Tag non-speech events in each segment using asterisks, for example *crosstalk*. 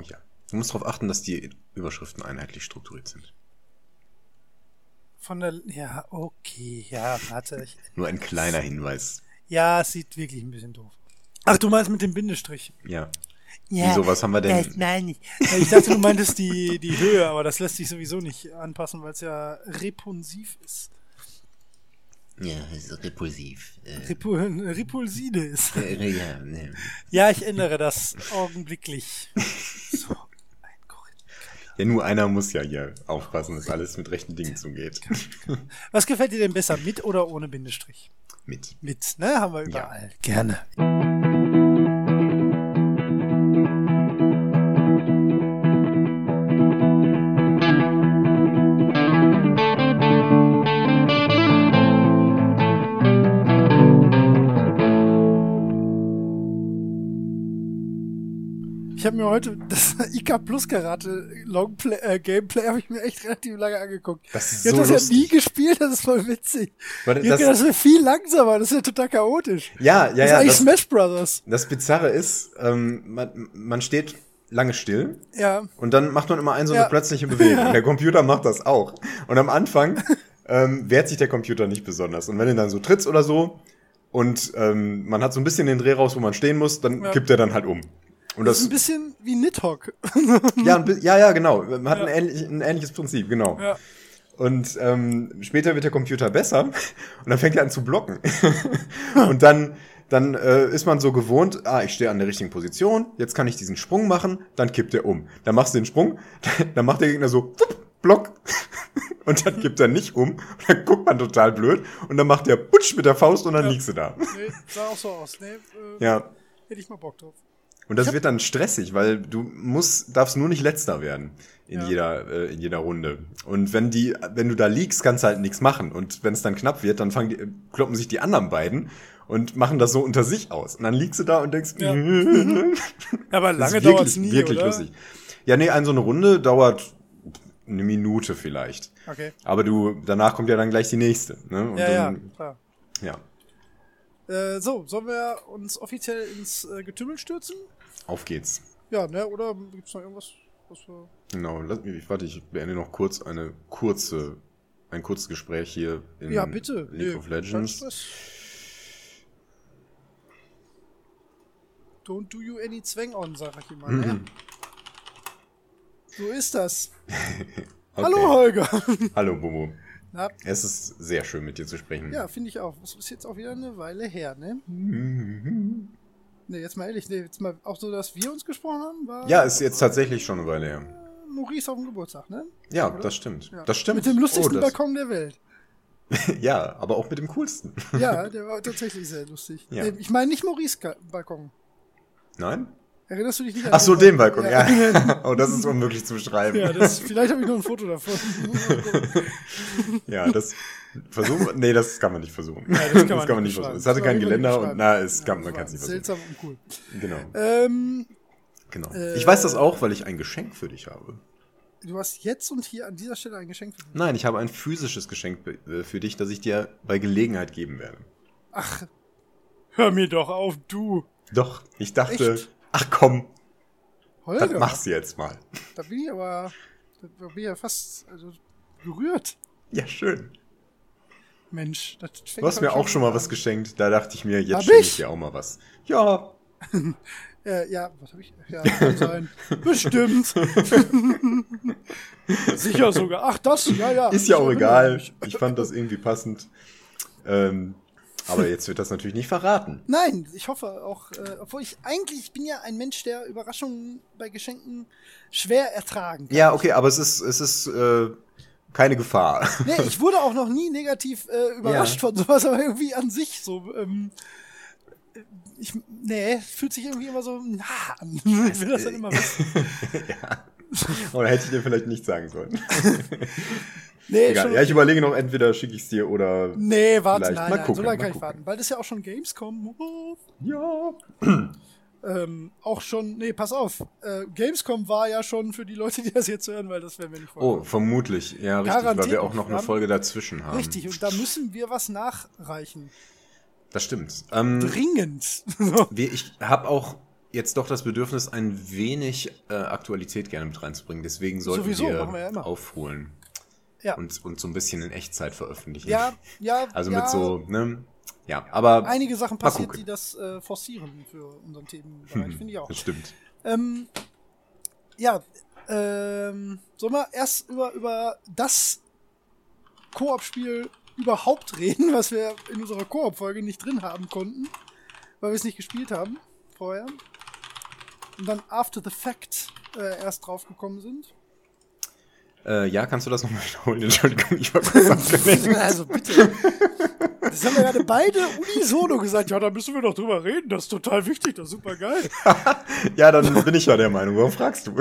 Oh ja. Du musst darauf achten, dass die Überschriften einheitlich strukturiert sind. Von der, ja, okay, ja, warte. Ich, Nur ein kleiner Hinweis. ja, es sieht wirklich ein bisschen doof. Ach, du meinst mit dem Bindestrich. Ja. Ja, Wieso, was haben wir denn? Das meine ich. Dachte, du meintest die, die Höhe, aber das lässt sich sowieso nicht anpassen, weil es ja repulsiv ist. Ja, ist repulsiv. Äh, Repu repulside ist. ja, ne. Ja, ich ändere das augenblicklich. So, ein Korinthen. ja, nur einer muss ja hier aufpassen, dass alles mit rechten Dingen zugeht. Was gefällt dir denn besser, mit oder ohne Bindestrich? mit. Mit, ne? Haben wir überall. Gerne. Ich habe mir heute das *laughs* IK Plus Karate Longplay äh, Gameplay habe ich mir echt relativ lange angeguckt. Das ist ich habe so das ja lustig. nie gespielt, das ist voll witzig. Warte, das- das wäre viel langsamer, das ist ja total chaotisch. Ja, ja, das ist ja. eigentlich Das, Smash Brothers. das Bizarre ist, ähm, man, man steht lange still Ja. und dann macht man immer ein so eine Ja. plötzliche Bewegung. *laughs* Der Computer macht das auch. Und am Anfang *laughs* ähm, wehrt sich der Computer nicht besonders. Und wenn du dann so trittst oder so und ähm, man hat so ein bisschen den Dreh raus, wo man stehen muss, dann Ja. kippt er dann halt um. Und Das ist das, ein bisschen wie Nidhogg. *laughs* ja, ein ja, ja, genau. Man hat Ja. ein, ähnlich, ein ähnliches Prinzip, genau. ja. Und ähm, später wird der Computer besser *laughs* und dann fängt er an zu blocken. *laughs* und dann, dann äh, ist man so gewohnt, ah, ich stehe an der richtigen Position, jetzt kann ich diesen Sprung machen, dann kippt er um. Dann machst du den Sprung, dann macht der Gegner so, wupp, Block. Und dann kippt er nicht um. Und dann guckt man total blöd. Und dann macht der Putsch mit der Faust und dann Ja. liegst du da. Nee, sah auch so aus. Nee, äh, Ja. hätte ich mal Bock drauf. Und das wird dann stressig, weil du musst, darfst nur nicht letzter werden in Ja. jeder, äh, in jeder Runde. Und wenn die, wenn du da liegst, kannst du halt nichts machen. Und wenn es dann knapp wird, dann fangen die, äh, kloppen sich die anderen beiden und machen das so unter sich aus. Und dann liegst du da und denkst, Ja. *laughs* Aber lange wirklich, dauert's nie, wirklich oder? lustig. Ja, nee, ein so eine Runde dauert eine Minute vielleicht. Okay. Aber du, danach kommt ja dann gleich die nächste. Ne? Und Ja, ja, dann, klar. ja. Äh, so, sollen wir uns offiziell ins äh, Getümmel stürzen? Auf geht's. Ja, ne? Oder gibt's noch irgendwas, was wir. Genau, lass mich, warte, ich beende noch kurz eine kurze, ein kurzes Gespräch hier in Ja, bitte. League Nee, of Legends. Don't do you any Zwang on, sag ich immer. Ne? Mhm. So ist das. *laughs* Okay. Hallo Holger. *laughs* Hallo Bobo. Na, Es ist sehr schön mit dir zu sprechen. ja, finde ich auch. Das ist jetzt auch wieder eine Weile her, ne? Mhm. Ne, jetzt mal ehrlich, ne, jetzt mal auch so, dass wir uns gesprochen haben, war Ja, ist jetzt tatsächlich schon eine Weile her. Maurice auf dem Geburtstag, ne? Ja, Oder? das stimmt. Ja. Das stimmt. Mit dem lustigsten Oh, Balkon der Welt. *laughs* Ja, aber auch mit dem coolsten. Ja, *laughs* der war tatsächlich sehr lustig. Ja. Nee, Ich meine nicht Maurice Balkon. Nein? Erinnerst du dich nicht an Ach so, den Balkon, Ja. ja. *laughs* Oh, das ist unmöglich zu beschreiben. Ja, das, vielleicht habe ich noch ein Foto davon. Ja, das versuchen *laughs* Nee, das kann man nicht versuchen. Ja, das kann man, nicht nicht versuchen. Es hatte Das kein kann man Geländer und na, es kann, man das kann es nicht versuchen. Seltsam und cool. Genau, Ähm, genau. Äh, ich weiß das auch, weil ich ein Geschenk für dich habe. du hast jetzt und hier an dieser Stelle ein Geschenk für mich. Nein, ich habe ein physisches Geschenk äh, für dich, das ich dir bei Gelegenheit geben werde. Ach, hör mir doch auf, du. Doch, ich dachte, Echt? ach komm, Holger, das machst du jetzt mal. da bin ich aber, da bin ich ja fast also, berührt. Ja, schön. Mensch, das Du hast mir auch schon mal was geschenkt. Da dachte ich mir, jetzt schenke ich? dir auch mal was. Ja, *laughs* Äh, ja, was habe ich? Ja, kann sein. *laughs* Bestimmt. *laughs* Sicher sogar. Ach, das? Ja, ja. ist ja auch erinnere egal. Ich fand das irgendwie passend. Ähm, aber jetzt wird das natürlich nicht verraten. Nein, ich hoffe auch, äh, obwohl ich eigentlich, ich bin ja ein Mensch, der Überraschungen bei Geschenken schwer ertragen kann. Ja, okay, aber es ist, es ist äh, keine Gefahr. Nee, ich wurde auch noch nie negativ äh, überrascht Ja. von sowas, aber irgendwie an sich so. Ähm, ich, nee, fühlt sich irgendwie immer so nah *laughs* an. Ich will das dann immer wissen. ja. Oder hätte ich dir vielleicht nicht sagen sollen. *laughs* Nee, Egal. schon, Ja, ich überlege noch, entweder schicke ich es dir oder. nee warte, nein, Mal nein, gucken, so lange kann ich gucken. warten. Bald ist ja auch schon Gamescom. Ja. *clears throat* Ähm, auch schon, nee, pass auf. Äh, Gamescom war ja schon für die Leute, die das jetzt hören, weil das werden wir nicht vorher. Oh, vermutlich. Ja, richtig, weil Garantiert wir auch noch eine Folge dazwischen haben. Richtig, und da müssen wir was nachreichen. Das stimmt. Ähm, Dringend. *laughs* wir, ich habe auch jetzt doch das Bedürfnis, ein wenig äh, Aktualität gerne mit reinzubringen. Deswegen sollten Sowieso, wir, wir ja aufholen Ja. und, und so ein bisschen in Echtzeit veröffentlichen. Ja, ja. *laughs* Also ja, mit so, ne? Ja, aber Einige Sachen passiert, die das äh, forcieren für unseren Themenbereich, finde ich auch. das stimmt. Ähm, ja, ähm, sollen wir erst über, über das Koop-Spiel überhaupt reden, was wir in unserer Koop-Folge nicht drin haben konnten, weil wir es nicht gespielt haben vorher. Und dann after the fact äh, erst draufgekommen sind. Äh, ja, kannst du das nochmal wiederholen? Entschuldigung, ich war kurz *laughs* abgelenkt. also bitte. Das haben wir gerade beide unisono gesagt. Ja, da müssen wir doch drüber reden. Das ist total wichtig, das ist super geil. *laughs* ja, dann bin ich ja der Meinung. Warum fragst du? *laughs*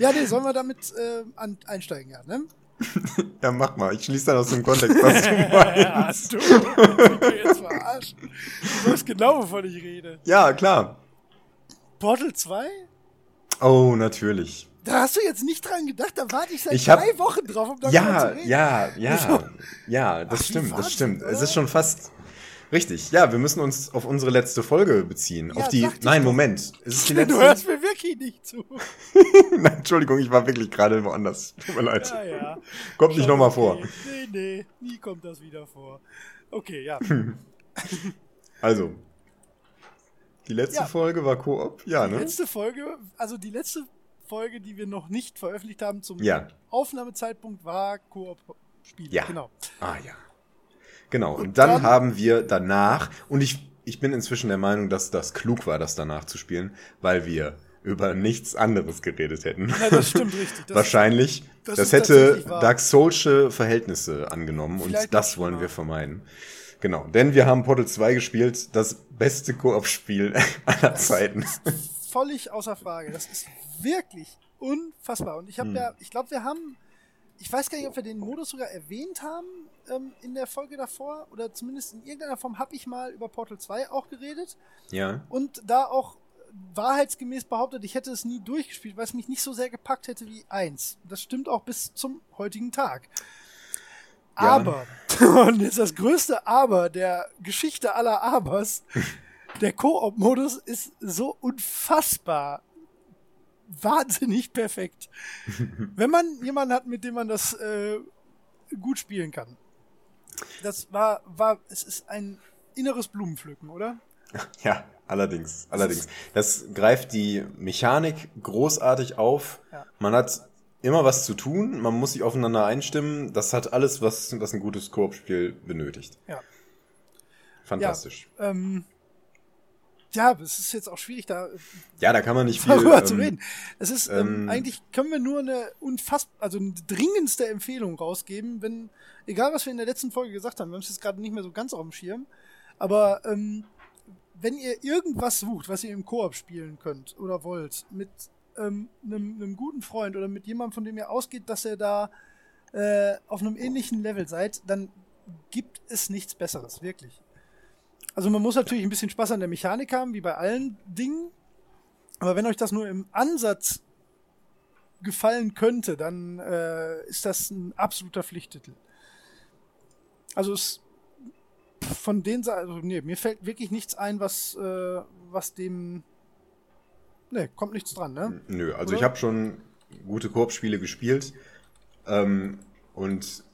Ja, nee, sollen wir damit äh, an, einsteigen, ja, ne? ja, mach mal. Ich schließe dann aus dem Kontext, was du meinst. du, ich will jetzt verarschen. Du weißt genau, wovon ich rede. Ja, klar. Portal 2? Oh, natürlich. Da hast du jetzt nicht dran gedacht, da warte ich seit Ich hab- drei Wochen drauf, um darüber Ja, zu reden. ja, ja, Also- ja, das Ach, stimmt, das Wahnsinn, stimmt. Es oder? ist schon fast richtig. Ja, wir müssen uns auf unsere letzte Folge beziehen. Ja, auf die. Nein, doch. Moment. Ist es die Du letzte? hörst mir wirklich nicht zu. *laughs* Nein, Entschuldigung, ich war wirklich gerade woanders. Tut mir leid. Ja, ja. Kommt nicht nochmal okay. vor. Nee, nee, nie kommt das wieder vor. Okay, ja. *laughs* Also. Die letzte Ja. Folge war Koop? Ja, ne? Letzte Folge, also die letzte Folge, die wir noch nicht veröffentlicht haben zum Ja. Aufnahmezeitpunkt, war Koop-Spiel. Ja. Genau. Ah ja. Genau. Und, Und dann, dann- haben wir danach, und ich, ich bin inzwischen der Meinung, dass das klug war, das danach zu spielen, weil wir über nichts anderes geredet hätten. Ja, das stimmt richtig. *laughs* Das Wahrscheinlich. das Das, hätte. Dark Soulsche Verhältnisse angenommen Vielleicht und das wollen wir vermeiden. Genau, denn wir haben Portal 2 gespielt, das beste Koop-Spiel *laughs* aller Zeiten. *laughs* völlig außer Frage. Das ist wirklich unfassbar. Und ich habe Hm. ja, ich glaube, wir haben, ich weiß gar nicht, ob wir den Modus sogar erwähnt haben ähm, in der Folge davor oder zumindest in irgendeiner Form habe ich mal über Portal 2 auch geredet Ja. und da auch wahrheitsgemäß behauptet, ich hätte es nie durchgespielt, weil es mich nicht so sehr gepackt hätte wie eins. Das stimmt auch bis zum heutigen Tag. Ja. Aber, *laughs* und jetzt das größte Aber der Geschichte aller Abers, *laughs* der Koop-Modus ist so unfassbar wahnsinnig perfekt. *laughs* Wenn man jemanden hat, mit dem man das äh, gut spielen kann. Das war, war, es ist ein inneres Blumenpflücken, oder? *laughs* Ja, allerdings, allerdings. Das greift die Mechanik großartig auf. Ja. Man hat immer was zu tun, man muss sich aufeinander einstimmen. Das hat alles, was, was ein gutes Koop-Spiel benötigt. Ja. Fantastisch. Ähm, ja, es ist jetzt auch schwierig, da Ja, da kann man nicht *laughs* viel. darüber zu ähm, reden. Es ist, ähm, ähm, eigentlich können wir nur eine unfassbar, also eine dringendste Empfehlung rausgeben, wenn, egal was wir in der letzten Folge gesagt haben, wir haben es jetzt gerade nicht mehr so ganz auf dem Schirm, aber ähm, wenn ihr irgendwas sucht, was ihr im Koop spielen könnt oder wollt, mit ähm, einem, einem guten Freund oder mit jemandem, von dem ihr ausgeht, dass ihr da äh, auf einem ähnlichen Level seid, dann gibt es nichts Besseres, wirklich. Also man muss natürlich ein bisschen Spaß an der Mechanik haben, wie bei allen Dingen. Aber wenn euch das nur im Ansatz gefallen könnte, dann äh, ist das ein absoluter Pflichttitel. Also es von den also nee, mir fällt wirklich nichts ein, was äh, was dem ne, kommt nichts dran, ne? Nö, also Oder? ich habe schon gute Koop-Spiele gespielt. Ähm, und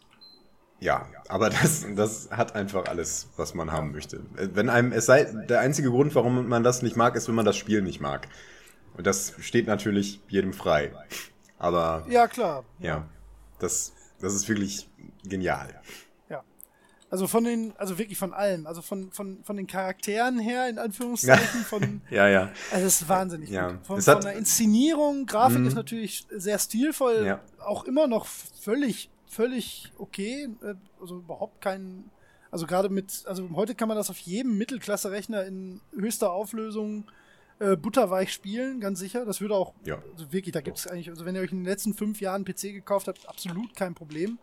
ja, aber das, das hat einfach alles, was man haben möchte. Wenn einem, es sei, der einzige Grund, warum man das nicht mag, ist, wenn man das Spiel nicht mag. Und das steht natürlich jedem frei. Aber Ja, klar. ja, das, das ist wirklich genial. Ja. Also von den, also wirklich von allem, also von, von, von den Charakteren her, in Anführungszeichen, von, *laughs* Ja, ja. also es ist wahnsinnig Ja. gut. Von, Es von hat- der Inszenierung, Grafik Mhm. ist natürlich sehr stilvoll, Ja. auch immer noch völlig, völlig okay, äh, also überhaupt kein, also gerade mit, also heute kann man das auf jedem Mittelklasse-Rechner in höchster Auflösung äh, butterweich spielen, ganz sicher. Das würde auch, Ja. also wirklich, da gibt es eigentlich, also wenn ihr euch in den letzten fünf Jahren PC gekauft habt, absolut kein Problem.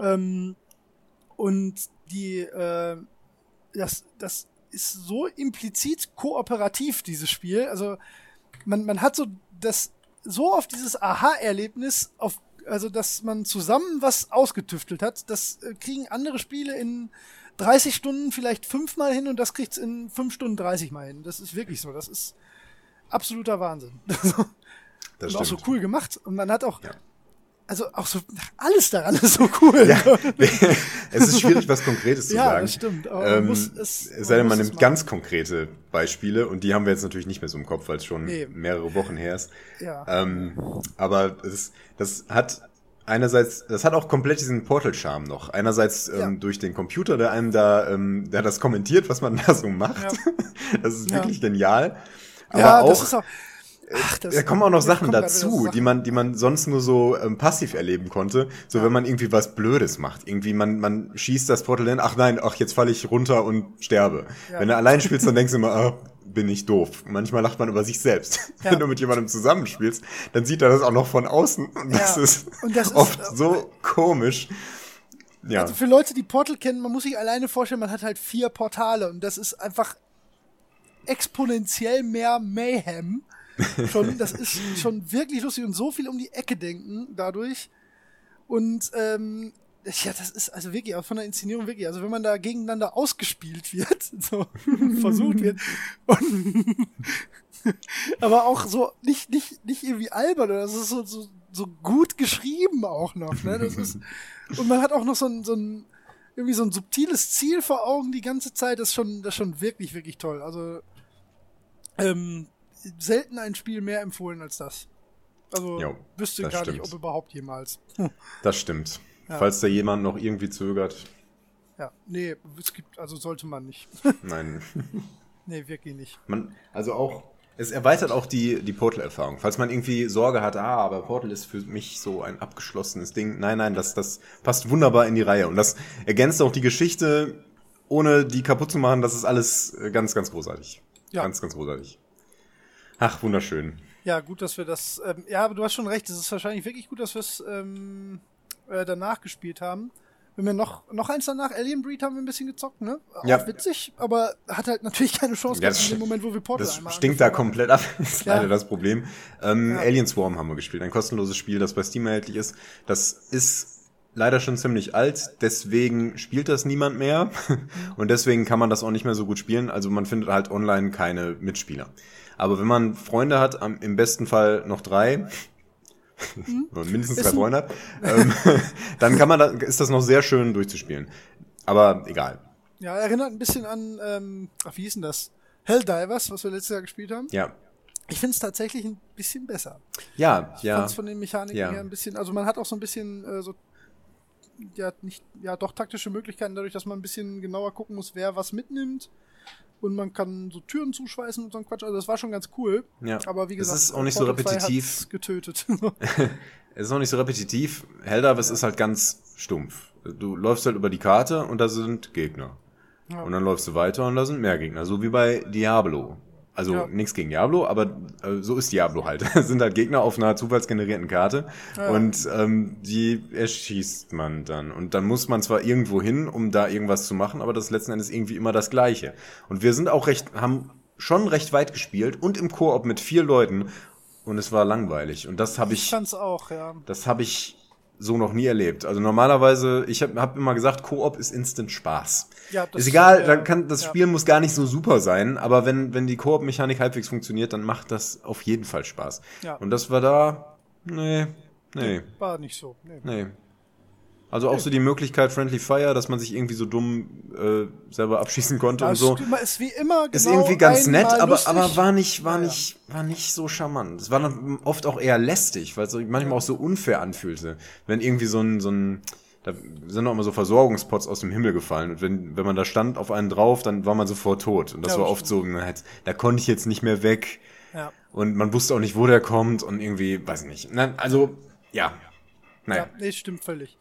Ähm, und die, äh, das, das ist so implizit kooperativ, dieses Spiel. Also man, man hat so das so auf dieses Aha-Erlebnis, auf, also dass man zusammen was ausgetüftelt hat. Das äh, kriegen andere Spiele in 30 Stunden vielleicht fünfmal hin und das kriegt's in 5 Stunden 30 mal hin. Das ist wirklich so. Das ist absoluter Wahnsinn. *laughs* Das und auch so cool gemacht. Und man hat auch, Ja. Also auch so, alles daran ist so cool. Ja, *laughs* es ist schwierig, was Konkretes zu Ja, sagen. das stimmt, Ähm, muss es- es sei denn, man nimmt ganz konkrete Beispiele und die haben wir jetzt natürlich nicht mehr so im Kopf, weil es schon Nee. mehrere Wochen her ist. Ja. Ähm, aber es, das hat einerseits, das hat auch komplett diesen Portal-Charme noch. Einerseits ähm, Ja. durch den Computer, der einem da, ähm, der das kommentiert, was man *laughs* da so macht. Das ist Ja. wirklich genial. Aber ja, auch, das ist auch. Ach, das, da kommen auch noch Sachen dazu, Sachen. die man, die man sonst nur so ähm, passiv erleben konnte. So wenn man irgendwie was Blödes macht. Irgendwie man, man schießt das Portal hin, ach nein, ach jetzt falle ich runter und sterbe. Ja. Wenn du allein spielst, dann denkst du immer, ah, bin ich doof. Manchmal lacht man über sich selbst. *laughs* Ja. Wenn du mit jemandem zusammenspielst, dann sieht er das auch noch von außen. Und das Ja. ist Und das ist, oft äh, so komisch. Ja. Also für Leute, die Portal kennen, man muss sich alleine vorstellen, man hat halt vier Portale und das ist einfach exponentiell mehr Mayhem. Schon, das ist schon wirklich lustig und so viel um die Ecke denken dadurch. Und ähm, ja, das ist also wirklich, auch von der Inszenierung wirklich, also wenn man da gegeneinander ausgespielt wird, *laughs* so versucht wird, und *laughs* aber auch so nicht, nicht, nicht irgendwie albern, oder das ist so, so, so gut geschrieben auch noch, ne? Das ist, und man hat auch noch so ein, so ein, irgendwie so ein subtiles Ziel vor Augen die ganze Zeit, das ist schon, das ist schon wirklich, wirklich toll. Also, ähm, selten ein Spiel mehr empfohlen als das. Also, Jo, wüsste gar nicht, stimmt. ob überhaupt jemals. *laughs* Das stimmt. Ja. Falls da jemand noch irgendwie zögert, Ja, nee, es gibt, also sollte man nicht. *laughs* nein. *laughs* nee, wirklich nicht. Man, also auch, es erweitert auch die, die Portal-Erfahrung. Falls man irgendwie Sorge hat, ah, aber Portal ist für mich so ein abgeschlossenes Ding. Nein, nein, das, das passt wunderbar in die Reihe. Und das ergänzt auch die Geschichte, ohne die kaputt zu machen. Das ist alles äh, ganz, ganz großartig. Ja. Ganz, ganz großartig. Ach, wunderschön. Ja, gut, dass wir das. Ähm, ja, aber du hast schon recht. Es ist wahrscheinlich wirklich gut, dass wir es ähm, äh, danach gespielt haben. Wenn wir noch, noch eins danach, Alien Breed haben wir ein bisschen gezockt, ne? Auch Ja. witzig, aber hat halt natürlich keine Chance Ja, gehabt das in dem Moment, wo wir Portal Das stinkt da komplett ab. *laughs* Das ist Ja. leider das Problem. Ähm, Ja. Alien Swarm haben wir gespielt. Ein kostenloses Spiel, das bei Steam erhältlich ist. Das ist leider schon ziemlich alt. Deswegen spielt das niemand mehr. *laughs* Und deswegen kann man das auch nicht mehr so gut spielen. Also man findet halt online keine Mitspieler. Aber wenn man Freunde hat, im besten Fall noch drei, man mindestens drei Freunde hat, ähm, *laughs* dann kann man da, ist das noch sehr schön durchzuspielen. Aber egal. Ja, erinnert ein bisschen an, ähm, ach, wie hieß denn das? Helldivers, was wir letztes Jahr gespielt haben. Ja. Ich finde es tatsächlich ein bisschen besser. Ja, Ich ja. fand's von den Mechaniken Ja. her ein bisschen, also man hat auch so ein bisschen äh, so ja nicht ja doch taktische Möglichkeiten dadurch, dass man ein bisschen genauer gucken muss, wer was mitnimmt und man kann so Türen zuschweißen und so ein Quatsch. Also das war schon ganz cool. Ja. Aber wie Es gesagt, ist auch nicht so Portal 2 repetitiv. getötet. *laughs* *laughs* Es ist auch nicht so repetitiv. Helldivers ist halt ganz stumpf. Du läufst halt über die Karte und da sind Gegner. Ja. Und dann läufst du weiter und da sind mehr Gegner. So wie bei Diablo. Also Ja. nichts gegen Diablo, aber äh, so ist Diablo halt. *laughs* Es sind halt Gegner auf einer zufallsgenerierten Karte Ja. und ähm, die erschießt man dann. Und dann muss man zwar irgendwo hin, um da irgendwas zu machen, aber das ist letzten Endes irgendwie immer das Gleiche. Und wir sind auch recht, haben schon recht weit gespielt und im Koop mit vier Leuten und es war langweilig. Und das habe ich ich fand's auch, ja. das habe ich so noch nie erlebt. Also normalerweise, ich habe hab immer gesagt, Koop ist Instant Spaß. Ja, das ist egal, äh, dann kann das ja. Spiel muss gar nicht so super sein, aber wenn wenn die Koop-Mechanik halbwegs funktioniert, dann macht das auf jeden Fall Spaß. Ja. Und das war da, nee, nee, War nicht so. Nee. nee. Also auch so die Möglichkeit Friendly Fire, dass man sich irgendwie so dumm äh, selber abschießen konnte und Das so. ist wie immer genau Ist irgendwie ganz nett, aber, lustig. aber war nicht, war Ja, nicht, war nicht so charmant. Es war dann oft auch eher lästig, weil es manchmal auch so unfair anfühlte. Wenn irgendwie so ein, so ein, da sind auch immer so Versorgungspots aus dem Himmel gefallen. Und wenn, wenn man da stand auf einen drauf, dann war man sofort tot. Und das Ja, war oft so, da konnte ich jetzt nicht mehr weg. Ja. Und man wusste auch nicht, wo der kommt und irgendwie, weiß ich nicht. Na, also, ja. Naja, Ja, nee, stimmt völlig.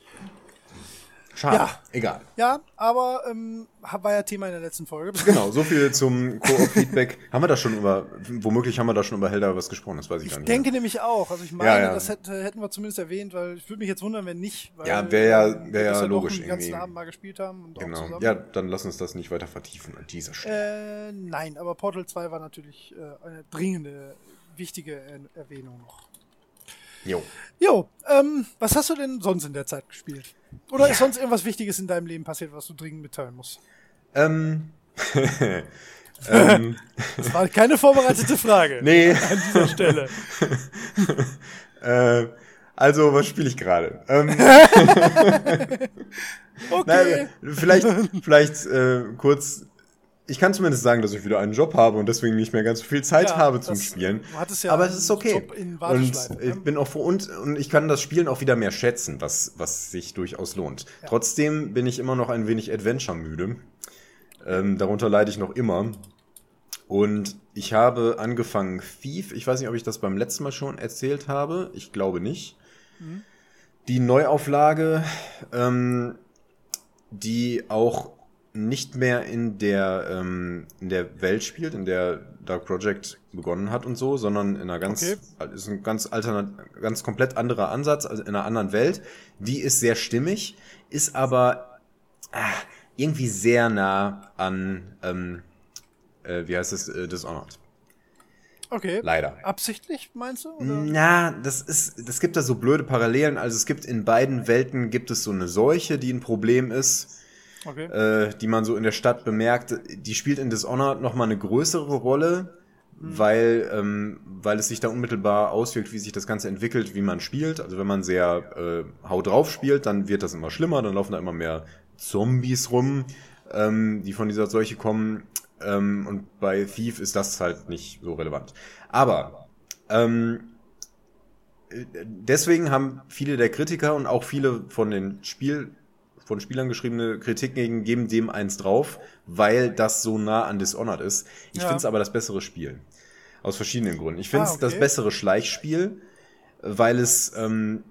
Schade. Ja. Egal. Ja, aber ähm, war ja Thema in der letzten Folge. *laughs* Genau, so viel zum Koop-Feedback. *laughs* haben wir da schon über, womöglich haben wir da schon über Helder was gesprochen, das weiß ich, Ich gar nicht. denke nämlich auch. Also ich meine, Ja, ja. das hätte, hätten wir zumindest erwähnt, weil ich würde mich jetzt wundern, wenn nicht. Weil, Ja, wär ja- ähm, wär wir ja doch logisch den ganzen. Abend mal gespielt haben und auch Genau. zusammen. Ja, dann lass uns das nicht weiter vertiefen an dieser Stelle. Äh, nein, aber Portal 2 war natürlich äh, eine dringende, wichtige er Erwähnung noch. Jo. Jo, ähm, was hast du denn sonst in der Zeit gespielt? Oder ist sonst irgendwas Wichtiges in deinem Leben passiert, was du dringend mitteilen musst? Ähm. *laughs* ähm, Das war keine vorbereitete Frage nee. *laughs* an dieser Stelle. *laughs* äh, also, was spiele ich gerade? Ähm, Okay. naja, vielleicht, vielleicht äh, kurz. Ich kann zumindest sagen, dass ich wieder einen Job habe und deswegen nicht mehr ganz so viel Zeit Ja, habe zum Spielen. ja Aber es ist okay. Und ich ne? bin auch froh und, und ich kann das Spielen auch wieder mehr schätzen, was, was sich durchaus lohnt. Trotzdem bin ich immer noch ein wenig Adventure müde. Ähm, darunter leide ich noch immer. Und ich habe angefangen Thief. Ich weiß nicht, ob ich das beim letzten Mal schon erzählt habe. Ich glaube nicht. Mhm. Die Neuauflage, ähm, die auch nicht mehr in der, ähm, in der Welt spielt, in der Dark Project begonnen hat und so, sondern in einer ganz, Okay. ist ein ganz alternat, ganz komplett anderer Ansatz, also in einer anderen Welt. Die ist sehr stimmig, ist aber ah, irgendwie sehr nah an, ähm, äh, wie heißt es, äh, Dishonored. Okay. Leider. Absichtlich, meinst du? Oder? Na, das ist, das gibt da so blöde Parallelen. Also es gibt in beiden Welten gibt es so eine Seuche, die ein Problem ist, Okay. äh, die man so in der Stadt bemerkt. Die spielt in Dishonored noch mal eine größere Rolle, weil, ähm, weil es sich da unmittelbar auswirkt, wie sich das Ganze entwickelt, wie man spielt. Also wenn man sehr äh, haut drauf spielt, dann wird das immer schlimmer, dann laufen da immer mehr Zombies rum, ähm, die von dieser Seuche kommen. Ähm, und bei Thief ist das halt nicht so relevant. Aber ähm, äh, deswegen haben viele der Kritiker und auch viele von den Spiel von Spielern geschriebene Kritiken geben dem eins drauf, weil das so nah an Dishonored ist. Ich Ja. finde es aber das bessere Spiel. Aus verschiedenen Gründen. Ich finde es Ah, okay. das bessere Schleichspiel, weil es ähm,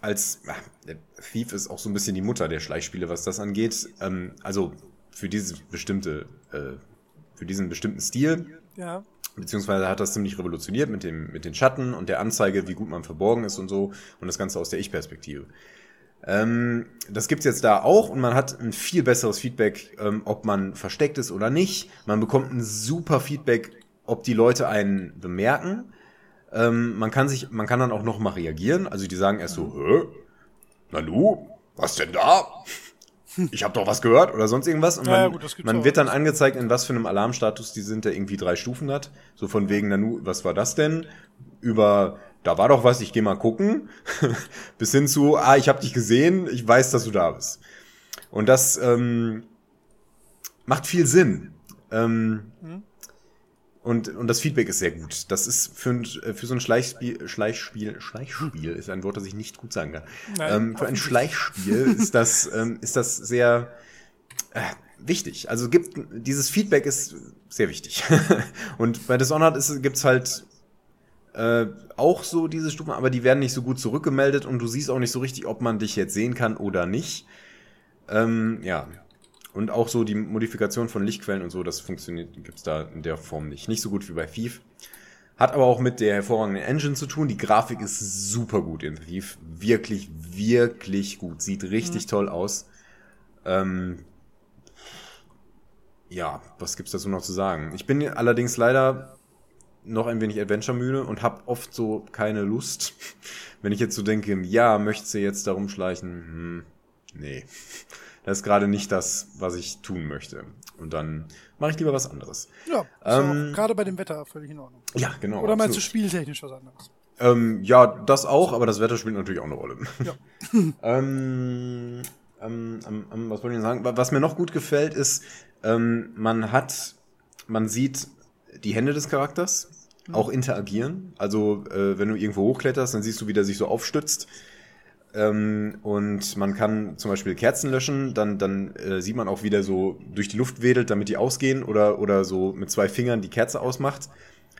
als der Thief ist auch so ein bisschen die Mutter der Schleichspiele, was das angeht. Ähm, also für dieses bestimmte, äh, für diesen bestimmten Stil Ja. beziehungsweise hat das ziemlich revolutioniert mit dem mit den Schatten und der Anzeige, wie gut man verborgen ist und so und das Ganze aus der Ich-Perspektive. Ähm, das gibt's jetzt da auch und man hat ein viel besseres Feedback, ähm, ob man versteckt ist oder nicht. Man bekommt ein super Feedback, ob die Leute einen bemerken. Ähm, man kann sich, man kann dann auch noch mal reagieren. Also die sagen erst so, Hä? Nanu, was denn da? Ich habe doch was gehört oder sonst irgendwas. Und man, ja, gut, man wird dann angezeigt, in was für einem Alarmstatus die sind, der irgendwie drei Stufen hat. So von wegen, Nanu, was war das denn? Über, da war doch was, ich gehe mal gucken. *laughs* Bis hin zu, ah, ich habe dich gesehen, ich weiß, dass du da bist. Und das ähm, macht viel Sinn. Ähm, und, und das Feedback ist sehr gut. Das ist für, ein, für so ein Schleichspiel, Schleichspiel, Schleichspiel ist ein Wort, das ich nicht gut sagen kann. Nein, ähm, für ein Schleichspiel *laughs* ist das, ähm, ist das sehr äh, wichtig. Also gibt dieses Feedback ist sehr wichtig. *laughs* und bei Dishonored ist, gibt's halt äh, auch so diese Stufen, aber die werden nicht so gut zurückgemeldet und du siehst auch nicht so richtig, ob man dich jetzt sehen kann oder nicht. Ähm, ja. Und auch so die Modifikation von Lichtquellen und so, das funktioniert, gibt's da in der Form nicht. Nicht so gut wie bei Thief. Hat aber auch mit der hervorragenden Engine zu tun. Die Grafik ist super gut in Thief. Wirklich, wirklich gut. Sieht richtig toll aus. Ähm, ja, was gibt's dazu noch zu sagen? Ich bin allerdings leider noch ein wenig Adventure müde und habe oft so keine Lust. *laughs* Wenn ich jetzt so denke, ja, möchtest du jetzt darum schleichen? Hm, nee. Das ist gerade nicht das, was ich tun möchte. Und dann mache ich lieber was anderes. Ja, Ähm, gerade bei dem Wetter völlig in Ordnung. Ja, genau. Oder meinst du absolut. spieltechnisch was anderes? Ähm, ja, das auch, aber das Wetter spielt natürlich auch eine Rolle. Ja. *laughs* *laughs* ähm, ähm, ähm, ähm, was wollte ich denn sagen? Wa- Was mir noch gut gefällt, ist, man hat, man sieht die Hände des Charakters auch interagieren. Also, äh, wenn du irgendwo hochkletterst, dann siehst du, wie der sich so aufstützt. Ähm, und man kann zum Beispiel Kerzen löschen, dann, dann äh, sieht man auch, wie der so durch die Luft wedelt, damit die ausgehen oder, oder so mit zwei Fingern die Kerze ausmacht.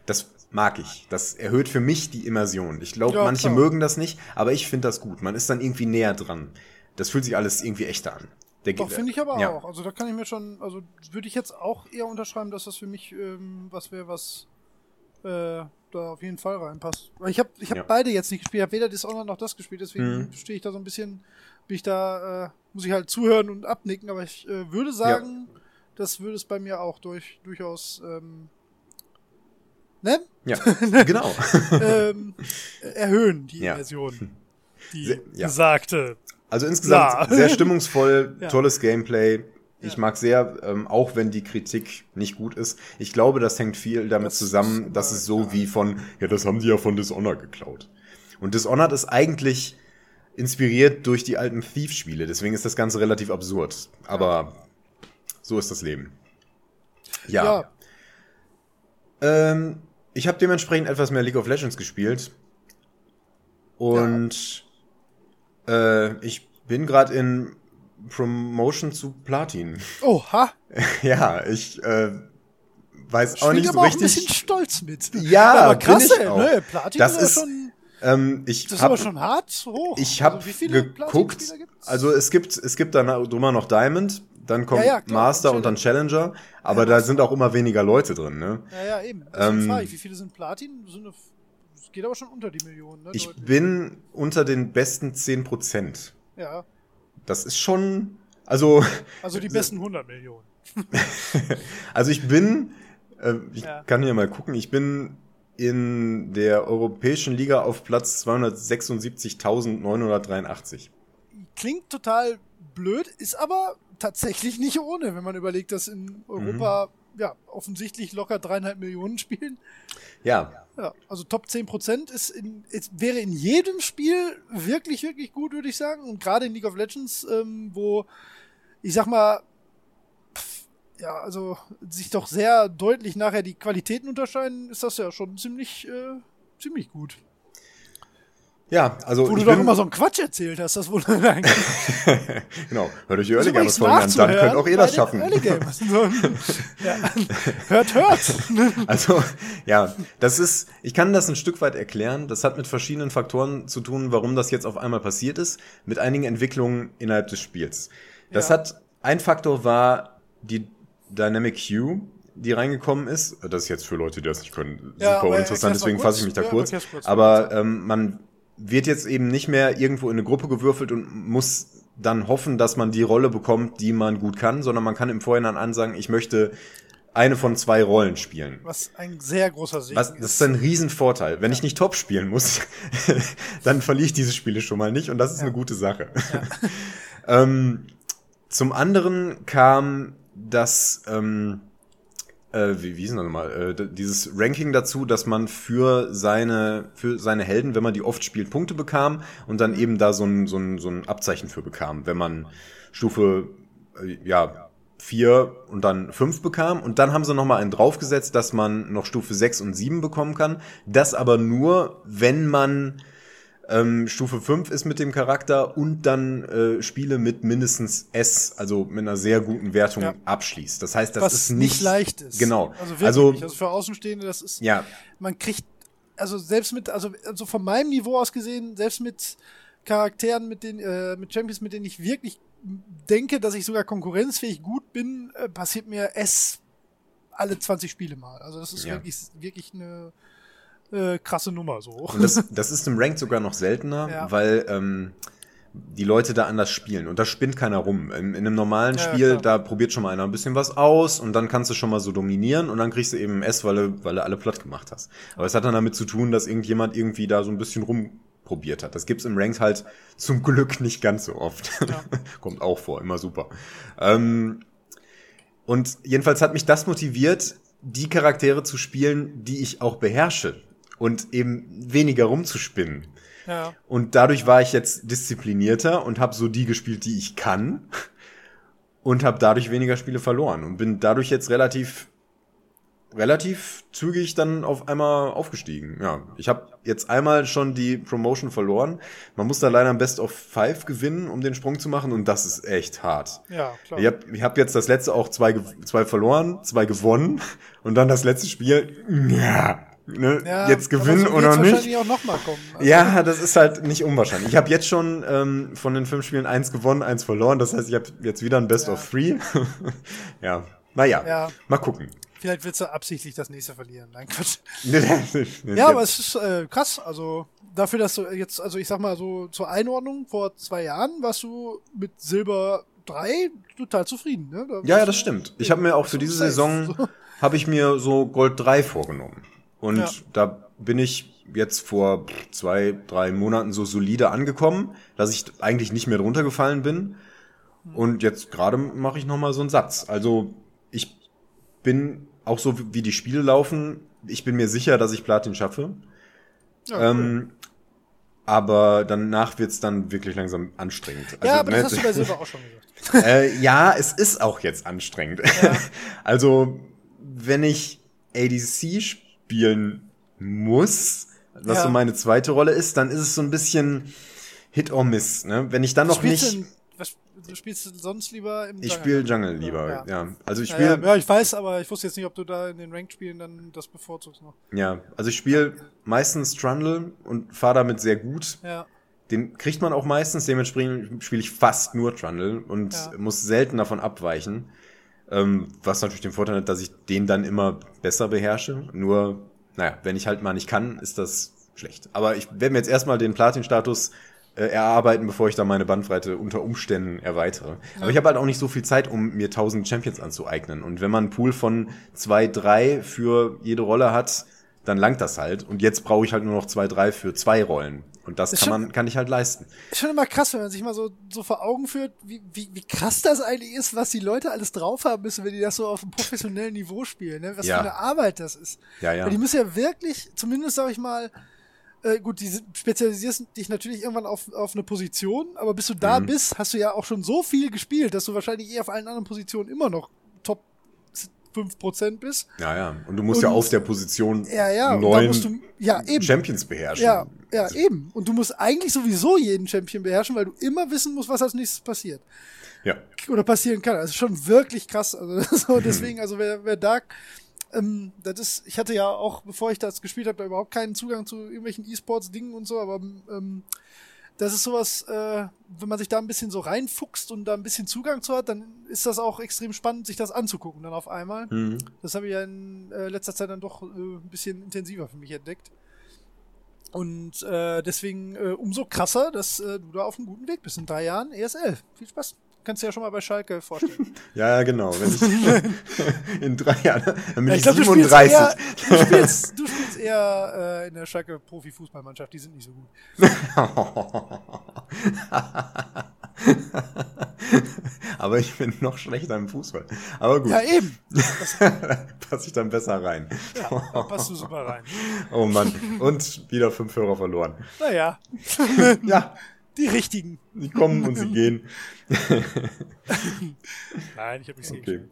Das mag ich. Das erhöht für mich die Immersion. Ich glaube, Ja, manche klar. mögen das nicht, aber ich finde das gut. Man ist dann irgendwie näher dran. Das fühlt sich alles irgendwie echter an. Der Doch, finde ich aber ja. auch. Also da kann ich mir schon, also würde ich jetzt auch eher unterschreiben, dass das für mich ähm, was wäre, was äh, da auf jeden Fall reinpasst. Weil ich habe ich hab Ja. beide jetzt nicht gespielt, ich habe weder Dishonored noch das gespielt, deswegen Mhm. stehe ich da so ein bisschen, bin ich da, äh, muss ich halt zuhören und abnicken, aber ich äh, würde sagen, das würde es bei mir auch durch, durchaus ähm, ne? Ja, *laughs* genau. ähm, *laughs* erhöhen, die Ja. Immersion. *laughs* Die Sehr- ja. gesagte. Also insgesamt Ja. sehr stimmungsvoll, *laughs* Ja. tolles Gameplay. Ich Ja. mag sehr, ähm, auch wenn die Kritik nicht gut ist. Ich glaube, das hängt viel damit Das zusammen, ist dass es so klar. wie von, ja, das haben die ja von Dishonored geklaut. Und Dishonored ist eigentlich inspiriert durch die alten Thief-Spiele, deswegen ist das Ganze relativ absurd. Aber so ist das Leben. Ja. Ja. Ähm, ich habe dementsprechend etwas mehr League of Legends gespielt. Und äh, ich bin gerade in Promotion zu Platin. *laughs* Oha. ja, ich äh, weiß auch Schwingt nicht so aber auch ein bisschen richtig. stolz mit. Ja, aber krass, bin ich auch. ne? Platin Das ist, schon, Ähm, ich das ist aber schon hart hoch. ich habe Also geguckt, also es gibt es gibt dann drüber noch Diamond, dann kommt Ja, ja, klar, Master und dann Challenger, aber Ja, da sind auch immer weniger Leute drin, ne? Ja, ja, eben. Deswegen Ähm, frage ich, wie viele sind Platin? Sind es geht aber schon unter die Millionen, ne? Ich Deutlich. bin unter den besten 10%. Ja, Das ist schon also also die *laughs* besten 100 Millionen. *laughs* Also ich bin, äh, ich Ja. kann hier mal gucken, ich bin in der Europäischen Liga auf Platz 276.983. Klingt total blöd, ist aber tatsächlich nicht ohne, wenn man überlegt, dass in Europa Mhm. Ja offensichtlich locker dreieinhalb Millionen spielen. Ja, Ja, also Top 10% ist, in, ist wäre in jedem Spiel wirklich, wirklich gut, würde ich sagen. Und gerade in League of Legends, ähm, wo ich sag mal, pff, ja, also sich doch sehr deutlich nachher die Qualitäten unterscheiden, ist das ja schon ziemlich, äh, ziemlich gut. Ja, also Wo du doch immer so einen Quatsch erzählt hast, das wurde eigentlich. *laughs* genau, hört euch die Early Gamers Folgen an, dann könnt auch ihr das schaffen. Early Gamers. *laughs* ja. Hört, hört. *laughs* Also, ja, das ist, ich kann das ein Stück weit erklären. Das hat mit verschiedenen Faktoren zu tun, warum das jetzt auf einmal passiert ist, mit einigen Entwicklungen innerhalb des Spiels. Das Ja. hat, ein Faktor war die Dynamic Queue, die reingekommen ist. Das ist jetzt für Leute, die das nicht können, Ja, super aber uninteressant, deswegen fasse ich mich da Ja, kurz. kurz. Aber ähm, man wird jetzt eben nicht mehr irgendwo in eine Gruppe gewürfelt und muss dann hoffen, dass man die Rolle bekommt, die man gut kann, sondern man kann im Vorhinein ansagen, ich möchte eine von zwei Rollen spielen. Was ein sehr großer Segen Was, das ist ein Riesenvorteil. Wenn ich nicht top spielen muss, *laughs* dann verliere ich diese Spiele schon mal nicht und das ist eine gute Sache. *laughs* ähm, zum anderen kam das, ähm, äh, wie, wie ist denn das nochmal, äh, dieses Ranking dazu, dass man für seine, für seine Helden, wenn man die oft spielt, Punkte bekam und dann eben da so ein, so ein, so ein Abzeichen für bekam, wenn man Stufe, äh, ja, vier und dann fünf bekam. Und dann haben sie noch mal einen draufgesetzt, dass man noch Stufe sechs und sieben bekommen kann. Das aber nur, wenn man ähm, Stufe 5 ist mit dem Charakter und dann äh, Spiele mit mindestens S, also mit einer sehr guten Wertung Ja. abschließt. Das heißt, das was ist nicht, nicht, leicht ist. Genau. Also wirklich. Also, Also, für Außenstehende, das ist. ja, Man kriegt, also selbst mit, also, also von meinem Niveau aus gesehen, selbst mit Charakteren, mit denen, äh, mit Champions, mit denen ich wirklich denke, dass ich sogar konkurrenzfähig gut bin, äh, passiert mir S alle 20 Spiele mal. Also das ist Ja. wirklich, wirklich eine äh, krasse Nummer so. Und das, *laughs* das ist im Ranked sogar noch seltener, Ja. weil ähm, die Leute da anders spielen. Und da spinnt keiner rum. In, in einem normalen Ja, Spiel, klar. da probiert schon mal einer ein bisschen was aus und dann kannst du schon mal so dominieren und dann kriegst du eben ein S, weil du, weil du alle platt gemacht hast. Aber es hat dann damit zu tun, dass irgendjemand irgendwie da so ein bisschen rumprobiert hat. Das gibt's im Ranked halt zum Glück nicht ganz so oft. Ja. *laughs* Kommt auch vor, immer super. Ähm, und jedenfalls hat mich das motiviert, die Charaktere zu spielen, die ich auch beherrsche und eben weniger rumzuspinnen. ja. Und dadurch war ich jetzt disziplinierter und habe so die gespielt, die ich kann und habe dadurch weniger Spiele verloren und bin dadurch jetzt relativ relativ zügig dann auf einmal aufgestiegen. Ja, ich habe jetzt einmal schon die Promotion verloren. Man muss da leider ein Best of Five gewinnen, um den Sprung zu machen und das ist echt hart. ja, klar. Ich habe ich hab jetzt das letzte auch zwei, zwei verloren, zwei gewonnen und dann das letzte Spiel, ja, ne, Ja, jetzt gewinnen so oder nicht. Also, Ja, das ist halt nicht unwahrscheinlich. Ich habe jetzt schon ähm, von den fünf Spielen eins gewonnen, eins verloren. Das heißt, ich habe jetzt wieder ein Best Ja. of Three. *laughs* ja, naja, Ja. mal gucken. Vielleicht willst du absichtlich das nächste verlieren. Nein, Quatsch. *laughs* ja, aber es ist äh, krass. Also dafür, dass du jetzt, also ich sag mal so zur Einordnung, vor zwei Jahren warst du mit Silber 3 total zufrieden. Ne? Da ja, ja, das stimmt. Ich habe mir auch für diese. Saison So. habe ich mir so Gold 3 vorgenommen. Und Ja. da bin ich jetzt vor zwei, drei Monaten so solide angekommen, dass ich eigentlich nicht mehr drunter gefallen bin. Und jetzt gerade mache ich noch mal so einen Satz. Also ich bin auch so wie die Spiele laufen, ich bin mir sicher, dass ich Platin schaffe. Ja, Ähm, aber danach wird's dann wirklich langsam anstrengend. ja, Also, aber das ne, hast du *laughs* bei Silber auch schon gesagt. äh, ja, es ist auch jetzt anstrengend. *laughs* also, wenn ich ADC spielen muss, was Ja. so meine zweite Rolle ist, dann ist es so ein bisschen Hit or Miss. Ne? Wenn ich dann noch Spielst nicht. du, denn- was, du spielst du sonst lieber im Ich Jungle? spiele Jungle lieber, Ja. ja. Also ich spiele, ja, ja, ich weiß, aber ich wusste jetzt nicht, ob du da in den Ranked-Spielen dann das bevorzugst noch. ja, also ich spiele meistens Trundle und fahre damit sehr gut. Ja. Den kriegt man auch meistens, dementsprechend spiele ich fast nur Trundle und muss selten davon abweichen. Ähm, was natürlich den Vorteil hat, dass ich den dann immer besser beherrsche. Nur, naja, wenn ich halt mal nicht kann, ist das schlecht. Aber ich werde mir jetzt erstmal den Platin-Status äh, erarbeiten, bevor ich dann meine Bandbreite unter Umständen erweitere. Aber ich habe halt auch nicht so viel Zeit, um mir 1000 Champions anzueignen. Und wenn man einen Pool von zwei, drei für jede Rolle hat, dann langt das halt. Und jetzt brauche ich halt nur noch zwei, drei für zwei Rollen. Und das Ist kann schon- man, kann ich halt leisten. Ist schon immer krass, wenn man sich mal so, so vor Augen führt, wie, wie, wie krass das eigentlich ist, was die Leute alles drauf haben müssen, wenn die das so auf einem professionellen Niveau spielen, ne? Was Ja. für eine Arbeit das ist. Ja, ja. Weil die müssen ja wirklich, zumindest sag ich mal, äh, gut, die spezialisierst dich natürlich irgendwann auf, auf eine Position, aber bis du da Mhm. bist, hast du ja auch schon so viel gespielt, dass du wahrscheinlich eh auf allen anderen Positionen immer noch 5% bist. Ja, ja. Und du musst Und- ja auf der Position Ja, ja, da neun musst du, ja, eben. Champions beherrschen. Ja, ja, eben. Und du musst eigentlich sowieso jeden Champion beherrschen, weil du immer wissen musst, was als nächstes passiert. Ja. Oder passieren kann. Also schon wirklich krass. Also *laughs* so deswegen, also wer, wer Dark, ähm, das ist, ich hatte ja auch, bevor ich das gespielt habe, da überhaupt keinen Zugang zu irgendwelchen E-Sports-Dingen und so, aber ähm, das ist sowas, äh, wenn man sich da ein bisschen so reinfuchst und da ein bisschen Zugang zu hat, dann ist das auch extrem spannend, sich das anzugucken dann auf einmal. Mhm. Das habe ich ja in äh, letzter Zeit dann doch äh, ein bisschen intensiver für mich entdeckt. Und äh, deswegen äh, umso krasser, dass äh, du da auf einem guten Weg bist. In drei Jahren ESL. Viel Spaß. Kannst du ja schon mal bei Schalke vorstellen. *laughs* Ja, genau. Wenn ich *laughs* in drei Jahren, dann bin Ja, ich, glaub, du spielst 37. Eher, du, spielst, du spielst eher äh, in der Schalke Profi-Fußballmannschaft. Die sind nicht so gut. *laughs* Aber ich bin noch schlechter im Fußball. Aber gut, Ja, eben. passe ich dann besser rein. Ja, da passt du super rein. Oh Mann. Und wieder fünf Hörer verloren. Naja, Ja, die richtigen. sie kommen und sie gehen. *laughs* Nein, ich habe nichts Okay.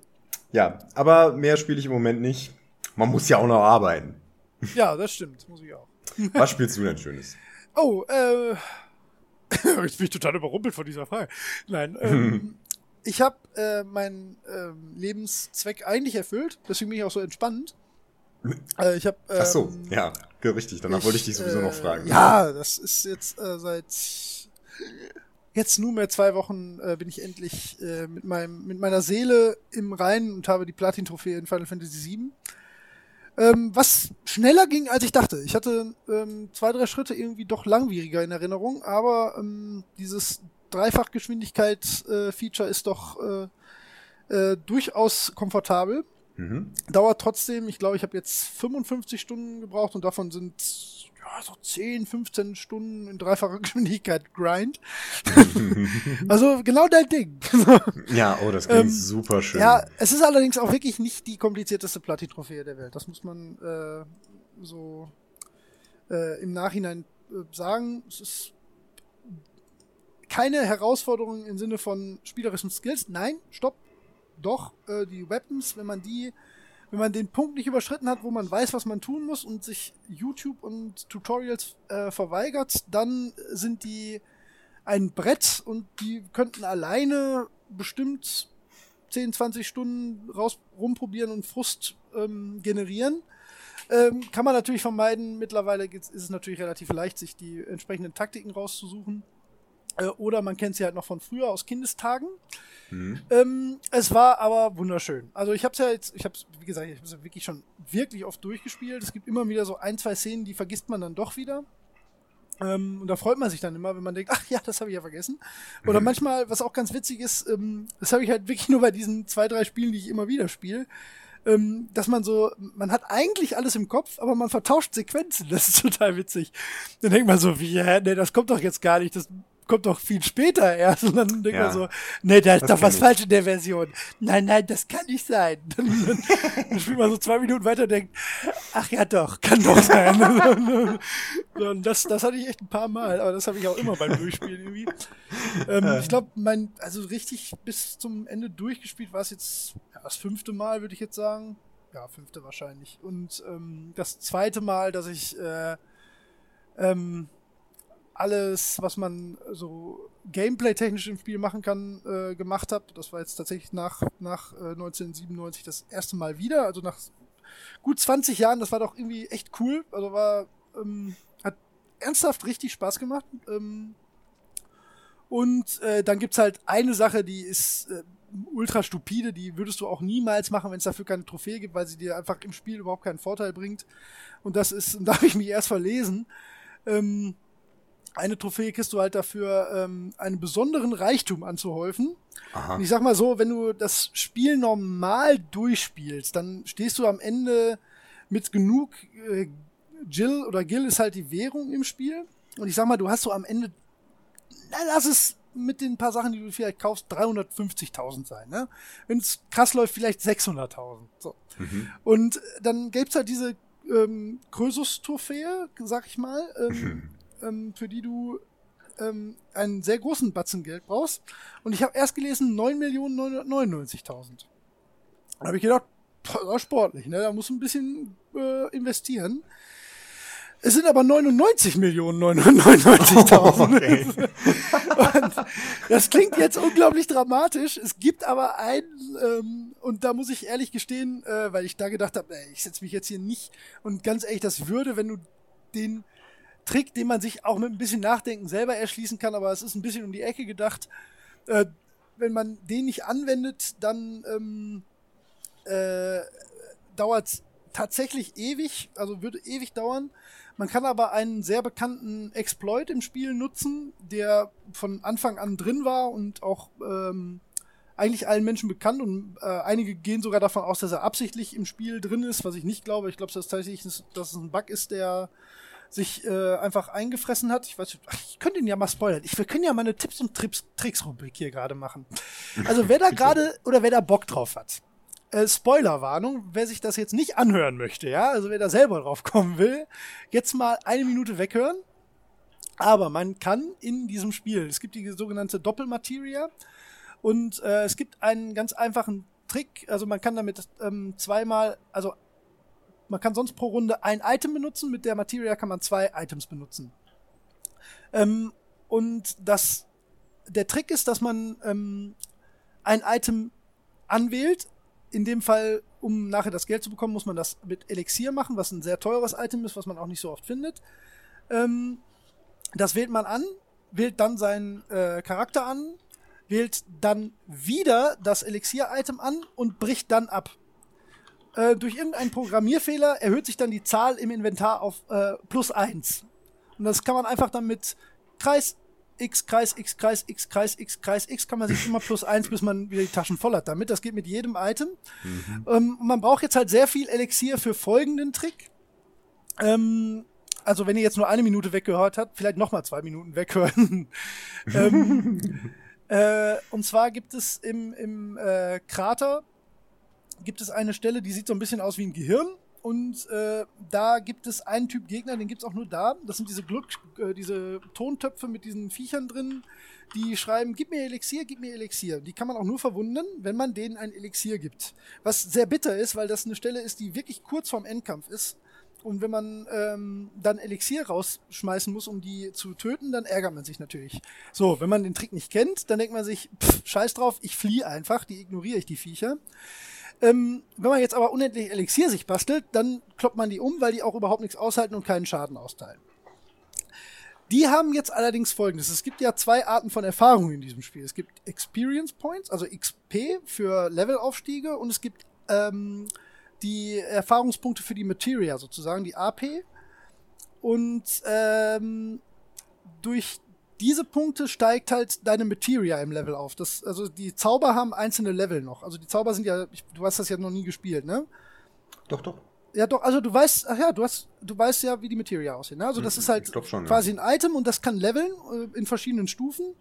Ja, aber mehr spiele ich im Moment nicht. Man muss ja auch noch arbeiten. Ja, das stimmt. Muss ich auch. Was spielst du denn Schönes? Oh, äh. *laughs* Jetzt bin ich total überrumpelt von dieser Frage. Nein, ähm, *laughs* ich habe äh, meinen ähm, Lebenszweck eigentlich erfüllt, deswegen bin ich auch so entspannt. Äh, ich habe. Ähm, Ach so, ja, richtig. Danach wollte ich dich sowieso noch äh, fragen. Ja, das ist jetzt äh, seit jetzt nunmehr zwei Wochen äh, bin ich endlich äh, mit meinem mit meiner Seele im Reinen und habe die Platin-Trophäe in Final Fantasy VII. Ähm, was schneller ging, als ich dachte. Ich hatte ähm, zwei, drei Schritte irgendwie doch langwieriger in Erinnerung, aber ähm, dieses Dreifachgeschwindigkeit-Feature ist doch äh, äh, durchaus komfortabel. Mhm. Dauert trotzdem, ich glaube, ich habe jetzt 55 Stunden gebraucht und davon sind so 10, 15 Stunden in dreifacher *laughs* Geschwindigkeit Grind. *laughs* also genau dein Ding. *laughs* Ja, oh, das klingt Ähm, super schön. ja, es ist allerdings auch wirklich nicht die komplizierteste Platin-Trophäe der Welt. Das muss man äh, so äh, im Nachhinein äh, sagen. Es ist keine Herausforderung im Sinne von spielerischen Skills. Nein, stopp. Doch, äh, die Weapons, wenn man die, wenn man den Punkt nicht überschritten hat, wo man weiß, was man tun muss und sich YouTube und Tutorials äh, verweigert, dann sind die ein Brett und die könnten alleine bestimmt 10, 20 Stunden raus rumprobieren und Frust ähm, generieren. Ähm, kann man natürlich vermeiden. Mittlerweile ist es natürlich relativ leicht, sich die entsprechenden Taktiken rauszusuchen. Äh, oder man kennt sie halt noch von früher aus Kindestagen. Mhm. Ähm, es war aber wunderschön. Also ich habe es ja jetzt, ich habe es, wie gesagt, ich habe es wirklich schon wirklich oft durchgespielt. Es gibt immer wieder so ein, zwei Szenen, die vergisst man dann doch wieder. Ähm, und da freut man sich dann immer, wenn man denkt, *laughs* ach ja, das habe ich ja vergessen. Oder Mhm. manchmal, was auch ganz witzig ist, ähm, das habe ich halt wirklich *laughs* nur bei diesen zwei, drei Spielen, die ich immer wieder spiele. ähm, dass man so, man hat eigentlich alles im Kopf, aber man vertauscht Sequenzen. *laughs* Das ist total witzig. Dann denkt man so, wie, hä, nee, das kommt doch jetzt gar nicht. Das kommt doch viel später erst. Und dann denkt ja. man so, nee, da ist doch was ich. falsch in der Version. Nein, nein, das kann nicht sein. Dann, *laughs* dann, dann spielt man so zwei Minuten weiter und denkt, ach ja doch, kann doch sein. *laughs* und das, das hatte ich echt ein paar Mal, aber das habe ich auch immer beim Durchspielen irgendwie. Ähm, ich glaube, mein, also richtig bis zum Ende durchgespielt war es jetzt ja, das fünfte Mal, würde ich jetzt sagen. Ja, fünfte wahrscheinlich. Und ähm, das zweite Mal, dass ich äh, ähm, alles, was man so gameplay-technisch im Spiel machen kann, äh, gemacht habe. Das war jetzt tatsächlich nach, nach äh, 1997 das erste Mal wieder. Also nach gut 20 Jahren, das war doch irgendwie echt cool. Also war, ähm, hat ernsthaft richtig Spaß gemacht. Ähm, und äh, dann gibt's halt eine Sache, die ist äh, ultra stupide, die würdest du auch niemals machen, wenn es dafür keine Trophäe gibt, weil sie dir einfach im Spiel überhaupt keinen Vorteil bringt. Und das ist, und *laughs* da habe ich mich erst verlesen. Ähm, eine Trophäe kriegst du halt dafür, ähm, einen besonderen Reichtum anzuhäufen. Aha. Und ich sag mal so, wenn du das Spiel normal durchspielst, dann stehst du am Ende mit genug äh, Jill oder Gil ist halt die Währung im Spiel. Und ich sag mal, du hast so am Ende, na, lass es mit den paar Sachen, die du vielleicht kaufst, 350.000 sein. Ne? Wenn es krass läuft, vielleicht 600.000. So. Mhm. Und dann gibt's halt diese ähm, Krösus-Trophäe, sag ich mal. Ähm, *laughs* ähm, für die du ähm, einen sehr großen Batzen Geld brauchst. Und ich habe erst gelesen 9.999.000. Da habe ich gedacht, boah, sportlich, ne? Da muss ein bisschen äh, investieren. Es sind aber 99 Millionen 999.000. *laughs* Okay. das klingt jetzt unglaublich dramatisch. Es gibt aber einen, ähm, und da muss ich ehrlich gestehen, äh, weil ich da gedacht habe, ich setze mich jetzt hier nicht. Und ganz ehrlich, das würde, wenn du den Trick, den man sich auch mit ein bisschen Nachdenken selber erschließen kann, aber es ist ein bisschen um die Ecke gedacht. Äh, wenn man den nicht anwendet, dann ähm, äh, dauert es tatsächlich ewig, also würde ewig dauern. Man kann aber einen sehr bekannten Exploit im Spiel nutzen, der von Anfang an drin war und auch ähm, eigentlich allen Menschen bekannt und äh, einige gehen sogar davon aus, dass er absichtlich im Spiel drin ist, was ich nicht glaube. Ich glaube, dass tatsächlich dass es ein Bug ist, der sich äh, einfach eingefressen hat. Ich weiß, ich könnte ihn ja mal spoilern. Ich, wir können ja mal eine Tipps und Trips, Tricks-Rubrik hier gerade machen. Also wer da gerade oder wer da Bock drauf hat. Äh, Spoilerwarnung, wer sich das jetzt nicht anhören möchte, ja, also wer da selber drauf kommen will, jetzt mal eine Minute weghören. Aber man kann in diesem Spiel, es gibt die sogenannte Doppelmateria und äh, es gibt einen ganz einfachen Trick, also man kann damit ähm, zweimal, also man kann sonst pro Runde ein Item benutzen, mit der Materia kann man zwei Items benutzen. Ähm, und das, der Trick ist, dass man ähm, ein Item anwählt. In dem Fall, um nachher das Geld zu bekommen, muss man das mit Elixier machen, was ein sehr teures Item ist, was man auch nicht so oft findet. Ähm, das wählt man an, wählt dann seinen äh, Charakter an, wählt dann wieder das Elixier-Item an und bricht dann ab. Äh, durch irgendeinen Programmierfehler erhöht sich dann die Zahl im Inventar auf äh, plus eins. Und das kann man einfach dann mit Kreis X, Kreis, X, Kreis, X, Kreis, X, Kreis, X kann man sich immer plus eins, bis man wieder die Taschen voll hat damit. Das geht mit jedem Item. Mhm. Ähm, man braucht jetzt halt sehr viel Elixier für folgenden Trick. Ähm, also wenn ihr jetzt nur eine Minute weggehört habt, vielleicht nochmal zwei Minuten weghören. *laughs* ähm, *laughs* äh, und zwar gibt es im, im äh, Krater gibt es eine Stelle, die sieht so ein bisschen aus wie ein Gehirn. Und äh, da gibt es einen Typ Gegner, den gibt es auch nur da. Das sind diese Glück, äh, diese Tontöpfe mit diesen Viechern drin, die schreiben, gib mir Elixier, gib mir Elixier. Die kann man auch nur verwunden, wenn man denen ein Elixier gibt. Was sehr bitter ist, weil das eine Stelle ist, die wirklich kurz vorm Endkampf ist. Und wenn man ähm, dann Elixier rausschmeißen muss, um die zu töten, dann ärgert man sich natürlich. So, wenn man den Trick nicht kennt, dann denkt man sich, pff, scheiß drauf, ich fliehe einfach, die ignoriere ich, die Viecher. Ähm, wenn man jetzt aber unendlich Elixier sich bastelt, dann kloppt man die um, weil die auch überhaupt nichts aushalten und keinen Schaden austeilen. Die haben jetzt allerdings folgendes. Es gibt ja zwei Arten von Erfahrungen in diesem Spiel. Es gibt Experience Points, also XP für Levelaufstiege und es gibt ähm, die Erfahrungspunkte für die Materia sozusagen, die AP. Und ähm, durch diese Punkte steigt halt deine Materia im Level auf. Das, also die Zauber haben einzelne Level noch. Also die Zauber sind ja, ich, du hast das ja noch nie gespielt, ne? Doch, doch. Ja, doch, also du weißt, ach ja, du hast, du weißt ja, wie die Materia aussehen. Ne? Also das Hm, ist halt schon, ja. quasi ein Item und das kann leveln äh, in verschiedenen Stufen.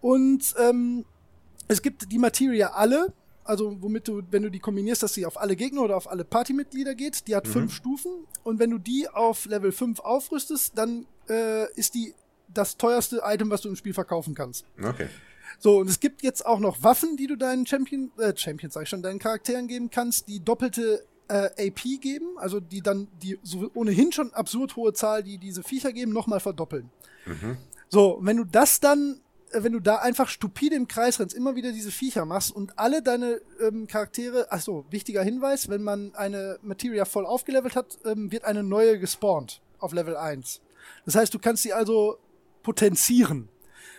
Und ähm, es gibt die Materia alle, also womit du, wenn du die kombinierst, dass sie auf alle Gegner oder auf alle Partymitglieder geht, die hat Mhm. fünf Stufen. Und wenn du die auf Level 5 aufrüstest, dann äh, ist die das teuerste Item, was du im Spiel verkaufen kannst. Okay. So, und es gibt jetzt auch noch Waffen, die du deinen Champion, äh, Champions, sag ich schon, deinen Charakteren geben kannst, die doppelte äh, AP geben, also die dann die so ohnehin schon absurd hohe Zahl, die diese Viecher geben, nochmal verdoppeln. So, und wenn du das dann, äh, wenn du da einfach stupide im Kreis rennst, immer wieder diese Viecher machst und alle deine ähm, Charaktere, ach so, wichtiger Hinweis, wenn man eine Materia voll aufgelevelt hat, ähm, wird eine neue gespawnt auf Level 1. Das heißt, du kannst sie also potenzieren.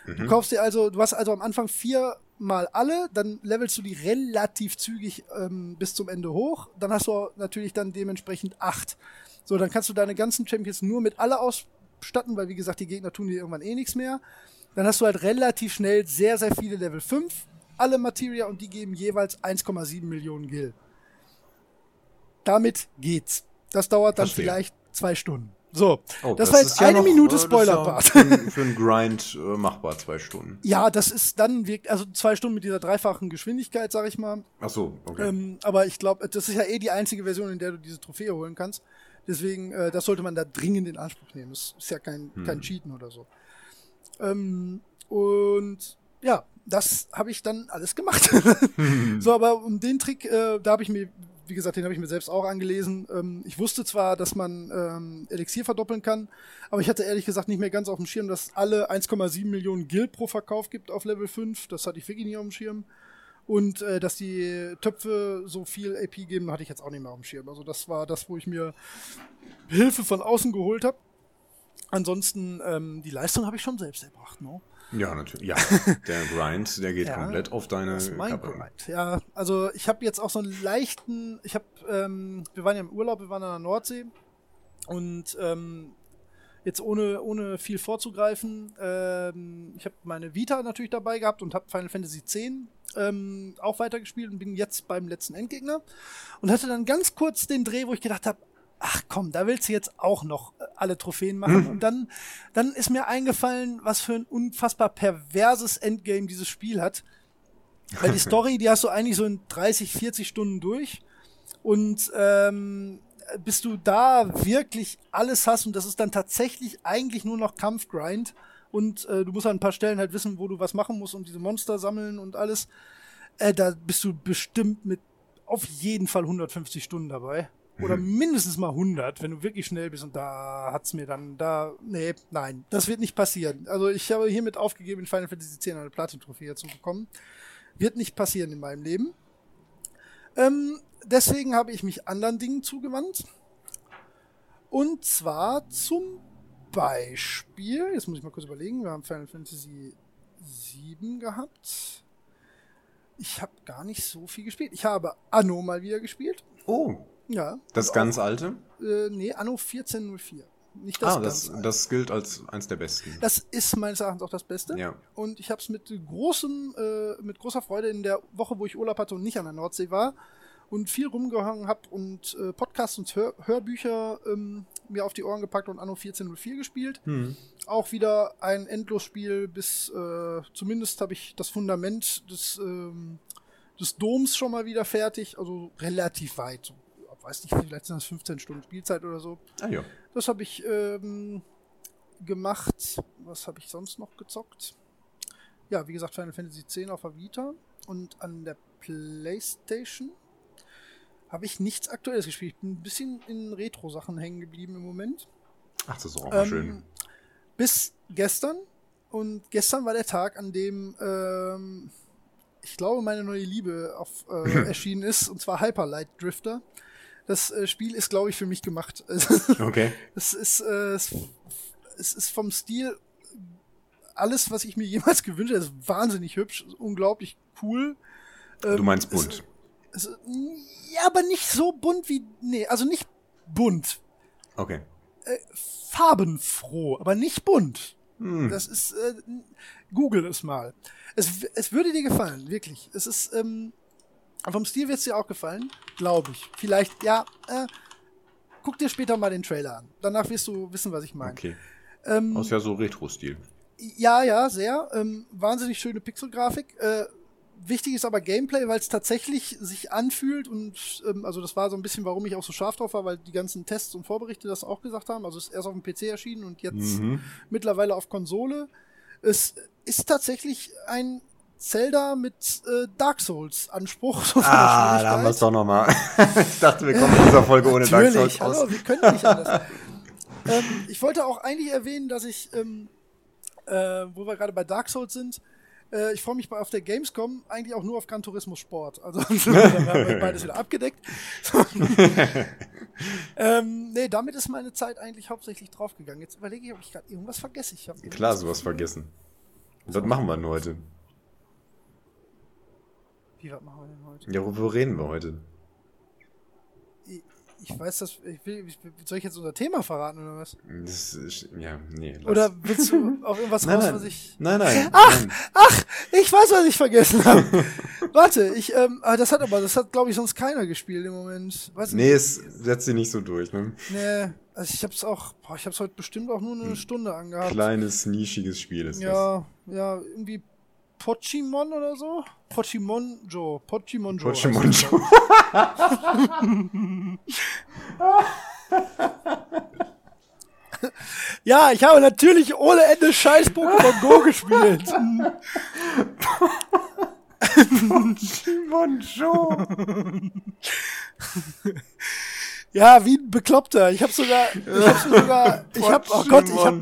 Du kaufst dir also, du hast also am Anfang vier mal alle, dann levelst du die relativ zügig ähm, bis zum Ende hoch. Dann hast du natürlich dann dementsprechend acht. So, dann kannst du deine ganzen Champions nur mit alle ausstatten, weil wie gesagt, die Gegner tun dir irgendwann eh nichts mehr. Dann hast du halt relativ schnell sehr, sehr viele Level 5, alle Materia und die geben jeweils 1,7 Millionen Gil. Damit geht's. Das dauert dann Verstehe. vielleicht zwei Stunden. So, Oh, das, war jetzt ja eine noch, Minute äh, das Spoiler-Part. Ja für, einen- für einen Grind äh, machbar, zwei Stunden. Ja, das ist dann wirkt, also zwei Stunden mit dieser dreifachen Geschwindigkeit, sag ich mal. Ach so, okay. Ähm, aber ich glaube, das ist ja eh die einzige Version, in der du diese Trophäe holen kannst. Deswegen, äh, das sollte man da dringend in Anspruch nehmen. Das ist ja kein, kein Cheaten oder so. Ähm, und ja, das habe ich dann alles gemacht. *laughs* so, aber um den Trick, äh, da habe ich mir, wie gesagt, den habe ich mir selbst auch angelesen. Ähm, ich wusste zwar, dass man ähm, Elixier verdoppeln kann, aber ich hatte ehrlich gesagt nicht mehr ganz auf dem Schirm, dass alle 1,7 Millionen Gil pro Verkauf gibt auf Level 5. Das hatte ich wirklich nie auf dem Schirm. Und äh, dass die Töpfe so viel AP geben, hatte ich jetzt auch nicht mehr auf dem Schirm. Also das war das, wo ich mir Hilfe von außen geholt habe. Ansonsten, ähm, die Leistung habe ich schon selbst erbracht, ne? Ja, natürlich. Ja, *laughs* der Grind, der geht Ja, komplett auf deine Das ist mein Kappe. Grind. Ja, also ich habe jetzt auch so einen leichten, ich habe, ähm, wir waren ja im Urlaub, wir waren an der Nordsee und ähm, jetzt ohne, ohne viel vorzugreifen, ähm, ich habe meine Vita natürlich dabei gehabt und habe Final Fantasy X ähm, auch weitergespielt und bin jetzt beim letzten Endgegner und hatte dann ganz kurz den Dreh, wo ich gedacht habe, ach komm, da willst du jetzt auch noch äh, alle Trophäen machen. Und dann, dann ist mir eingefallen, was für ein unfassbar perverses Endgame dieses Spiel hat. Weil die *laughs* Story, die hast du eigentlich so in 30, 40 Stunden durch. Und ähm, bis du da wirklich alles hast, und das ist dann tatsächlich eigentlich nur noch Kampfgrind. Und äh, du musst an ein paar Stellen halt wissen, wo du was machen musst und diese Monster sammeln und alles. Äh, da bist du bestimmt mit auf jeden Fall 150 Stunden dabei. Oder mindestens mal 100, wenn du wirklich schnell bist. Und da hat's mir dann, da, nee, nein, das wird nicht passieren. Also ich habe hiermit aufgegeben, in Final Fantasy X eine Platin-Trophäe zu bekommen. Wird nicht passieren in meinem Leben. Ähm, deswegen habe ich mich anderen Dingen zugewandt. Und zwar zum Beispiel, jetzt muss ich mal kurz überlegen, wir haben Final Fantasy 7 gehabt. Ich habe gar nicht so viel gespielt. Ich habe Anno mal wieder gespielt. Oh, Ja. das ganz alte? Äh, nee, Anno 1404. Nicht das ah, das, das gilt als eins der besten. Das ist meines Erachtens auch das Beste. Ja. Und ich habe es mit großem, äh, mit großer Freude in der Woche, wo ich Urlaub hatte und nicht an der Nordsee war und viel rumgehangen habe und äh, Podcasts und Hör Hörbücher ähm, mir auf die Ohren gepackt und Anno 1404 gespielt. Hm. Auch wieder ein Endlosspiel bis äh, zumindest habe ich das Fundament des, ähm, des Doms schon mal wieder fertig, also relativ weit. So, weiß nicht, vielleicht sind das 15 Stunden Spielzeit oder so. Ah ja. Das habe ich ähm, gemacht. Was habe ich sonst noch gezockt? Ja, wie gesagt, Final Fantasy X auf der Vita und an der PlayStation habe ich nichts Aktuelles gespielt. Ich bin ein bisschen in Retro-Sachen hängen geblieben im Moment. Ach, das ist auch mal Ähm, schön. Bis gestern. Und gestern war der Tag, an dem ähm, ich glaube, meine neue Liebe auf, äh, *laughs* erschienen ist, und zwar Hyper Light Drifter. Das äh, Spiel ist, glaube ich, für mich gemacht. *laughs* Okay. Es ist, äh, es, es ist vom Stil alles, was ich mir *laughs* jemals gewünscht habe. Es ist wahnsinnig hübsch, unglaublich cool. Ähm, Du meinst es- bunt. Es, ja, aber nicht so bunt wie. Nee, also nicht bunt. Okay. Farbenfroh, aber nicht bunt. Das ist, äh, google es mal. Es, es würde dir gefallen, wirklich. Es ist, ähm, vom Stil wird es dir auch gefallen, glaube ich. Vielleicht, ja, äh, guck dir später mal den Trailer an. Danach wirst du wissen, was ich meine. Okay. Ähm, Aus ja so Retro-Stil. ja, ja, sehr. Ähm, wahnsinnig schöne Pixelgrafik. Äh, wichtig ist aber Gameplay, weil es tatsächlich sich anfühlt und ähm, also das war so ein bisschen, warum ich auch so scharf drauf war, weil die ganzen Tests und Vorberichte das auch gesagt haben. Also es ist erst auf dem PC erschienen und jetzt mittlerweile auf Konsole. Es ist tatsächlich ein Zelda mit äh, Dark Souls Anspruch. *laughs* So Ah, da haben wir es doch nochmal. *laughs* ich dachte, wir kommen in dieser Folge ohne Dark Souls raus. hallo, wir können nicht anders. *laughs* ähm, ich wollte auch eigentlich erwähnen, dass ich, ähm, äh, wo wir gerade bei Dark Souls sind, äh, ich freue mich bei- auf der Gamescom eigentlich auch nur auf Gran Turismo Sport. Also dann haben wir beides wieder abgedeckt. ähm, nee, damit ist meine Zeit eigentlich hauptsächlich draufgegangen. Jetzt überlege ich, ob ich gerade irgendwas vergesse. Ich Klar, sowas vergessen. Was machen wir denn heute? Wie, was machen wir denn heute? Ja, worüber reden wir heute? Ich, ich weiß das, ich will, ich, soll ich jetzt unser Thema verraten oder was? Das ist, ja, nee. lass. Oder willst du auf irgendwas *laughs* nein, raus, nein. was ich. Nein, nein. *laughs* Ach, nein. ach, ich weiß, was ich vergessen habe. *laughs* Warte, ich, ähm, ah, das hat aber, das hat, glaube ich, sonst keiner gespielt im Moment. Weiß Nee, es setzt sich nicht so durch, ne? Nee, also ich hab's auch, boah, ich hab's heute bestimmt auch nur eine Stunde angehabt. Kleines, nischiges Spiel ist das. Ja, ja, irgendwie Pochimon oder so? Pochimon Joe. Pochimon Joe. Pochimon heißt das. Joe. *laughs* Ja, ich habe natürlich ohne Ende scheiß Pokémon Go gespielt. Pochimon Joe. *laughs* Ja, wie ein Bekloppter. Ich habe sogar, ich habe sogar, ich habe, oh Gott, ich habe.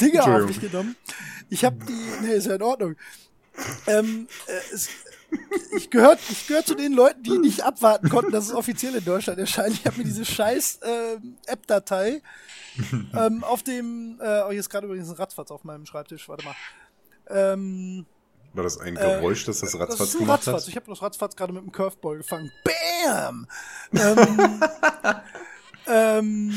Dinge auf mich genommen. Ich habe die, nee, ist ja in Ordnung. Ähm, äh, es, ich gehört, ich gehör zu den Leuten, die nicht abwarten konnten, dass es offiziell in Deutschland erscheint. Ich habe mir diese scheiß ähm, App-Datei *laughs* ähm, auf dem, äh, oh, hier ist gerade übrigens ein Ratzfatz auf meinem Schreibtisch. Warte mal. Ähm, War das ein Geräusch, das das das Ratzfatz ist ein gemacht Ratzfatz. hat? Ich habe das Ratzfatz gerade mit dem Curveball gefangen. Bam! ähm, *laughs* ähm,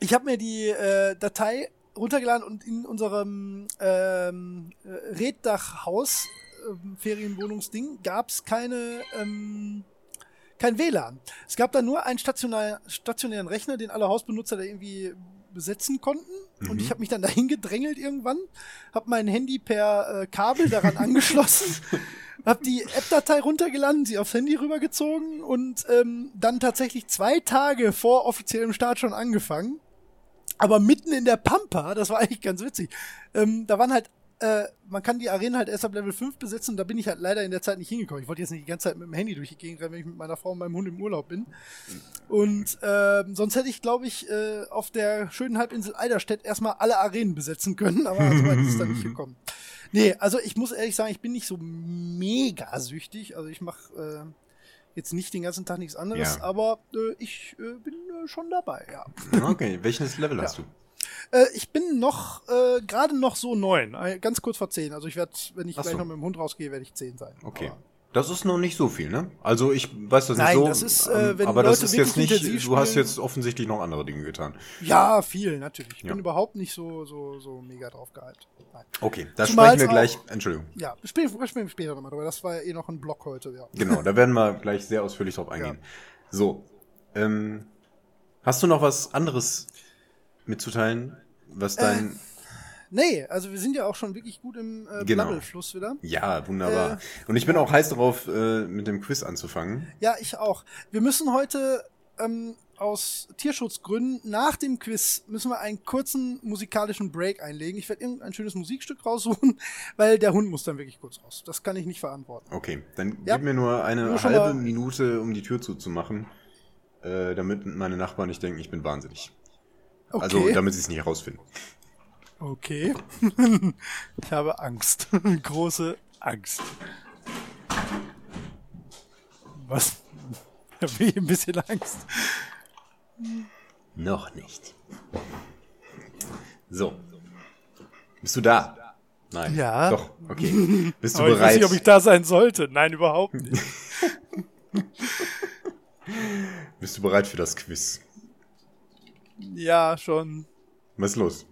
ich habe mir die äh, Datei runtergeladen und in unserem ähm, äh, Reddachhaus, ähm, Ferienwohnungsding, gab es keine ähm, kein WLAN. Es gab da nur einen stationär, stationären Rechner, den alle Hausbenutzer da irgendwie besetzen konnten. Und ich habe mich dann dahin gedrängelt irgendwann, habe mein Handy per äh, Kabel daran *laughs* angeschlossen, habe die App-Datei runtergeladen, sie aufs Handy rübergezogen und ähm, dann tatsächlich zwei Tage vor offiziellem Start schon angefangen. Aber mitten in der Pampa, das war eigentlich ganz witzig. Ähm, da waren halt, äh, man kann die Arenen halt erst ab Level 5 besetzen und da bin ich halt leider in der Zeit nicht hingekommen. Ich wollte jetzt nicht die ganze Zeit mit dem Handy durch die Gegend rennen, wenn ich mit meiner Frau und meinem Hund im Urlaub bin. Und ähm, sonst hätte ich, glaube ich, äh, auf der schönen Halbinsel Eiderstedt erstmal alle Arenen besetzen können, aber so weit ist es dann nicht *laughs* gekommen. Nee, also ich muss ehrlich sagen, ich bin nicht so mega süchtig. Also ich mache äh, jetzt nicht den ganzen Tag nichts anderes, Ja. aber äh, ich äh, bin äh, schon dabei, ja. Okay, welches Level hast du? Äh, ich bin noch, äh, gerade noch so neun, äh, ganz kurz vor zehn. Also ich werde, wenn ich Ach gleich so. noch mit dem Hund rausgehe, werde ich zehn sein. Okay. Aber, Das ist noch nicht so viel, ne? Also ich weiß das Nein, nicht so. das ist, äh, ähm, wenn aber das Leute ist jetzt nicht, du hast spielen- jetzt offensichtlich noch andere Dinge getan. ja, viel, natürlich. Ich Ja. bin überhaupt nicht so, so, so mega drauf gehypt. Okay, da Zumal sprechen wir gleich. Entschuldigung. Ja, spielen, wir später nochmal drüber. Das war ja eh noch ein Block heute, ja. Genau, da werden wir gleich sehr ausführlich drauf eingehen. So, ähm, hast du noch was anderes mitzuteilen, was dein... Nee, also wir sind ja auch schon wirklich gut im äh, Genau. Wieder. ja, wunderbar. Äh, Und ich bin auch heiß darauf, äh, mit dem Quiz anzufangen. Ja, ich auch. Wir müssen heute ähm, aus Tierschutzgründen nach dem Quiz müssen wir einen kurzen musikalischen Break einlegen. Ich werde irgendein schönes Musikstück raussuchen, *laughs* weil der Hund muss dann wirklich kurz raus. Das kann ich nicht verantworten. Okay, dann Ja. gib mir nur eine Nur halbe Minute, um die Tür zuzumachen, äh, damit meine Nachbarn nicht denken, ich bin wahnsinnig. Okay. Also, damit sie es nicht herausfinden. Okay. *laughs* ich habe Angst. *laughs* Große Angst. Was? *laughs* Ich habe ein bisschen Angst. Noch nicht. So. Bist du da? Nein. Ja. Doch, okay. Bist du Aber ich weiß bereit? nicht, ob ich da sein sollte. Nein, überhaupt nicht. Bist du bereit für das Quiz? ja, schon. Was ist los?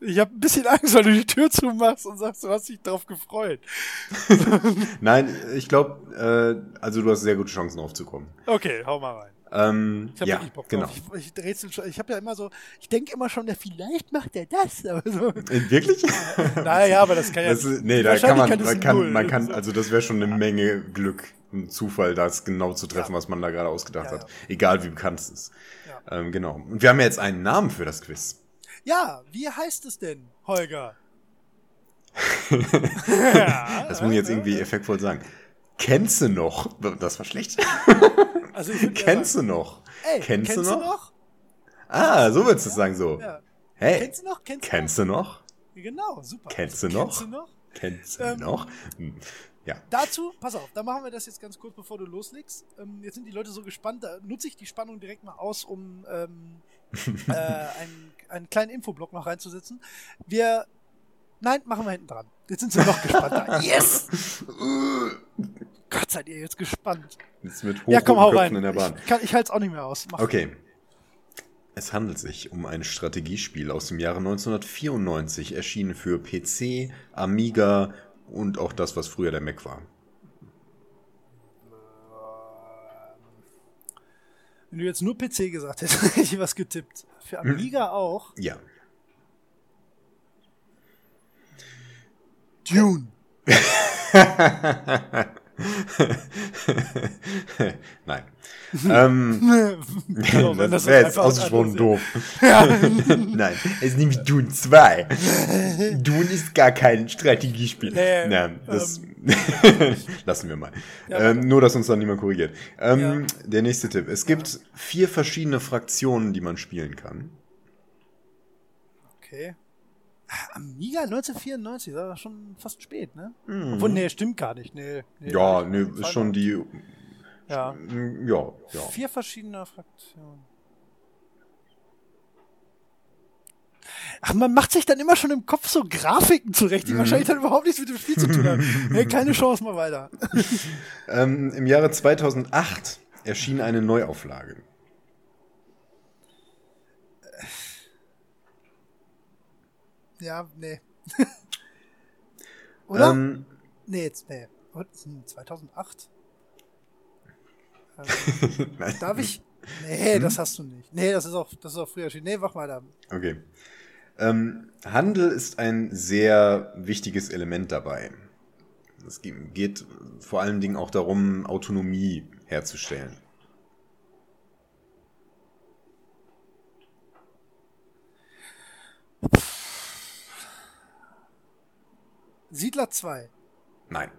Ich habe ein bisschen Angst, weil du die Tür zumachst und sagst, du hast dich drauf gefreut. *laughs* Nein, ich glaube, äh, also du hast sehr gute Chancen aufzukommen. Okay, hau mal rein. Ähm, Ich habe ja, wirklich Bock genau. drauf. Ich, ich, rätsel schon- ich habe ja immer so, ich denke immer schon, ja, vielleicht macht er das. Aber so, Wirklich? *laughs* naja, aber das kann ja Das ist, nee, da kann man, man kann, null. man kann, also das wäre schon eine Menge Glück, ein Zufall, das genau zu treffen, was man da gerade ausgedacht Ja, hat. ja. Egal wie bekannt es ist. Ja. Ähm, genau. Und wir haben ja jetzt einen Namen für das Quiz. Ja, wie heißt es denn, Holger? *laughs* Das muss ich jetzt irgendwie effektvoll sagen. Kennst du noch? Das war schlecht. Also Kennst du noch? Ey, kennst, du noch? noch? Ah, so würdest du es sagen, so. Ja. Hey, Kennst du noch? Kennst, kennst du noch? noch? Genau, super. Kennst du noch? Kennst du noch? Kennst du Ähm, noch? Hm. Ja. Dazu, pass auf, da machen wir das jetzt ganz kurz, bevor du loslegst. Ähm, jetzt sind die Leute so gespannt, da nutze ich die Spannung direkt mal aus, um ähm, *laughs* äh, einen, einen kleinen Infoblock noch reinzusetzen. Wir, nein, machen wir hinten dran. Jetzt sind sie noch gespannter. *laughs* Yes! Gott, seid ihr jetzt gespannt. Jetzt mit Ja, komm, hau rein. In der Bahn. Ich, kann- ich halte es auch nicht mehr aus. Mach. Okay. Es handelt sich um ein Strategiespiel aus dem Jahre 1994, erschienen für PC, Amiga und auch das, was früher der Mac war. Wenn du jetzt nur PC gesagt hättest, *laughs* hätte ich was getippt. Für Amiga auch. Ja. Dune. *laughs* Nein. ähm, *laughs* Genau, das das wäre jetzt einfach ausgesprochen doof. Nein, es ist nämlich Dune 2. Dune ist gar kein Strategiespiel. Nee, Nein, das *laughs* lassen wir mal. Ja, ähm, nur, dass uns dann niemand korrigiert. Ähm, Ja. Der nächste Tipp. Es gibt vier verschiedene Fraktionen, die man spielen kann. Okay. Ah, Amiga 1994, das war schon fast spät, ne? Mhm. Obwohl, nee, stimmt gar nicht. Nee, nee, Ja, ne, war- ist schon die. Ja. Ja, ja. Vier verschiedene Fraktionen. Ach, man macht sich dann immer schon im Kopf so Grafiken zurecht, Mhm. die wahrscheinlich dann überhaupt nichts mit dem Spiel zu tun haben. *laughs* hey, keine Chance mal weiter. *laughs* Ähm, Im Jahre 2008 erschien eine Neuauflage. Ja, nee. *laughs* Oder? Ähm, nee, jetzt, nee. Und, hm, 2008? Ähm, nein. darf ich? Nee, Hm? das hast du nicht. Nee, das ist auch, das ist auch früher erschienen. Nee, mach mal da. Okay. Ähm, Handel ist ein sehr wichtiges Element dabei. Es ge- geht vor allen Dingen auch darum, Autonomie herzustellen. Siedler 2. Nein.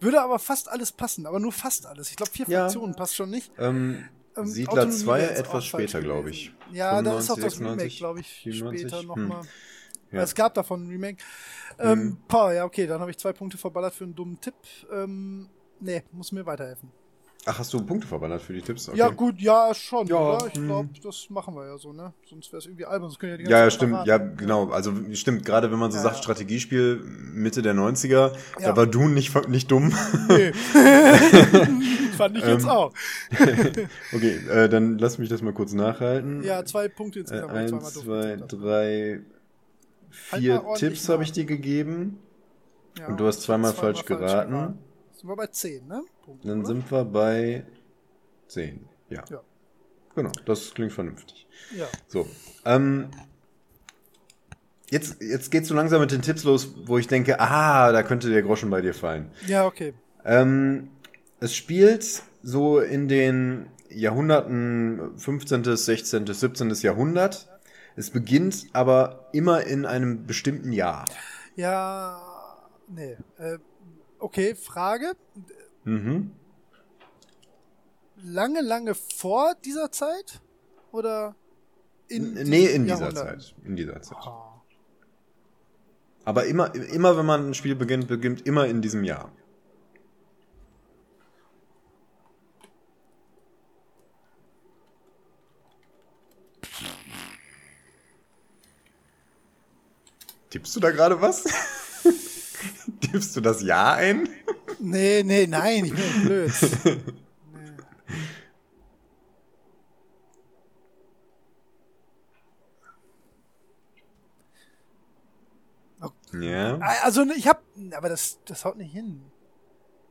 Würde aber fast alles passen, aber nur fast alles. Ich glaube, vier Ja. Fraktionen passt schon nicht. Ähm, Siedler Autonomie 2 wäre jetzt auch etwas später, glaube ich. Ja, da ist auch 95, das Remake, 96, glaube ich, 97? später Hm. nochmal. Ja. Es gab davon ein Remake. Ähm, Boah, ja, okay, dann habe ich zwei Punkte verballert für einen dummen Tipp. Ähm, nee, muss mir weiterhelfen. Ach, hast du Punkte verballert für die Tipps? Okay. Ja, gut, ja, schon, Ja, oder? Ich hm. glaube, das machen wir ja so, ne? Sonst wäre es irgendwie albern. Sonst können ja die Ja, ja, ganze Zeit stimmt. Ja, genau. Also stimmt, gerade wenn man so Ja, sagt, ja. Strategiespiel Mitte der 90er, Ja. da war Dune nicht, nicht dumm. Nee. *laughs* *laughs* Fand ich jetzt Ähm, auch. *laughs* okay, äh, dann lass mich das mal kurz nachhalten. Ja, zwei Punkte Äh, insgesamt. ich zweimal eins, zwei, drei, Halt vier ordentlich Tipps habe ich dir gegeben. Ja, und du hast hab zweimal falsch geraten. Sind wir bei 10, ne? Punkte, Dann oder? sind wir bei zehn. Ja. Ja. Genau, das klingt vernünftig. Ja. So. Ähm, jetzt, jetzt geht's so langsam mit den Tipps los, wo ich denke, ah, da könnte der Groschen bei dir fallen. ja, okay. Ähm, es spielt so in den Jahrhunderten 15., 16., 17. Jahrhundert. Es beginnt aber immer in einem bestimmten Jahr. Ja, nee. Äh, okay, Frage. Mhm. Lange, lange vor dieser Zeit? Oder in nee, in dieser? Zeit. In dieser Zeit. Ah. Aber immer, immer wenn man ein Spiel beginnt, beginnt immer in diesem Jahr. Tippst du da gerade was? *laughs* *laughs* Tippst du das Ja ein? Nee, nee, nein, ich bin blöd. *laughs* nee. Ja. Also ich hab, aber das, das haut nicht hin.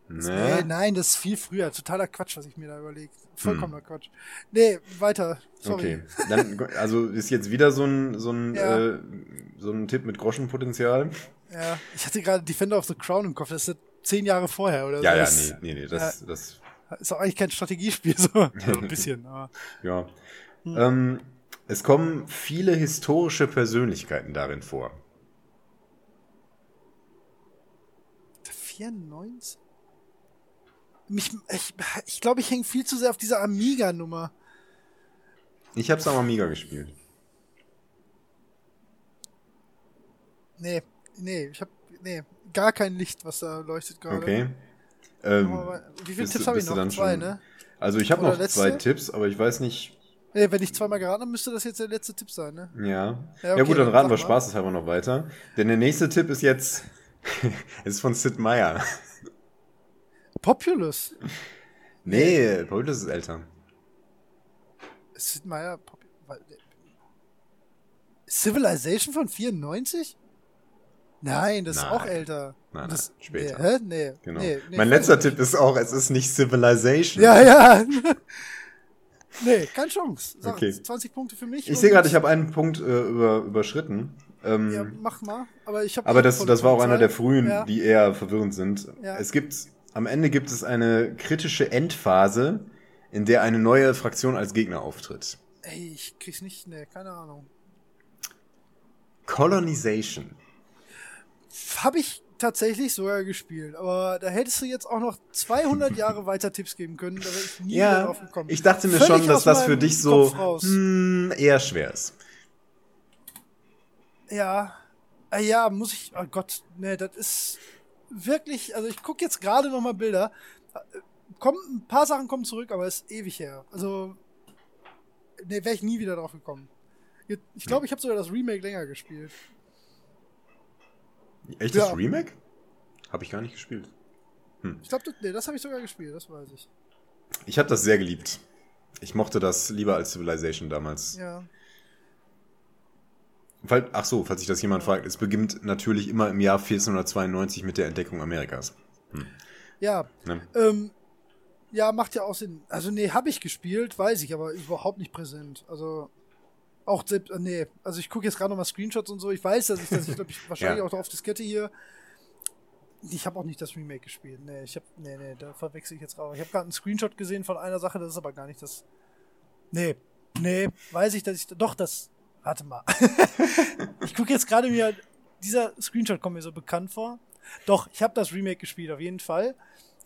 Nee, Ne? nein, das ist viel früher. Totaler Quatsch, was ich mir da überlegt. Vollkommener Quatsch. Nee, weiter. Sorry. Okay. Dann, also ist jetzt wieder so ein, so ein, *laughs* Ja. äh, so ein Tipp mit Groschenpotenzial. Ja, ich hatte gerade Defender of the Crown im Kopf. Das ist zehn Jahre vorher oder Ja, so. ja, das nee, nee, nee, das, das, ist auch eigentlich kein Strategiespiel, *laughs* so. Also ein bisschen, *laughs* aber. ja. Hm. Ähm, es kommen viele historische Persönlichkeiten darin vor. 94? Mich, ich ich glaube, ich hänge viel zu sehr auf dieser Amiga-Nummer. Ich hab's am Amiga gespielt. Nee, nee, ich habe nee, gar kein Licht, was da leuchtet gerade. Okay. Ähm, Aber wie viele bist Tipps habe ich noch? Zwei, schon- ne? Also ich habe noch letzte? zwei Tipps, aber ich weiß nicht. Nee, wenn ich zweimal geraten habe, müsste das jetzt der letzte Tipp sein, ne? Ja. Ja, Ja, okay, gut, dann raten wir spaßeshalber noch weiter. Denn der nächste Tipp ist jetzt. es *laughs* ist von Sid Meier. Populous. Nee, Paul, das ist älter. Sid Meier. Pop weil- Civilization von 94? Nein, das ist Nein. auch älter. Nein, das, nein, später. Nee, hä? Nee. Genau. Nee, nee, mein letzter Tipp ist auch, es ist nicht Civilization. Ja, ja. *laughs* nee, keine Chance. Sag, Okay. 20 Punkte für mich. Ich sehe gerade, ich habe einen Punkt äh, über, überschritten. Ähm, Ja, mach mal. Aber ich habe. aber das, das war auch einer der frühen, Ja. die eher verwirrend sind. Ja. Es gibt, am Ende gibt es eine kritische Endphase, in der eine neue Fraktion als Gegner auftritt. Ey, ich krieg's nicht. Nee, keine Ahnung. Colonization. Habe ich tatsächlich sogar gespielt. Aber da hättest du jetzt auch noch 200 Jahre weiter Tipps geben können. Da wäre ich nie wieder Ja, drauf gekommen. ich dachte mir Völlig schon, dass das für dich so raus. hm, eher schwer ist. Ja. Ah, ja, muss ich. Oh Gott, nee, das ist wirklich. Also ich gucke jetzt gerade noch mal Bilder. Kommen, ein paar Sachen kommen zurück, aber ist ewig her. Also. Nee, wäre ich nie wieder drauf gekommen. Ich glaube, ich habe sogar das Remake länger gespielt. Echt Ja. das Remake? Habe ich gar nicht gespielt. Ich glaube, das, nee, das habe ich sogar gespielt, das weiß ich. Ich habe das sehr geliebt. Ich mochte das lieber als Civilization damals. Ja. Fall, ach so, falls sich das jemand fragt, es beginnt natürlich immer im Jahr 1492 mit der Entdeckung Amerikas. Ja. Ne? Ähm, ja, macht ja auch Sinn. Also, nee, habe ich gespielt, weiß ich, aber überhaupt nicht präsent. Also, auch selbst, äh, nee, also ich gucke jetzt gerade nochmal Screenshots und so. Ich weiß, dass ich das, ich glaube, ich *laughs* wahrscheinlich Ja. auch auf Diskette hier. Ich habe auch nicht das Remake gespielt. Nee, ich habe, nee, nee, da verwechsel ich jetzt raus. Ich habe gerade einen Screenshot gesehen von einer Sache, das ist aber gar nicht das. Nee, nee, weiß ich, dass ich, doch, das, warte mal. *laughs* ich gucke jetzt gerade mir, dieser Screenshot kommt mir so bekannt vor. Doch, ich habe das Remake gespielt, auf jeden Fall.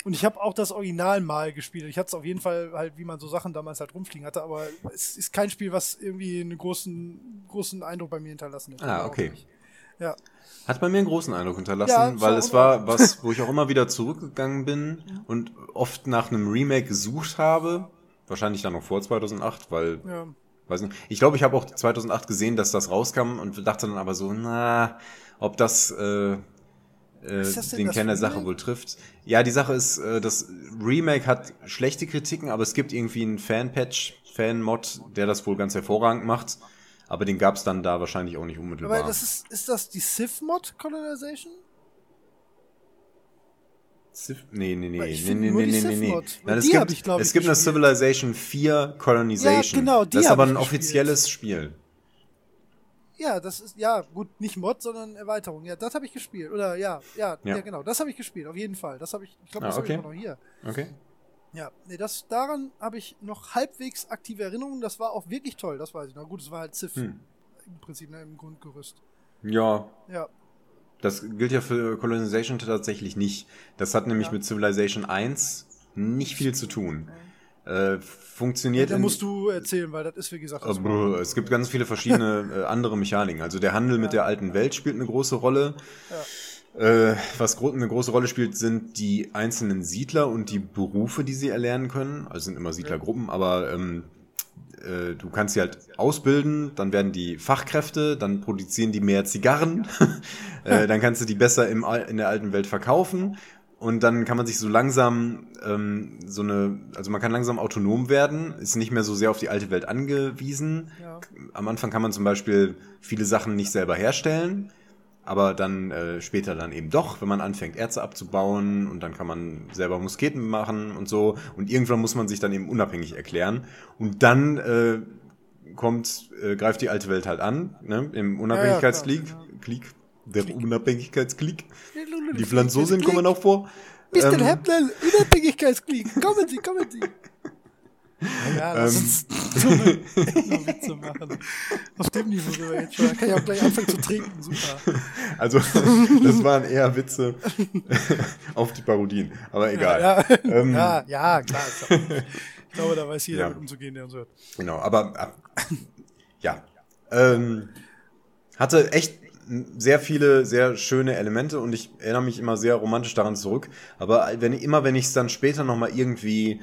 Und ich habe auch das Original mal gespielt. Ich hatte es auf jeden Fall halt, wie man so Sachen damals halt rumfliegen hatte, aber es ist kein Spiel, was irgendwie einen großen, großen Eindruck bei mir hinterlassen hat. Ah, okay. Ja, Hat bei mir einen großen Eindruck hinterlassen, Ja, weil es war was, wo ich auch immer wieder zurückgegangen bin und oft nach einem Remake gesucht habe. Wahrscheinlich dann noch vor 2008, weil, ja. weiß nicht. Ich glaube, ich habe auch 2008 gesehen, dass das rauskam und dachte dann aber so, na, ob das, äh, äh, den Kern der Sache wohl trifft. Ja, die Sache ist, äh, das Remake hat schlechte Kritiken, aber es gibt irgendwie einen Fan-Patch, Fan-Mod, der das wohl ganz hervorragend macht. Aber den gab es dann da wahrscheinlich auch nicht unmittelbar. Aber das ist, ist das die Civ-Mod Colonization? Civ nee, nee, nee, nee, nee, nee, die nee, nee. Nein, es gibt, ich, es gibt eine gespielt. Civilization 4 Colonization. Ja, genau, die das ist aber ein gespielt. offizielles Spiel. Ja, das ist, ja, gut, nicht Mod, sondern Erweiterung. Ja, das habe ich gespielt. Oder ja, ja, ja, Ja. genau, das habe ich gespielt, auf jeden Fall. Das habe ich, ich glaube, Ah, das okay. habe ich immer noch hier. Okay. Ja, nee, das, daran habe ich noch halbwegs aktive Erinnerungen. Das war auch wirklich toll, das weiß ich. Na gut, es war halt Civ Hm. im Prinzip, ne, im Grundgerüst. Ja, Ja, das gilt ja für Colonization tatsächlich nicht. Das hat nämlich Ja. mit Civilization 1 nicht viel zu tun. Äh, funktioniert da in- musst du erzählen, weil das ist, wie gesagt, Äh, das brr, Es gibt ganz viele verschiedene äh, andere Mechaniken. Also der Handel mit der alten Welt spielt eine große Rolle. Äh, was gro eine große Rolle spielt, sind die einzelnen Siedler und die Berufe, die sie erlernen können. Also sind immer Siedlergruppen, aber ähm, äh, du kannst sie halt ausbilden, dann werden die Fachkräfte, dann produzieren die mehr Zigarren, *laughs* äh, dann kannst du die besser im, in der alten Welt verkaufen und dann kann man sich so langsam ähm, so eine, also man kann langsam autonom werden, ist nicht mehr so sehr auf die alte Welt angewiesen. Ja. Am Anfang kann man zum Beispiel viele Sachen nicht selber herstellen. aber dann äh, später dann eben doch, wenn man anfängt, Erze abzubauen und dann kann man selber Musketen machen und so. Und irgendwann muss man sich dann eben unabhängig erklären. Und dann äh, kommt, äh, greift die alte Welt halt an, ne? Im Unabhängigkeitskrieg. Ja, ja, klar, der Krieg. Unabhängigkeitskrieg. Die Franzosen kommen auch vor. Mr. Ähm, Hepnell, Unabhängigkeitskrieg. Kommen Sie, kommen Sie. Ja, lass Ähm. uns *laughs* so eine Ethno-Witze machen. Auf dem Niveau sind wir jetzt schon. Da kann ich auch gleich anfangen zu trinken. Super. Also, das waren eher Witze *laughs* auf die Parodien. Aber egal. Ja, Ähm, ja, ja, klar. Ich glaube, da weiß jeder Ja. mit umzugehen, der uns hört. Genau, aber äh, ja. Ähm, hatte echt sehr viele, sehr schöne Elemente und ich erinnere mich immer sehr romantisch daran zurück. Aber wenn, immer wenn ich es dann später nochmal irgendwie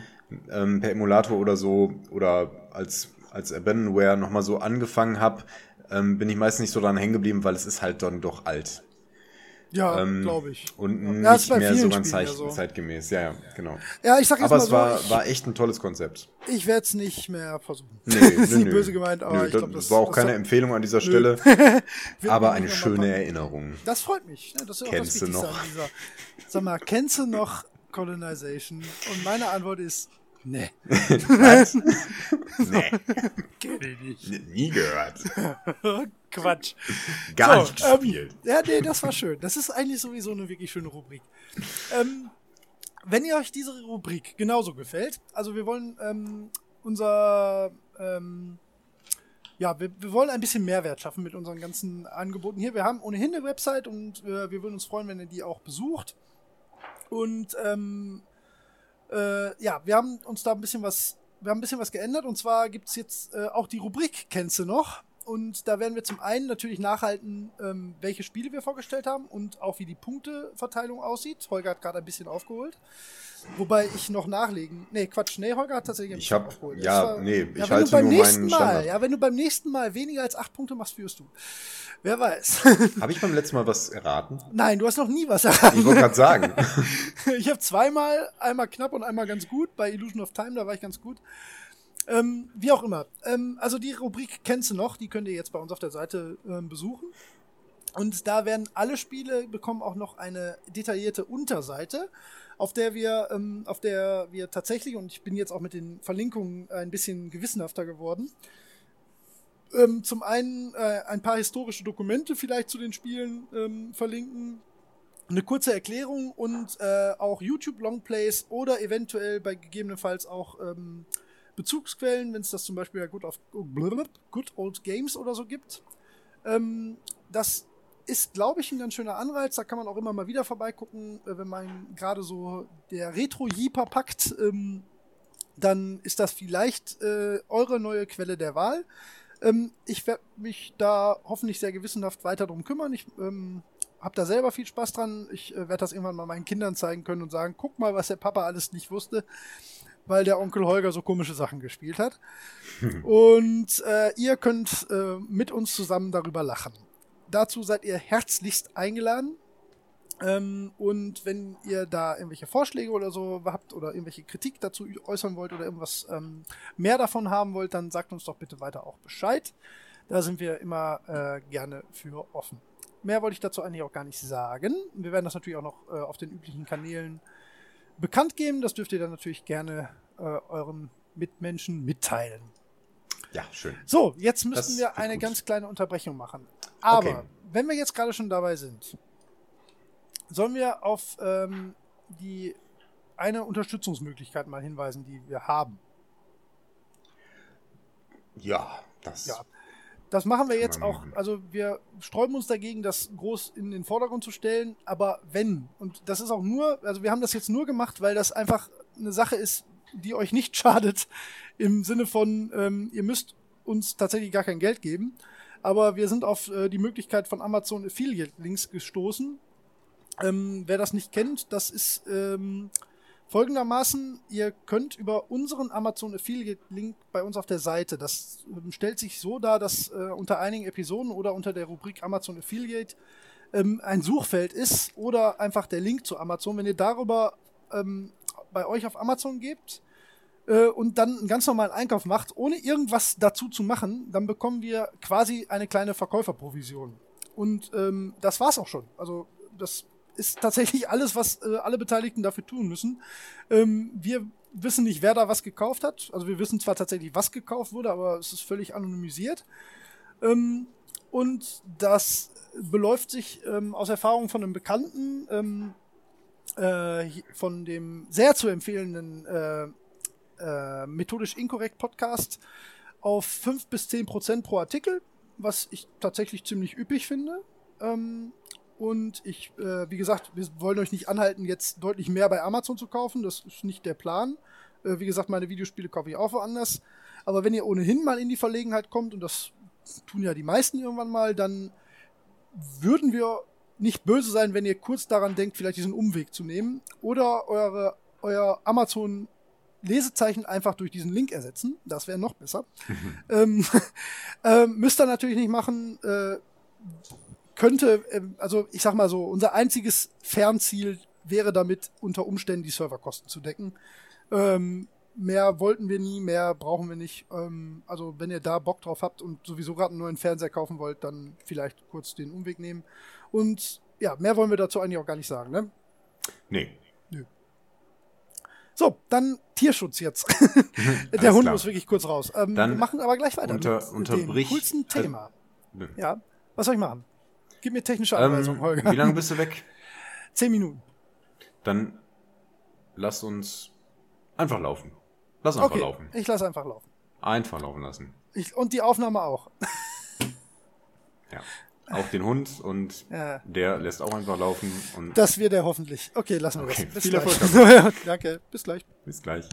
ähm, per Emulator oder so oder als, als Abandonware nochmal so angefangen habe, ähm, bin ich meist nicht so dran hängen geblieben, weil es ist halt dann doch alt. Ja, Ähm, glaube ich. Und Ja, nicht mehr so ganz ja so. zeitgemäß. Ja, ja, genau. Ja, ich sag jetzt Aber mal es war, ich, war echt ein tolles Konzept. ich werde es nicht mehr versuchen. Nee, *laughs* das ist nö, nicht nö. böse gemeint, aber Nö, ich das, glaube, das war auch das keine soll- Empfehlung an dieser. Stelle, *laughs* aber eine schöne. Erinnerung. Das freut mich. Ne? Das ist auch Kennst das du noch? an dieser. Sag mal, kennst du noch Colonization? Und meine Antwort ist, nee, *laughs* Was? nee, kenn ich nicht. n- nie gehört. Quatsch. *laughs* Gar So, nicht gespielt. Ähm, ja, nee, das war schön. Das ist eigentlich sowieso eine wirklich schöne Rubrik. Ähm, wenn ihr euch diese Rubrik genauso gefällt, also wir wollen ähm, unser, ähm, ja, wir, wir wollen ein bisschen Mehrwert schaffen mit unseren ganzen Angeboten hier. Wir haben ohnehin eine Website und äh, wir würden uns freuen, wenn ihr die auch besucht. Und ähm, äh, ja, wir haben uns da ein bisschen was, wir haben ein bisschen was geändert und zwar gibt's jetzt äh, auch die Rubrik Kennst du noch? Und da werden wir zum einen natürlich nachhalten, ähm, welche Spiele wir vorgestellt haben und auch wie die Punkteverteilung aussieht. Holger hat gerade ein bisschen aufgeholt. Wobei ich noch nachlegen. Nee, Quatsch, nee, Holger hat tatsächlich ein Ich bisschen hab- aufgeholt. ja, war- nee, ich ja, wenn halte du beim nur nächsten meinen Mal, Standard. ja, wenn du beim nächsten Mal weniger als acht Punkte machst, führst du. Wer weiß. *laughs* Habe ich beim letzten Mal was erraten? Nein, du hast noch nie was erraten. *laughs* Ich wollte gerade sagen. ich habe zweimal, einmal knapp und einmal ganz gut. Bei Illusion of Time, da war ich ganz gut. Ähm, wie auch immer. Ähm, also die Rubrik kennst du noch, die könnt ihr jetzt bei uns auf der Seite ähm, besuchen. Und da werden alle Spiele bekommen auch noch eine detaillierte Unterseite, auf der wir, ähm, auf der wir tatsächlich, und ich bin jetzt auch mit den Verlinkungen ein bisschen gewissenhafter geworden, ähm, zum einen äh, ein paar historische Dokumente vielleicht zu den Spielen ähm, verlinken, eine kurze Erklärung und äh, auch YouTube-Longplays oder eventuell bei gegebenenfalls auch ähm, Bezugsquellen, wenn es das zum Beispiel bei Good, of, Good Old Games oder so gibt. Ähm, das ist, glaube ich, ein ganz schöner Anreiz. Da kann man auch immer mal wieder vorbeigucken, äh, wenn man gerade so der Retro-Jeeper packt. Ähm, dann ist das vielleicht äh, eure neue Quelle der Wahl. Ähm, ich werde mich da hoffentlich sehr gewissenhaft weiter drum kümmern. Ich ähm, habe da selber viel Spaß dran. Ich äh, werde das irgendwann mal meinen Kindern zeigen können und sagen, guck mal, was der Papa alles nicht wusste, weil der Onkel Holger so komische Sachen gespielt hat. und äh, ihr könnt äh, mit uns zusammen darüber lachen. Dazu seid ihr herzlichst eingeladen. Ähm, und wenn ihr da irgendwelche Vorschläge oder so habt oder irgendwelche Kritik dazu äußern wollt oder irgendwas ähm, mehr davon haben wollt, dann sagt uns doch bitte weiter auch Bescheid. Da sind wir immer äh, gerne für offen. Mehr wollte ich dazu eigentlich auch gar nicht sagen. Wir werden das natürlich auch noch äh, auf den üblichen Kanälen bekannt geben. Das dürft ihr dann natürlich gerne äh, euren Mitmenschen mitteilen. Ja, schön. So, jetzt müssen Das wir eine gut. ganz kleine Unterbrechung machen. Aber Okay. wenn wir jetzt gerade schon dabei sind, sollen wir auf ähm, die eine Unterstützungsmöglichkeit mal hinweisen, die wir haben. Ja, das. Ja. Das machen wir jetzt auch, also wir sträuben uns dagegen, das groß in den Vordergrund zu stellen, aber wenn, und das ist auch nur, also wir haben das jetzt nur gemacht, weil das einfach eine Sache ist, die euch nicht *laughs* schadet, im Sinne von, ähm, ihr müsst uns tatsächlich gar kein Geld geben, aber wir sind auf äh, die Möglichkeit von Amazon Affiliate Links gestoßen. Ähm, wer das nicht kennt, das ist ähm, folgendermaßen, ihr könnt über unseren Amazon Affiliate Link bei uns auf der Seite, das ähm, stellt sich so dar, dass äh, unter einigen Episoden oder unter der Rubrik Amazon Affiliate ähm, ein Suchfeld ist oder einfach der Link zu Amazon. Wenn ihr darüber ähm, bei euch auf Amazon gebt äh, und dann einen ganz normalen Einkauf macht, ohne irgendwas dazu zu machen, dann bekommen wir quasi eine kleine Verkäuferprovision. und ähm, das war's auch schon. Also das ist tatsächlich alles, was äh, alle Beteiligten dafür tun müssen. Ähm, wir wissen nicht, wer da was gekauft hat. Also wir wissen zwar tatsächlich, was gekauft wurde, aber es ist völlig anonymisiert. Ähm, und das beläuft sich ähm, aus Erfahrung von einem Bekannten, ähm, äh, von dem sehr zu empfehlenden äh, äh, methodisch inkorrekt Podcast auf 5 bis 10 Prozent pro Artikel, was ich tatsächlich ziemlich üppig finde. Ähm, und ich, äh, wie gesagt, wir wollen euch nicht anhalten, jetzt deutlich mehr bei Amazon zu kaufen. Das ist nicht der Plan. Äh, wie gesagt, meine Videospiele kaufe ich auch woanders. Aber wenn ihr ohnehin mal in die Verlegenheit kommt, und das tun ja die meisten irgendwann mal, dann würden wir nicht böse sein, wenn ihr kurz daran denkt, vielleicht diesen Umweg zu nehmen oder eure, euer Amazon Lesezeichen einfach durch diesen Link ersetzen. Das wäre noch besser. *laughs* ähm, *laughs* äh, müsst ihr natürlich nicht machen. Äh, könnte, äh, also ich sag mal so, unser einziges Fernziel wäre damit unter Umständen die Serverkosten zu decken. Ähm, mehr wollten wir nie, mehr brauchen wir nicht. Ähm, also wenn ihr da Bock drauf habt und sowieso gerade einen neuen Fernseher kaufen wollt, dann vielleicht kurz den Umweg nehmen. Und ja, mehr wollen wir dazu eigentlich auch gar nicht sagen, ne? Nee. Nö. So, dann Tierschutz jetzt. *laughs* Der Hund klar. muss wirklich kurz raus. Ähm, wir machen aber gleich weiter unter, mit dem coolsten Thema. Äh, ja, was soll ich machen? Gib mir technische Anweisungen, ähm, Holger. Wie lange bist du weg? *laughs* Zehn Minuten. Dann lass uns einfach laufen. Lass einfach okay, laufen. Ich lass einfach laufen. Einfach laufen lassen. Ich, und die Aufnahme auch. *laughs* ja. Auch den Hund und *laughs* ja. der lässt auch einfach laufen. Und das wird er hoffentlich. Okay, lassen wir okay, das. Bis viel Erfolg. Danke, bis gleich. Bis gleich.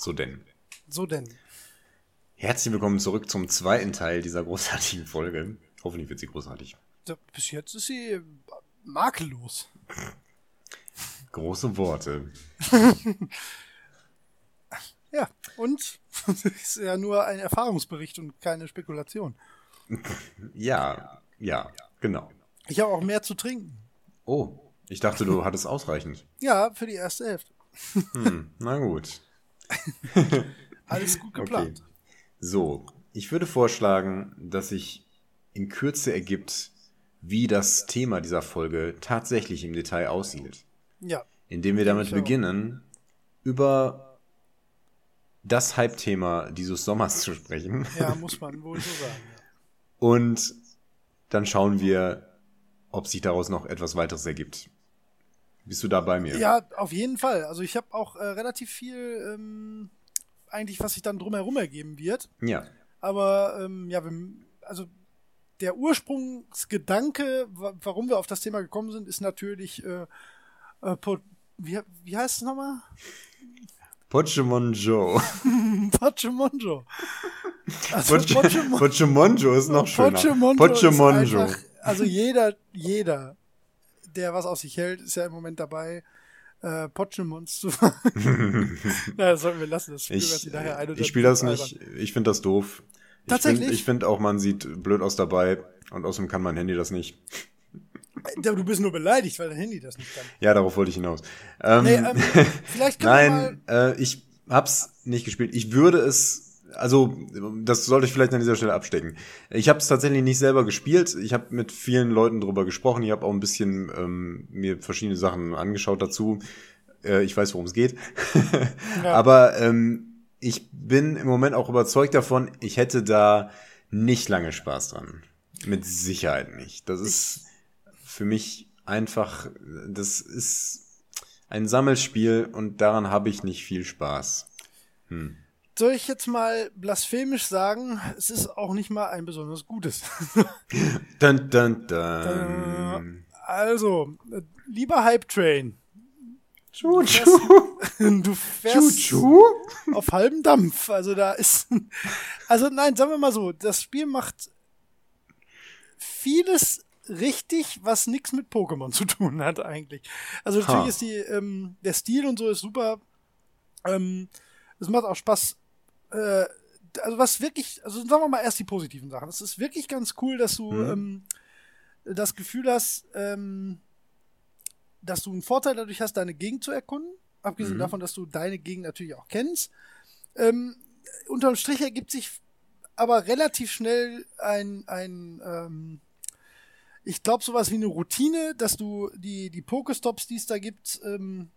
So denn. So denn. Herzlich willkommen zurück zum zweiten Teil dieser großartigen Folge. Hoffentlich wird sie großartig. Bis jetzt ist sie makellos. *laughs* Große Worte. *laughs* ja, und das *laughs* ist ja nur ein Erfahrungsbericht und keine Spekulation. ja, ja, genau. Ich habe auch mehr zu trinken. Oh, ich dachte, du hattest ausreichend. Ja, für die erste Hälfte. hm, na gut. *laughs* Alles gut geplant. Okay. So, ich würde vorschlagen, dass sich in Kürze ergibt, wie das Thema dieser Folge tatsächlich im Detail aussieht. Ja. Indem wir damit beginnen, über das Hype-Thema dieses Sommers zu sprechen. Ja, *laughs* muss man wohl so sagen. Ja. Und dann schauen wir, ob sich daraus noch etwas weiteres ergibt. Bist du da bei mir? Ja, auf jeden Fall. Also ich habe auch äh, relativ viel ähm, eigentlich, was sich dann drumherum ergeben wird. Ja. Aber ähm, ja, wir, also der Ursprungsgedanke, warum wir auf das Thema gekommen sind, ist natürlich äh, äh, wie, wie heißt es nochmal? Pochemonjo. *laughs* Pochemonjo. Also Pochemonjo ist noch schöner. Pochemonjo. Pochemonjo. also jeder, jeder der was aus sich hält, ist ja im Moment dabei, äh, Pochemons zu Na, *laughs* das sollten wir lassen. Das Spiel ich, sie daher ein Ich spiele das nicht. Ich finde das doof. Tatsächlich? Ich finde find auch, man sieht blöd aus dabei und außerdem kann mein Handy das nicht. Du bist nur beleidigt, weil dein Handy das nicht kann. Ja, darauf wollte ich hinaus. Ähm, nee, ähm, vielleicht *laughs* Nein, äh, ich hab's nicht gespielt. Ich würde es also das sollte ich vielleicht an dieser Stelle abstecken. Ich habe es tatsächlich nicht selber gespielt. Ich habe mit vielen Leuten drüber gesprochen. Ich habe auch ein bisschen ähm, mir verschiedene Sachen angeschaut dazu. Äh, ich weiß, worum es geht. *laughs* ja. Aber ähm, ich bin im Moment auch überzeugt davon, ich hätte da nicht lange Spaß dran. Mit Sicherheit nicht. Das ist für mich einfach, das ist ein Sammelspiel und daran habe ich nicht viel Spaß. Hm soll ich jetzt mal blasphemisch sagen, es ist auch nicht mal ein besonders gutes. *laughs* dun, dun, dun. Also, lieber Hype Train. *laughs* Du fährst, du fährst auf halbem Dampf. Also da ist. *laughs* Also nein, sagen wir mal so, das Spiel macht vieles richtig, was nichts mit Pokémon zu tun hat eigentlich. Also natürlich ha. ist die, ähm, der Stil und so ist super. Ähm, es macht auch Spaß, äh, also was wirklich, also sagen wir mal erst die positiven Sachen. Es ist wirklich ganz cool, dass du mhm. ähm, das Gefühl hast, ähm, dass du einen Vorteil dadurch hast, deine Gegend zu erkunden. abgesehen mhm. davon, dass du deine Gegend natürlich auch kennst. Ähm, unterm Strich ergibt sich aber relativ schnell ein, ein ähm, ich glaube, sowas wie eine Routine, dass du die, die Pokestops, die es da gibt, ähm,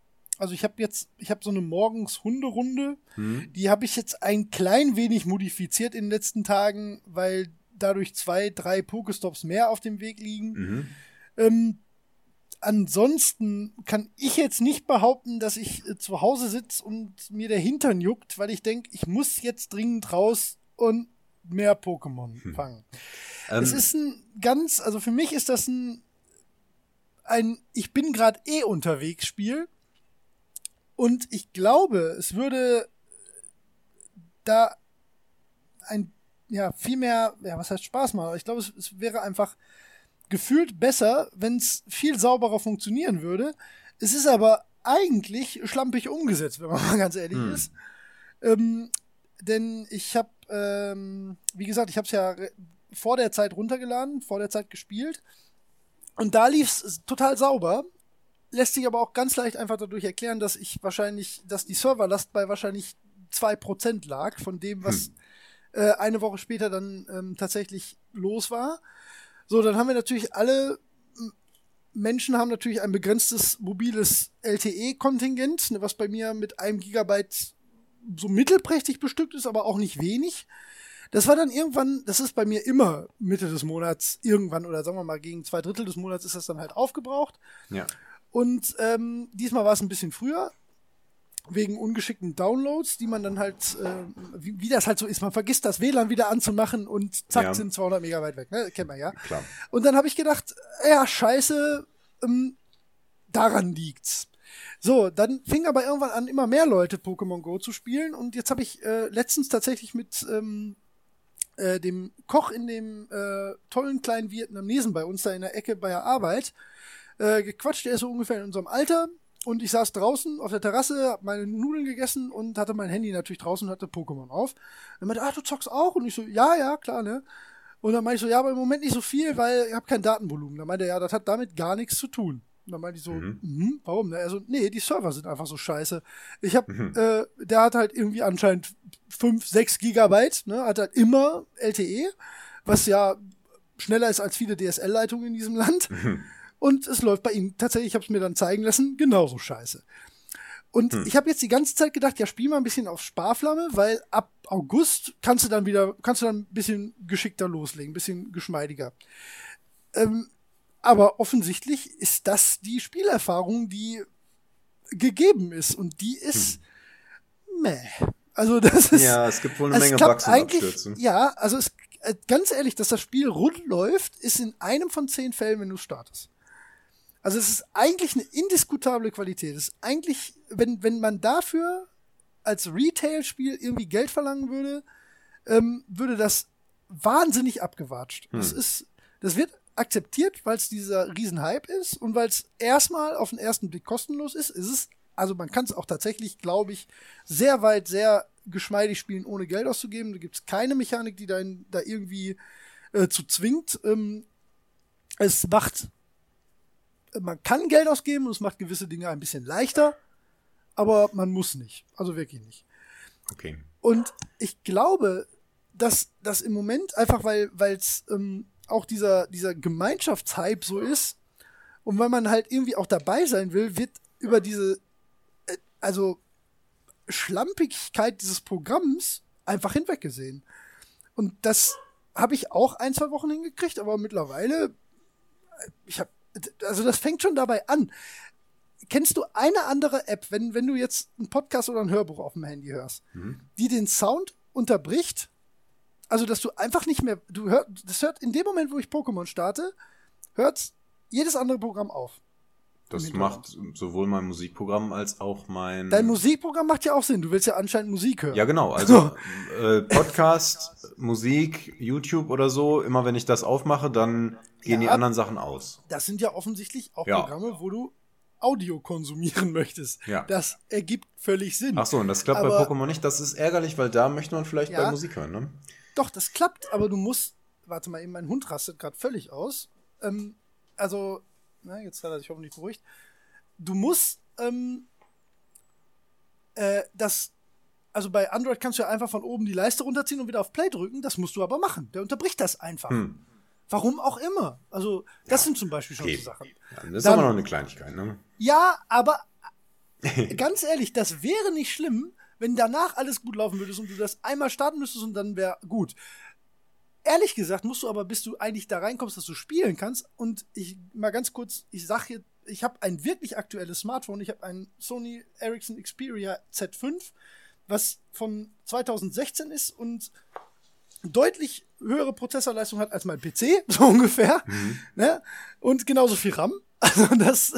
also ich habe jetzt, ich habe so eine morgens Hunderunde, mhm. die habe ich jetzt ein klein wenig modifiziert in den letzten Tagen, weil dadurch zwei, drei Pokestops mehr auf dem Weg liegen. Mhm. Ähm, ansonsten kann ich jetzt nicht behaupten, dass ich äh, zu Hause sitze und mir der Hintern juckt, weil ich denke, ich muss jetzt dringend raus und mehr Pokémon hm. fangen. Ähm, es ist ein ganz, also für mich ist das ein, ein Ich bin gerade eh unterwegs Spiel. Und ich glaube, es würde da ein, ja, viel mehr, ja, was heißt Spaß machen? Ich glaube, es, es wäre einfach gefühlt besser, wenn es viel sauberer funktionieren würde. Es ist aber eigentlich schlampig umgesetzt, wenn man *laughs* mal ganz ehrlich hm. ist. Ähm, denn ich habe, ähm, wie gesagt, ich habe es ja vor der Zeit runtergeladen, vor der Zeit gespielt. Und da lief es total sauber. Lässt sich aber auch ganz leicht einfach dadurch erklären, dass ich wahrscheinlich, dass die Serverlast bei wahrscheinlich 2% lag von dem, was hm. äh, eine Woche später dann ähm, tatsächlich los war. So, dann haben wir natürlich alle Menschen haben natürlich ein begrenztes mobiles LTE-Kontingent, ne, was bei mir mit einem Gigabyte so mittelprächtig bestückt ist, aber auch nicht wenig. Das war dann irgendwann, das ist bei mir immer Mitte des Monats irgendwann oder sagen wir mal gegen zwei Drittel des Monats ist das dann halt aufgebraucht. Ja. Und ähm, diesmal war es ein bisschen früher wegen ungeschickten Downloads, die man dann halt, äh, wie, wie, das halt so ist, man vergisst das WLAN wieder anzumachen und zack ja. sind 200 Megabyte weg, ne? Kennt man ja. Klar. Und dann habe ich gedacht, ja, scheiße, ähm, daran liegt's. So, dann fing aber irgendwann an, immer mehr Leute Pokémon Go zu spielen und jetzt habe ich äh, letztens tatsächlich mit ähm, äh, dem Koch in dem äh, tollen kleinen Vietnamesen bei uns da in der Ecke bei der Arbeit äh, gequatscht. Der ist so ungefähr in unserem Alter und ich saß draußen auf der Terrasse, hab meine Nudeln gegessen und hatte mein Handy natürlich draußen und hatte Pokémon auf. Er meinte, ah, du zockst auch? Und ich so, ja, ja, klar, ne? Und dann meinte ich so, ja, aber im Moment nicht so viel, weil ich habe kein Datenvolumen. Dann meinte er, ja, das hat damit gar nichts zu tun. Und dann meinte ich so, mhm. mh, warum? Ne? Also, nee, die Server sind einfach so scheiße. Ich hab, mhm. äh, der hat halt irgendwie anscheinend 5, 6 Gigabyte, ne? Hat halt immer LTE, was ja schneller ist als viele DSL-Leitungen in diesem Land. Mhm. Und es läuft bei ihm tatsächlich, ich habe es mir dann zeigen lassen, genauso scheiße. Und hm. ich habe jetzt die ganze Zeit gedacht, ja, spiel mal ein bisschen auf Sparflamme, weil ab August kannst du dann wieder, kannst du dann ein bisschen geschickter loslegen, ein bisschen geschmeidiger. Ähm, aber offensichtlich ist das die Spielerfahrung, die gegeben ist. Und die ist hm. meh. Also das ist. Ja, es gibt wohl eine Menge Bugs und Abstürze. Ja, also es, äh, ganz ehrlich, dass das Spiel rund läuft, ist in einem von zehn Fällen, wenn du startest. Also es ist eigentlich eine indiskutable Qualität. Es ist eigentlich, wenn, wenn man dafür als Retail-Spiel irgendwie Geld verlangen würde, ähm, würde das wahnsinnig abgewatscht. Hm. Das ist, das wird akzeptiert, weil es dieser Riesenhype ist und weil es erstmal auf den ersten Blick kostenlos ist. Ist es, also man kann es auch tatsächlich, glaube ich, sehr weit, sehr geschmeidig spielen, ohne Geld auszugeben. Da gibt es keine Mechanik, die da, in, da irgendwie äh, zu zwingt. Ähm, es macht man kann Geld ausgeben und es macht gewisse Dinge ein bisschen leichter, aber man muss nicht. Also wirklich nicht. Okay. Und ich glaube, dass das im Moment einfach, weil es ähm, auch dieser, dieser Gemeinschaftshype so ist und weil man halt irgendwie auch dabei sein will, wird über diese, äh, also Schlampigkeit dieses Programms einfach hinweggesehen. Und das habe ich auch ein, zwei Wochen hingekriegt, aber mittlerweile, äh, ich habe also das fängt schon dabei an. Kennst du eine andere App, wenn, wenn du jetzt einen Podcast oder ein Hörbuch auf dem Handy hörst, mhm. die den Sound unterbricht? Also, dass du einfach nicht mehr, du hörst, das hört in dem Moment, wo ich Pokémon starte, hört jedes andere Programm auf. Das macht sowohl mein Musikprogramm als auch mein. Dein Musikprogramm macht ja auch Sinn. Du willst ja anscheinend Musik hören. Ja, genau. Also äh, Podcast, Musik, YouTube oder so. Immer wenn ich das aufmache, dann gehen ja, die anderen Sachen aus. Das sind ja offensichtlich auch ja. Programme, wo du Audio konsumieren *laughs* möchtest. Ja. Das ergibt völlig Sinn. Ach so, und das klappt aber, bei Pokémon nicht. Das ist ärgerlich, weil da möchte man vielleicht ja, bei Musik hören, ne? Doch, das klappt, aber du musst. Warte mal, eben mein Hund rastet gerade völlig aus. Ähm, also na, jetzt hat er sich hoffentlich beruhigt. Du musst ähm, äh, das, also bei Android kannst du ja einfach von oben die Leiste runterziehen und wieder auf Play drücken. Das musst du aber machen. Der unterbricht das einfach. Hm. Warum auch immer. Also, das sind zum Beispiel schon Okay. so Sachen. Ja, das ist Dann- aber noch eine Kleinigkeit, ne? Ja, aber *laughs* ganz ehrlich, das wäre nicht schlimm, wenn danach alles gut laufen würde und du das einmal starten müsstest und dann wäre gut. Ehrlich gesagt musst du aber, bis du eigentlich da reinkommst, dass du spielen kannst. Und ich mal ganz kurz, ich sag hier, ich habe ein wirklich aktuelles Smartphone. Ich habe ein Sony Ericsson Xperia Z5, was von 2016 ist und deutlich höhere Prozessorleistung hat als mein PC, *laughs* so ungefähr. Ne? Und genauso viel RAM. *laughs* Also das,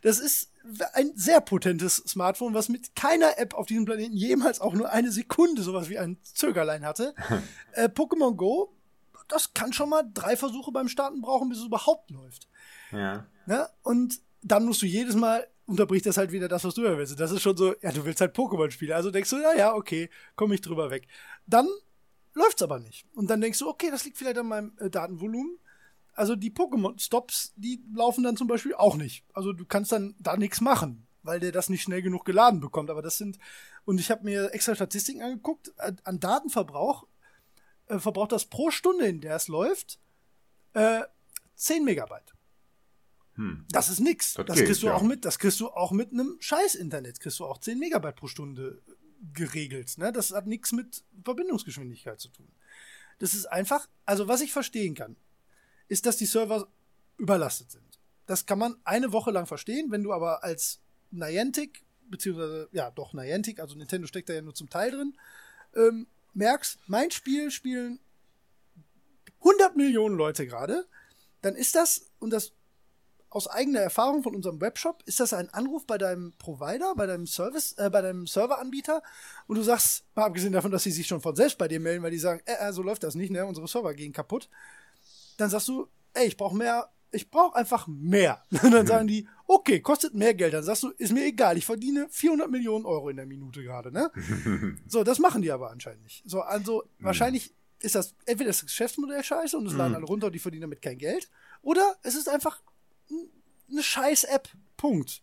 das ist ein sehr potentes Smartphone, was mit keiner App auf diesem Planeten jemals auch nur eine Sekunde sowas wie ein Zögerlein hatte. *laughs* äh, Pokémon Go, das kann schon mal drei Versuche beim Starten brauchen, bis es überhaupt läuft. Ja. Ne? Und dann musst du jedes Mal unterbricht das halt wieder das, was du ja willst. Das ist schon so, ja, du willst halt Pokémon spielen. Also denkst du, ja, ja, okay, komme ich drüber weg. Dann läuft's aber nicht. Und dann denkst du, okay, das liegt vielleicht an meinem äh, Datenvolumen. Also die Pokémon-Stops, die laufen dann zum Beispiel auch nicht. Also du kannst dann da nichts machen, weil der das nicht schnell genug geladen bekommt. Aber das sind, und ich habe mir extra Statistiken angeguckt, an Datenverbrauch äh, verbraucht das pro Stunde, in der es läuft, äh, 10 Megabyte. Hm. Das ist nix. Das Das, geht, kriegst du ja. auch mit, das kriegst du auch mit einem scheiß Internet, kriegst du auch 10 Megabyte pro Stunde geregelt. Ne? Das hat nichts mit Verbindungsgeschwindigkeit zu tun. Das ist einfach, also was ich verstehen kann, ist, dass die Server überlastet sind. Das kann man eine Woche lang verstehen, wenn du aber als Niantic, beziehungsweise, ja, doch Niantic, also Nintendo steckt da ja nur zum Teil drin, ähm, merkst, mein Spiel spielen 100 Millionen Leute gerade, dann ist das, und das aus eigener Erfahrung von unserem Webshop, ist das ein Anruf bei deinem Provider, bei deinem Service, äh, bei deinem Serveranbieter und du sagst, mal abgesehen davon, dass sie sich schon von selbst bei dir melden, weil die sagen, äh, äh, so läuft das nicht, ne, unsere Server gehen kaputt, dann sagst du, ey, ich brauche mehr, ich brauche einfach mehr. Und *laughs* dann sagen die, okay, kostet mehr Geld. Dann sagst du, ist mir egal, ich verdiene 400 Millionen Euro in der Minute gerade, ne? *laughs* so, das machen die aber anscheinend nicht. So, also wahrscheinlich ist das entweder das Geschäftsmodell scheiße und es laden alle runter und die verdienen damit kein Geld, oder es ist einfach eine scheiß App. Punkt.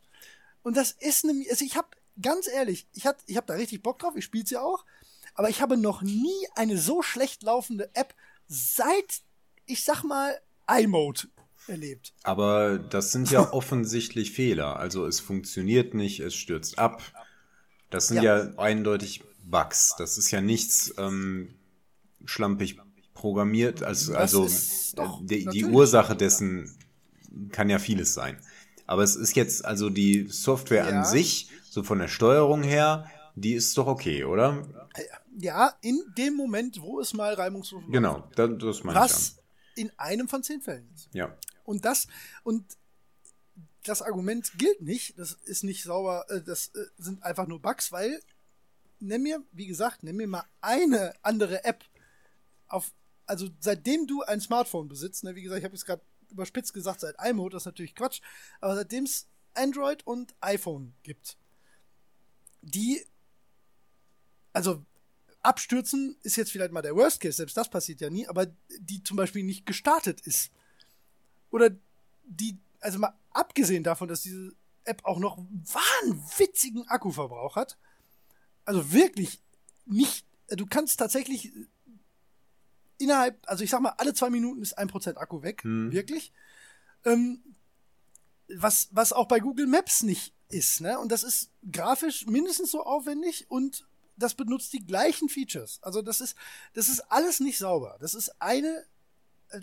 Und das ist eine, also ich habe ganz ehrlich, ich hab, ich hab da richtig Bock drauf, ich spiele sie auch, aber ich habe noch nie eine so schlecht laufende App seit, ich sag mal, iMode erlebt. Aber das sind ja *laughs* offensichtlich Fehler. Also es funktioniert nicht, es stürzt ab. Das sind ja, Ja. eindeutig Bugs. Das ist ja nichts ähm, schlampig programmiert. Also, also doch, äh, die, die. Ursache dessen kann ja vieles sein. Aber es ist jetzt, also die Software Ja. an sich, so von der Steuerung her, die ist doch okay, oder? Ja, in dem Moment, wo es mal reibungslos läuft. Genau, das, das meine ich Was in einem von zehn Fällen ist. ja. Und das, und das Argument gilt nicht, das ist nicht sauber, äh, das äh, sind einfach nur Bugs, weil, nimm mir, wie gesagt, nimm mir mal eine andere App auf, also seitdem du ein Smartphone besitzt, ne, wie gesagt, ich habe jetzt gerade überspitzt gesagt, seit iMode, das ist natürlich Quatsch, aber seitdem es Android und iPhone gibt, die, also abstürzen ist jetzt vielleicht mal der Worst Case, selbst das passiert ja nie, aber die zum Beispiel nicht gestartet ist. Oder die, also mal abgesehen davon, dass diese App auch noch wahnwitzigen Akkuverbrauch hat, also wirklich nicht, du kannst tatsächlich innerhalb, also ich sag mal, alle zwei Minuten ist ein Prozent Akku weg, Hm. wirklich. Ähm, was, was auch bei Google Maps nicht ist, ne? Und das ist grafisch mindestens so aufwendig und das benutzt die gleichen Features. Also das ist, das ist alles nicht sauber. Das ist eine,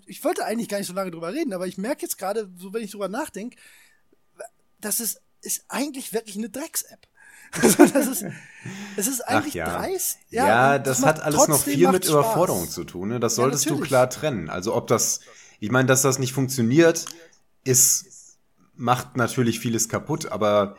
ich wollte eigentlich gar nicht so lange drüber reden, aber ich merke jetzt gerade, so wenn ich drüber nachdenke, das ist, ist eigentlich wirklich eine Drecks-App. *laughs* Also das ist, es ist Ach eigentlich ja. dreist. Ja, und das hat alles noch viel mit Überforderung zu tun. Ne? Das solltest du natürlich. klar trennen. Also ob das, ich meine, dass das nicht funktioniert, ist, macht natürlich vieles kaputt, aber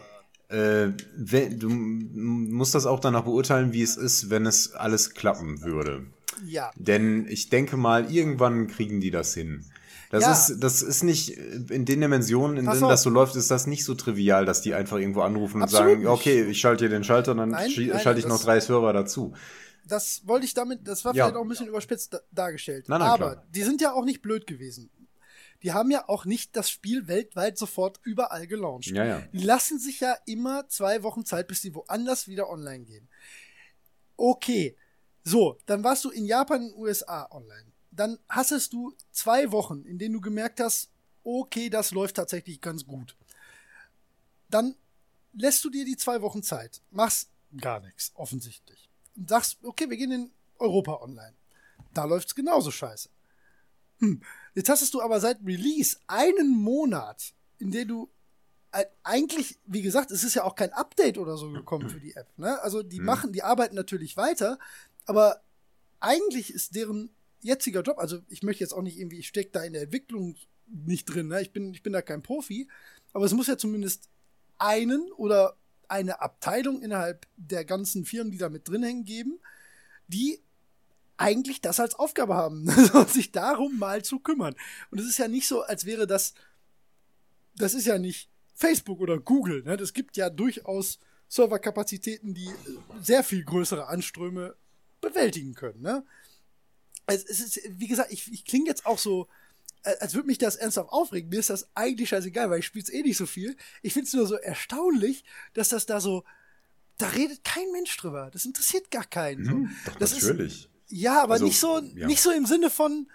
äh, wenn, du musst das auch danach beurteilen, wie es ist, wenn es alles klappen würde. Ja, Denn ich denke mal, irgendwann kriegen die das hin. Das Ja. ist, das ist nicht in den Dimensionen, in denen das so läuft, ist das nicht so trivial, dass die einfach irgendwo anrufen und Absolut sagen, nicht. okay, ich schalte hier den Schalter, dann Nein, schi- nein, schalte ich noch drei Server dazu. das wollte ich damit, das war Ja. vielleicht auch ein bisschen überspitzt da, dargestellt. Nein, nein, aber klar. die sind ja auch nicht blöd gewesen. Die haben ja auch nicht das Spiel weltweit sofort überall gelauncht. Ja, ja. Die lassen sich ja immer zwei Wochen Zeit, bis die woanders wieder online gehen. Okay, so, dann warst du in Japan und USA online. Dann hattest du zwei Wochen, in denen du gemerkt hast, okay, das läuft tatsächlich ganz gut. Dann lässt du dir die zwei Wochen Zeit, machst gar nichts, offensichtlich. Und sagst, okay, wir gehen in Europa online. Da läuft's genauso scheiße. Hm. Jetzt hast du aber seit Release einen Monat, in dem du äh, eigentlich, wie gesagt, es ist ja auch kein Update oder so gekommen für die App. Ne? Also die hm. machen, die arbeiten natürlich weiter, aber eigentlich ist deren jetziger Job, also ich möchte jetzt auch nicht irgendwie, ich stecke da in der Entwicklung nicht drin, ne? ich, bin, ich bin da kein Profi, aber es muss ja zumindest einen oder eine Abteilung innerhalb der ganzen Firmen, die da mit drin hängen, geben, die eigentlich das als Aufgabe haben, *laughs* sich darum mal zu kümmern. Und es ist ja nicht so, als wäre das, das ist ja nicht Facebook oder Google. Ne? Es gibt ja durchaus Serverkapazitäten, die sehr viel größere Anströme bewältigen können. Ne? Es, es ist, wie gesagt, ich, ich klinge jetzt auch so, als würde mich das ernsthaft aufregen. Mir ist das eigentlich scheißegal, weil ich spiele es eh nicht so viel. Ich finde es nur so erstaunlich, dass das da so, da redet kein Mensch drüber. Das interessiert gar keinen. So. Hm, doch, das natürlich. Ist, ja, aber also, nicht so, ja. nicht so im Sinne von,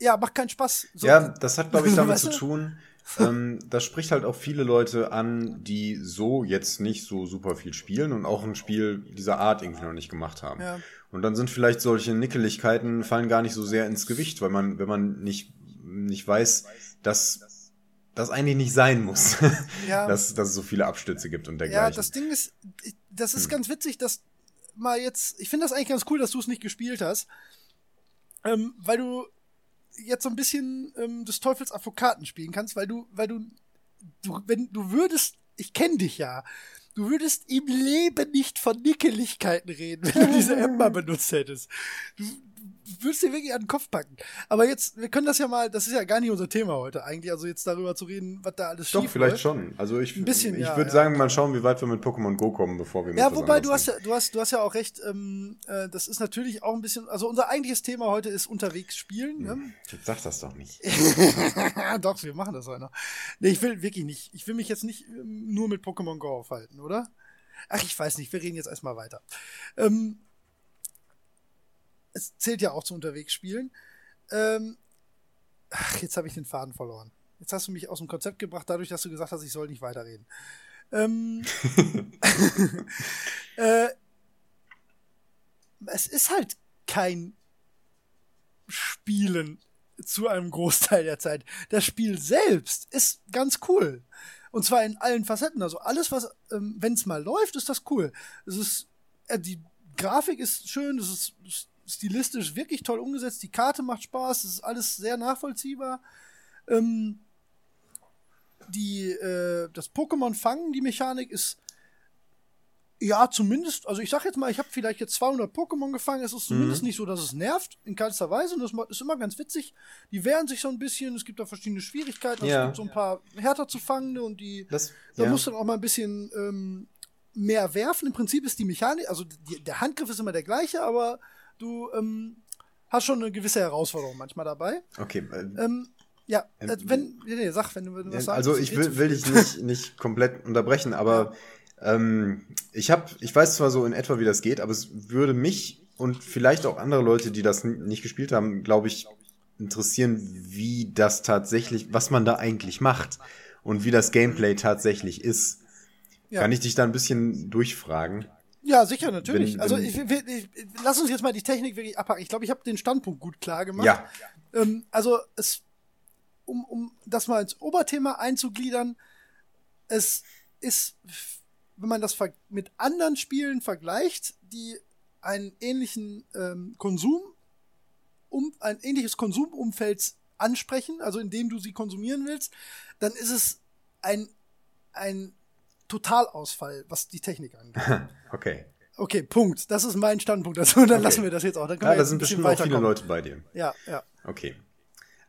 ja, macht keinen Spaß. So, ja, das hat, glaube ich, *laughs* damit zu tun. ähm, das spricht halt auch viele Leute an, die so jetzt nicht so super viel spielen und auch ein Spiel dieser Art irgendwie noch nicht gemacht haben. Ja. Und dann sind vielleicht solche Nickeligkeiten fallen gar nicht so sehr ins Gewicht, weil man, wenn man nicht, nicht weiß, dass das eigentlich nicht sein muss, *laughs* ja. dass, dass es so viele Abstürze gibt und dergleichen. Ja, das Ding ist, das ist hm. ganz witzig, dass mal jetzt, ich finde das eigentlich ganz cool, dass du es nicht gespielt hast, ähm, weil du jetzt so ein bisschen ähm, des Teufels Advokaten spielen kannst, weil du, weil du, du, wenn du würdest, ich kenne dich ja, du würdest im Leben nicht von Nickeligkeiten reden, wenn du diese mal benutzt hättest. Du, würdest dir wirklich an den Kopf packen. Aber jetzt, wir können das ja mal, das ist ja gar nicht unser Thema heute eigentlich, also jetzt darüber zu reden, was da alles Doch, schief vielleicht läuft. schon. Also ich, Ein bisschen, ich ja, würde ja, sagen, mal schauen, wie weit wir mit Pokémon Go kommen, bevor wir mit Ja, wobei du hast ja, du hast, du hast ja auch recht, ähm, äh, das ist natürlich auch ein bisschen, also unser eigentliches Thema heute ist unterwegs spielen. Ne? Hm, jetzt sag das doch nicht. *laughs* doch, wir machen das noch. Nee, ich will wirklich nicht. Ich will mich jetzt nicht ähm, nur mit Pokémon Go aufhalten, oder? Ach, ich weiß nicht, wir reden jetzt erstmal weiter. Ähm, es zählt ja auch zu unterwegs spielen. Ähm, ach, jetzt habe ich den Faden verloren. Jetzt hast du mich aus dem Konzept gebracht, dadurch, dass du gesagt hast, ich soll nicht weiterreden. Ähm, *laughs* *laughs* äh, es ist halt kein Spielen zu einem Großteil der Zeit. Das Spiel selbst ist ganz cool. Und zwar in allen Facetten. Also alles, was, ähm, wenn es mal läuft, ist das cool. Es ist, äh, die Grafik ist schön, es ist stilistisch wirklich toll umgesetzt. Die Karte macht Spaß, es ist alles sehr nachvollziehbar. Ähm, die, äh, das Pokémon fangen, die Mechanik ist ja, zumindest, also ich sag jetzt mal, ich habe vielleicht jetzt 200 Pokémon gefangen. Es ist zumindest mhm. nicht so, dass es nervt, in keinster Weise. Und das ist immer ganz witzig. Die wehren sich so ein bisschen. Es gibt da verschiedene Schwierigkeiten. Ja. Es gibt so ein paar härter zu fangende und die, das, da ja. muss dann auch mal ein bisschen ähm, mehr werfen. Im Prinzip ist die Mechanik, also die, der Handgriff ist immer der gleiche, aber du ähm, hast schon eine gewisse Herausforderung manchmal dabei. Okay. Äh, ähm, ja, äh, wenn, nee, sag, wenn du, wenn du was sagst. Also ich will, will dich nicht, *laughs* nicht komplett unterbrechen, aber ähm, ich habe, ich weiß zwar so in etwa, wie das geht, aber es würde mich und vielleicht auch andere Leute, die das nicht gespielt haben, glaube ich, interessieren, wie das tatsächlich, was man da eigentlich macht und wie das Gameplay tatsächlich ist. Ja. Kann ich dich da ein bisschen durchfragen? Ja, sicher, natürlich. Wenn, also ich, ich, ich, lass uns jetzt mal die Technik wirklich abhaken. Ich glaube, ich habe den Standpunkt gut klar gemacht. Ja. Ähm, also es, um, um das mal ins Oberthema einzugliedern, es ist, wenn man das mit anderen Spielen vergleicht, die einen ähnlichen ähm, Konsum, um, ein ähnliches Konsumumfeld ansprechen, also indem du sie konsumieren willst, dann ist es ein, ein Totalausfall, was die Technik angeht. *laughs* okay. Okay, Punkt. Das ist mein Standpunkt dazu. Dann okay. lassen wir das jetzt auch. Dann können ja, da sind bestimmt auch viele Leute bei dir. Ja, ja. Okay.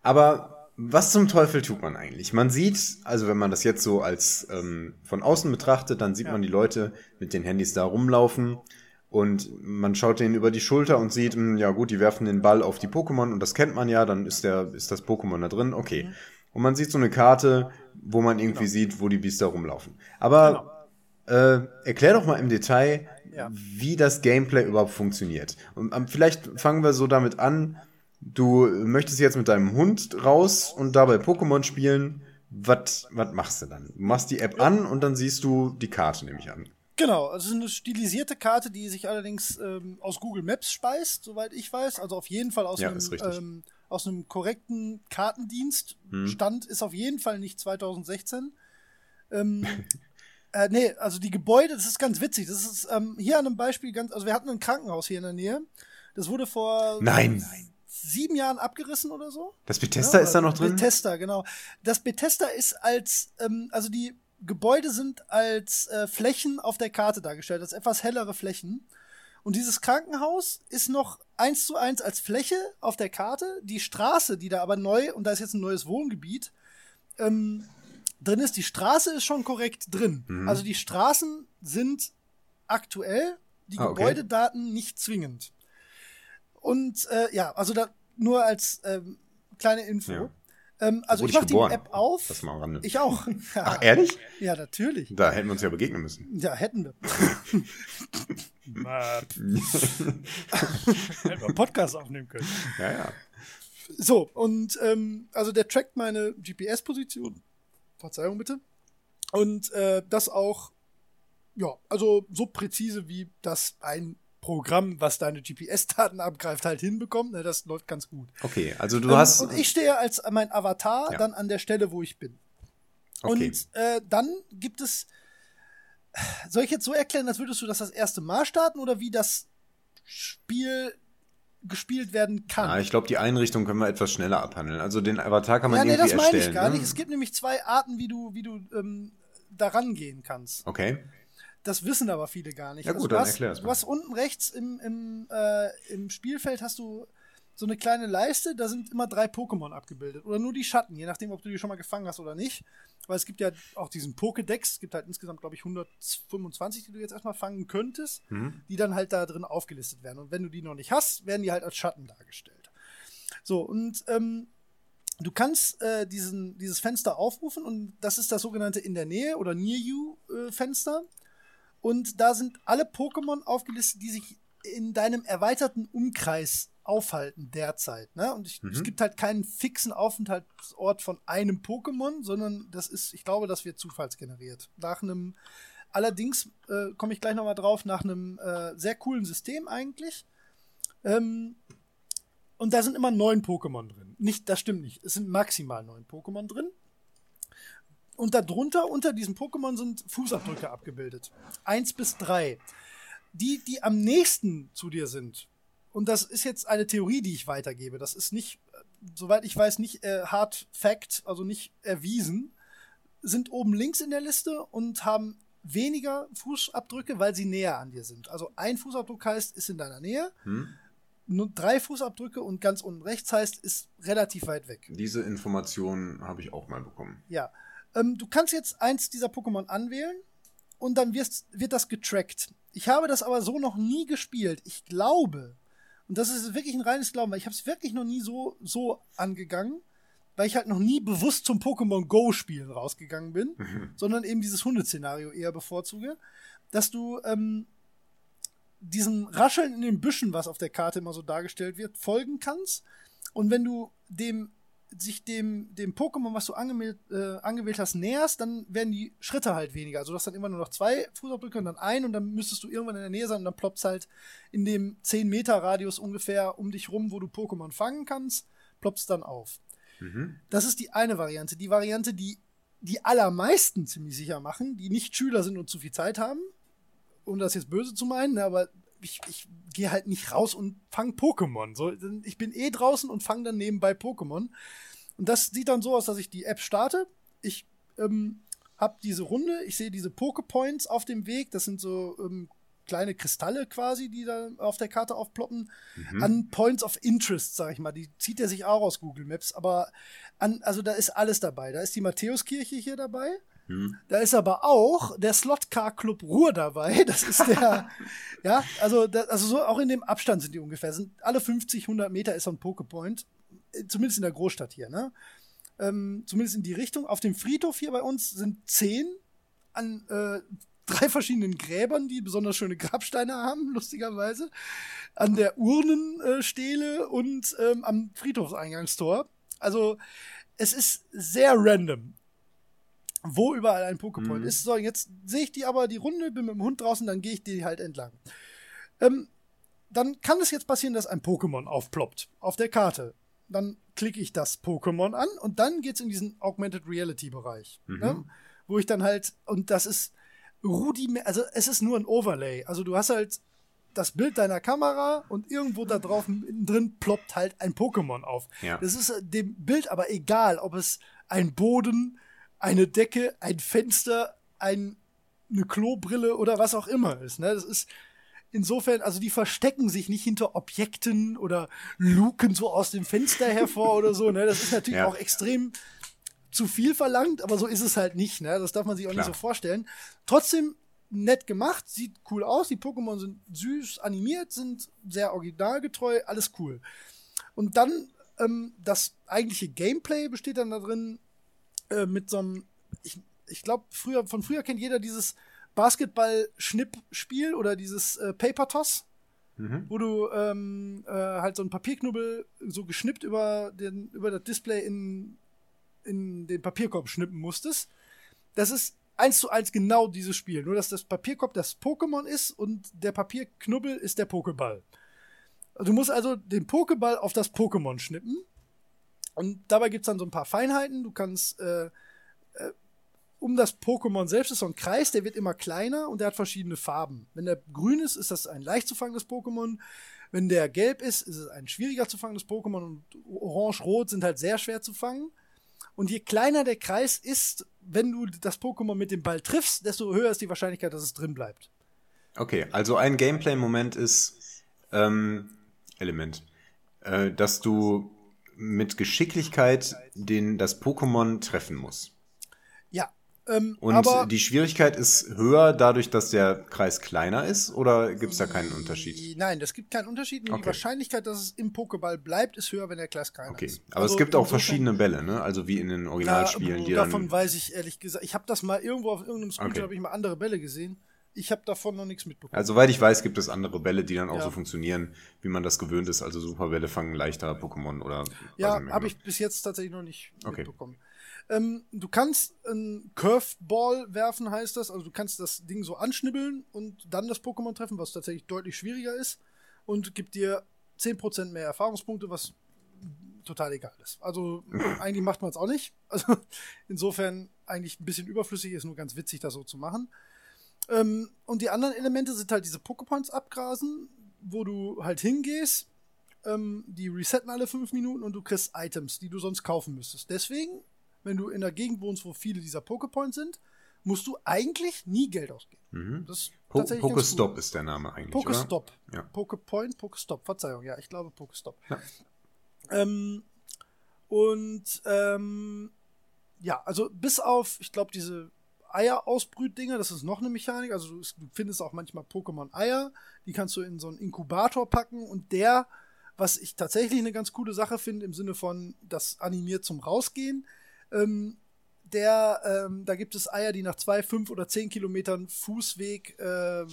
Aber was zum Teufel tut man eigentlich? Man sieht, also wenn man das jetzt so als ähm, von außen betrachtet, dann sieht ja. man die Leute mit den Handys da rumlaufen und man schaut denen über die Schulter und sieht, mh, hm, ja gut, die werfen den Ball auf die Pokémon und das kennt man ja, dann ist der, ist das Pokémon da drin, okay. Mhm. Und man sieht so eine Karte, wo man irgendwie genau. sieht, wo die Biester rumlaufen. Aber genau. äh, erklär doch mal im Detail, ja. wie das Gameplay überhaupt funktioniert. Und ähm, vielleicht fangen wir so damit an, du möchtest jetzt mit deinem Hund raus und dabei Pokémon spielen. Was machst du dann? Du machst die App an und dann siehst du die Karte, nehme ich an. Genau, also es ist eine stilisierte Karte, die sich allerdings ähm, aus Google Maps speist, soweit ich weiß. Also auf jeden Fall aus, ja, einem, ähm, aus einem korrekten Kartendienst. Hm. Stand ist auf jeden Fall nicht 2016. Ähm, *laughs* äh, nee, also die Gebäude, das ist ganz witzig. Das ist ähm, hier an einem Beispiel ganz, also wir hatten ein Krankenhaus hier in der Nähe. Das wurde vor Nein. sieben Jahren abgerissen oder so. Das Bethesda ja, ist da noch drin? Bethesda, genau. Das Bethesda ist als, ähm, also die Gebäude sind als äh, Flächen auf der Karte dargestellt, als etwas hellere Flächen. Und dieses Krankenhaus ist noch eins zu eins als Fläche auf der Karte. Die Straße, die da aber neu, und da ist jetzt ein neues Wohngebiet, ähm, drin ist, die Straße ist schon korrekt drin. Mhm. Also die Straßen sind aktuell, die ah, okay. Gebäudedaten nicht zwingend. Und äh, ja, also da nur als ähm, kleine Info. Ja. Ähm, also ich mache die App auf. Das mal ran. Ich auch. *laughs* Ach, ehrlich? Ja, natürlich. Da hätten wir uns ja begegnen müssen. Ja, hätten wir. *laughs* *laughs* hätten wir Podcast aufnehmen können. Ja, ja. So, und ähm, also der trackt meine GPS-Position. Verzeihung bitte. Und äh, das auch, ja, also so präzise wie das ein Programm, was deine GPS-Daten abgreift, halt hinbekommt. Ne, das läuft ganz gut. Okay, also du ähm, hast. Und ich stehe als mein Avatar ja. dann an der Stelle, wo ich bin. Okay. Und äh, dann gibt es. Soll ich jetzt so erklären, als würdest du das das erste Mal starten oder wie das Spiel gespielt werden kann. Ja, ich glaube, die Einrichtung können wir etwas schneller abhandeln. Also den Avatar kann man ja, nee, irgendwie erstellen. Ja, das meine ich gar ne? nicht. Es gibt nämlich zwei Arten, wie du, wie du ähm, daran gehen kannst. Okay. Das wissen aber viele gar nicht. Ja gut, also, dann erklär Du hast unten rechts im, im, äh, im Spielfeld hast du so eine kleine Leiste, da sind immer drei Pokémon abgebildet. Oder nur die Schatten, je nachdem, ob du die schon mal gefangen hast oder nicht. Weil es gibt ja auch diesen Pokédex, es gibt halt insgesamt, glaube ich, 125, die du jetzt erstmal fangen könntest, mhm. die dann halt da drin aufgelistet werden. Und wenn du die noch nicht hast, werden die halt als Schatten dargestellt. So, und ähm, du kannst äh, diesen, dieses Fenster aufrufen und das ist das sogenannte In der Nähe oder Near You äh, Fenster. Und da sind alle Pokémon aufgelistet, die sich in deinem erweiterten Umkreis aufhalten derzeit. Ne? Und ich, mhm. es gibt halt keinen fixen Aufenthaltsort von einem Pokémon, sondern das ist, ich glaube, das wird zufallsgeneriert. Nach einem, allerdings äh, komme ich gleich nochmal drauf, nach einem äh, sehr coolen System eigentlich. Ähm, und da sind immer neun Pokémon drin. Nicht, das stimmt nicht. Es sind maximal neun Pokémon drin. Und darunter, unter diesen Pokémon, sind Fußabdrücke abgebildet. Eins bis drei. Die, die am nächsten zu dir sind, und das ist jetzt eine Theorie, die ich weitergebe. Das ist nicht, soweit ich weiß, nicht äh, Hard Fact, also nicht erwiesen, sind oben links in der Liste und haben weniger Fußabdrücke, weil sie näher an dir sind. Also ein Fußabdruck heißt, ist in deiner Nähe. Hm. Nur drei Fußabdrücke und ganz unten rechts heißt, ist relativ weit weg. Diese Information habe ich auch mal bekommen. Ja. Ähm, du kannst jetzt eins dieser Pokémon anwählen und dann wirst, wird das getrackt. Ich habe das aber so noch nie gespielt. Ich glaube, und das ist wirklich ein reines Glauben, weil ich habe es wirklich noch nie so, so angegangen, weil ich halt noch nie bewusst zum Pokémon Go spielen rausgegangen bin, mhm. sondern eben dieses Hundeszenario eher bevorzuge, dass du ähm, diesem Rascheln in den Büschen, was auf der Karte immer so dargestellt wird, folgen kannst. Und wenn du dem sich dem, dem Pokémon, was du angewählt, äh, angewählt hast, näherst, dann werden die Schritte halt weniger. Also du hast dann immer nur noch zwei Fußabdrücke und dann ein und dann müsstest du irgendwann in der Nähe sein und dann ploppt halt in dem 10 Meter Radius ungefähr um dich rum, wo du Pokémon fangen kannst, ploppst dann auf. Mhm. Das ist die eine Variante. Die Variante, die die allermeisten ziemlich sicher machen, die nicht Schüler sind und zu viel Zeit haben, um das jetzt böse zu meinen, ne, aber ich, ich gehe halt nicht raus und fange Pokémon. So, ich bin eh draußen und fange dann nebenbei Pokémon. Und das sieht dann so aus, dass ich die App starte. Ich ähm, habe diese Runde, ich sehe diese Pokepoints auf dem Weg. Das sind so ähm, kleine Kristalle quasi, die da auf der Karte aufploppen. Mhm. An Points of Interest, sag ich mal. Die zieht er sich auch aus Google Maps. Aber an, also da ist alles dabei. Da ist die Matthäuskirche hier dabei. Hm. Da ist aber auch der Slotcar Club Ruhr dabei. Das ist der, *laughs* ja, also, da, also so auch in dem Abstand sind die ungefähr. Sind alle 50, 100 Meter ist so ein Pokepoint. Äh, zumindest in der Großstadt hier, ne? Ähm, zumindest in die Richtung. Auf dem Friedhof hier bei uns sind zehn an äh, drei verschiedenen Gräbern, die besonders schöne Grabsteine haben, lustigerweise. An der Urnenstele und ähm, am Friedhofseingangstor. Also es ist sehr random, wo überall ein Poképoint mhm. ist. So, jetzt sehe ich die aber die Runde, bin mit dem Hund draußen, dann gehe ich die halt entlang. Ähm, dann kann es jetzt passieren, dass ein Pokémon aufploppt auf der Karte. Dann klicke ich das Pokémon an und dann geht es in diesen Augmented Reality Bereich. Mhm. Ne? Wo ich dann halt, und das ist Rudi, also es ist nur ein Overlay. Also du hast halt das Bild deiner Kamera und irgendwo da drauf drin ploppt halt ein Pokémon auf. Ja. Das ist dem Bild aber egal, ob es ein Boden, eine Decke, ein Fenster, ein, eine Klobrille oder was auch immer ist. Ne? Das ist insofern, also die verstecken sich nicht hinter Objekten oder luken so aus dem Fenster hervor oder so. Ne? Das ist natürlich ja. auch extrem zu viel verlangt, aber so ist es halt nicht. Ne? Das darf man sich auch Klar. nicht so vorstellen. Trotzdem nett gemacht, sieht cool aus. Die Pokémon sind süß animiert, sind sehr originalgetreu, alles cool. Und dann ähm, das eigentliche Gameplay besteht dann da drin äh, mit so einem, ich, ich glaube, früher, von früher kennt jeder dieses Basketball-Schnipp-Spiel oder dieses äh, Paper Toss, mhm. wo du ähm, äh, halt so einen Papierknubbel so geschnippt über, den, über das Display in, in den Papierkorb schnippen musstest. Das ist eins zu eins genau dieses Spiel. Nur, dass das Papierkorb das Pokémon ist und der Papierknubbel ist der Pokéball. Du musst also den Pokéball auf das Pokémon schnippen. Und dabei gibt es dann so ein paar Feinheiten. Du kannst äh, äh, um das Pokémon selbst ist so ein Kreis, der wird immer kleiner und der hat verschiedene Farben. Wenn der grün ist, ist das ein leicht zu fangendes Pokémon. Wenn der gelb ist, ist es ein schwieriger zu fangendes Pokémon und orange-rot sind halt sehr schwer zu fangen. Und je kleiner der Kreis ist, wenn du das Pokémon mit dem Ball triffst, desto höher ist die Wahrscheinlichkeit, dass es drin bleibt. Okay, also ein Gameplay-Moment ist ähm, Element, äh, dass du mit Geschicklichkeit den das Pokémon treffen musst. Ähm, und die Schwierigkeit ist höher dadurch, dass der Kreis kleiner ist oder gibt es da keinen Unterschied? Nein, es gibt keinen Unterschied. Nur okay. die Wahrscheinlichkeit, dass es im Pokéball bleibt, ist höher, wenn der Kreis kleiner okay. ist. Aber also es gibt auch verschiedene Bälle, ne? Also wie in den Originalspielen. Ja, davon weiß ich ehrlich gesagt. Ich habe das mal irgendwo auf irgendeinem Scooter, okay. habe ich mal andere Bälle gesehen. Ich habe davon noch nichts mitbekommen. Also, soweit ich weiß, gibt es andere Bälle, die dann auch ja. so funktionieren, wie man das gewöhnt ist. Also Superbälle fangen leichter Pokémon oder. Ja, habe ich bis jetzt tatsächlich noch nicht okay. mitbekommen. Ähm, du kannst ein Curveball werfen, heißt das. Also du kannst das Ding so anschnibbeln und dann das Pokémon treffen, was tatsächlich deutlich schwieriger ist. Und gibt dir 10% mehr Erfahrungspunkte, was total egal ist. Also *laughs* eigentlich macht man es auch nicht. Also *laughs* insofern eigentlich ein bisschen überflüssig, ist nur ganz witzig, das so zu machen. Ähm, und die anderen Elemente sind halt diese Poképoints abgrasen, wo du halt hingehst. Ähm, die resetten alle fünf Minuten und du kriegst Items, die du sonst kaufen müsstest. Deswegen wenn du in der Gegend wohnst, wo viele dieser Pokepoints sind, musst du eigentlich nie Geld ausgeben. Mhm. Das po Pokestop ist der Name eigentlich. Pokestop. Ja. Pokepoint, Pokestop. Verzeihung, ja, ich glaube Pokestop. Ja. Ähm, und ähm, ja, also bis auf, ich glaube, diese Eier-Ausbrütdinger, das ist noch eine Mechanik. Also du, du findest auch manchmal Pokémon-Eier, die kannst du in so einen Inkubator packen und der, was ich tatsächlich eine ganz coole Sache finde, im Sinne von das animiert zum Rausgehen, ähm, der, ähm, da gibt es Eier, die nach zwei, fünf oder zehn Kilometern Fußweg ähm,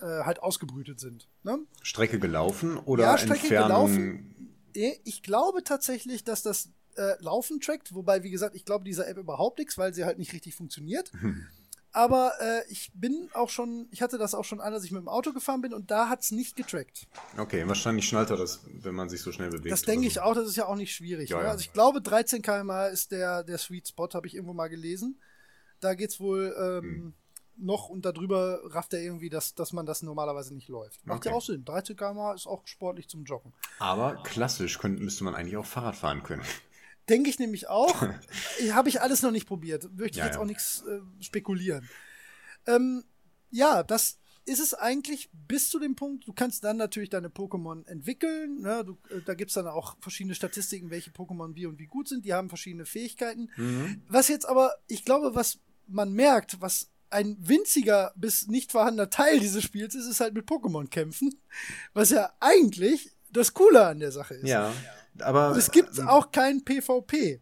äh, halt ausgebrütet sind. Ne? Strecke gelaufen oder ja, Strecke Entfernung? gelaufen. Ich glaube tatsächlich, dass das äh, Laufen trackt, wobei, wie gesagt, ich glaube dieser App überhaupt nichts, weil sie halt nicht richtig funktioniert. *laughs* Hm. Aber äh, ich bin auch schon, ich hatte das auch schon an, als ich mit dem Auto gefahren bin und da hat es nicht getrackt. Okay, wahrscheinlich schnallt er das, wenn man sich so schnell bewegt. Das denke so. ich auch, das ist ja auch nicht schwierig. Ja, ne? ja. Also ich glaube, 13 km/h ist der, der Sweet Spot, habe ich irgendwo mal gelesen. Da geht es wohl ähm, hm. noch und darüber rafft er irgendwie, dass, dass man das normalerweise nicht läuft. Macht okay. ja auch Sinn. 13 km/h ist auch sportlich zum Joggen. Aber klassisch könnte, müsste man eigentlich auch Fahrrad fahren können. Denke ich nämlich auch. *laughs* Habe ich alles noch nicht probiert. Möchte ich ja, jetzt ja. auch nichts äh, spekulieren. Ähm, ja, das ist es eigentlich bis zu dem Punkt, du kannst dann natürlich deine Pokémon entwickeln. Ne? Du, äh, da gibt es dann auch verschiedene Statistiken, welche Pokémon wie und wie gut sind. Die haben verschiedene Fähigkeiten. Mhm. Was jetzt aber, ich glaube, was man merkt, was ein winziger bis nicht vorhandener Teil dieses Spiels ist, ist halt mit Pokémon kämpfen. Was ja eigentlich das Coole an der Sache ist. Ja. Aber es gibt auch kein PvP.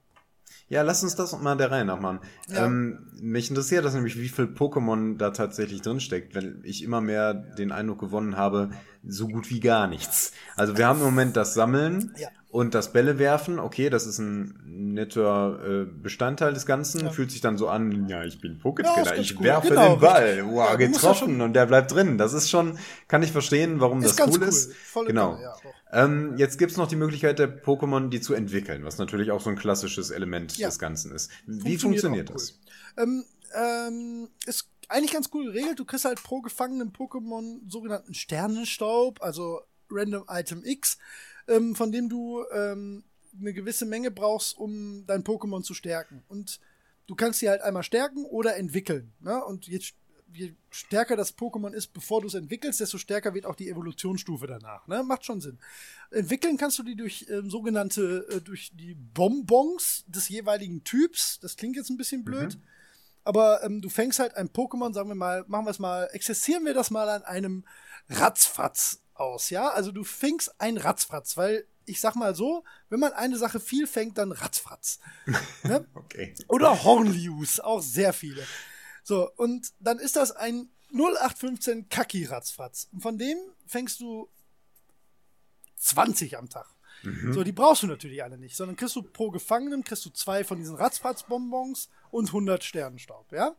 Ja, lass uns das mal der Reihe nach machen. Ja. Ähm, mich interessiert das nämlich, wie viel Pokémon da tatsächlich drinsteckt, wenn ich immer mehr den Eindruck gewonnen habe, so gut wie gar nichts. Also wir haben im Moment das Sammeln Ja. und das Bälle werfen. Okay, das ist ein netter äh, Bestandteil des Ganzen. Ja. Fühlt sich dann so an, ja, ich bin Ja, Pokétrainer, ganz ich cool. werfe Genau, den Ball. Wow, Ja, ja getroffen und der bleibt drin. Das ist schon, kann ich verstehen, warum Ist das cool, cool. ist. Volle genau. Ja, doch. Ähm, jetzt gibt's noch die Möglichkeit der Pokémon, die zu entwickeln, was natürlich auch so ein klassisches Element Ja. des Ganzen ist. Wie funktioniert, auch das? Cool. Ähm, ähm, ist eigentlich ganz cool geregelt. Du kriegst halt pro gefangenen Pokémon sogenannten Sternenstaub, also Random Item X, ähm, von dem du ähm, eine gewisse Menge brauchst, um dein Pokémon zu stärken. Und du kannst sie halt einmal stärken oder entwickeln. Ne? Und je, je stärker das Pokémon ist, bevor du es entwickelst, desto stärker wird auch die Evolutionsstufe danach. Ne? Macht schon Sinn. Entwickeln kannst du die durch ähm, sogenannte, äh, durch die Bonbons des jeweiligen Typs. Das klingt jetzt ein bisschen blöd. Aber ähm, du fängst halt ein Pokémon, sagen wir mal, machen wir es mal, exerzieren wir das mal an einem Ratzfatz aus, ja? Also du fängst ein Ratzfatz, weil ich sag mal so, wenn man eine Sache viel fängt, dann Ratzfatz. ne? *laughs* Okay. Oder Hornlius, auch sehr viele. So, und dann ist das ein 0815 Kaki-Ratzfatz. Und von dem fängst du 20 am Tag. So, die brauchst du natürlich alle nicht, sondern kriegst du pro Gefangenen, kriegst du zwei von diesen Ratzfatz-Bonbons und 100 Sternenstaub, ja?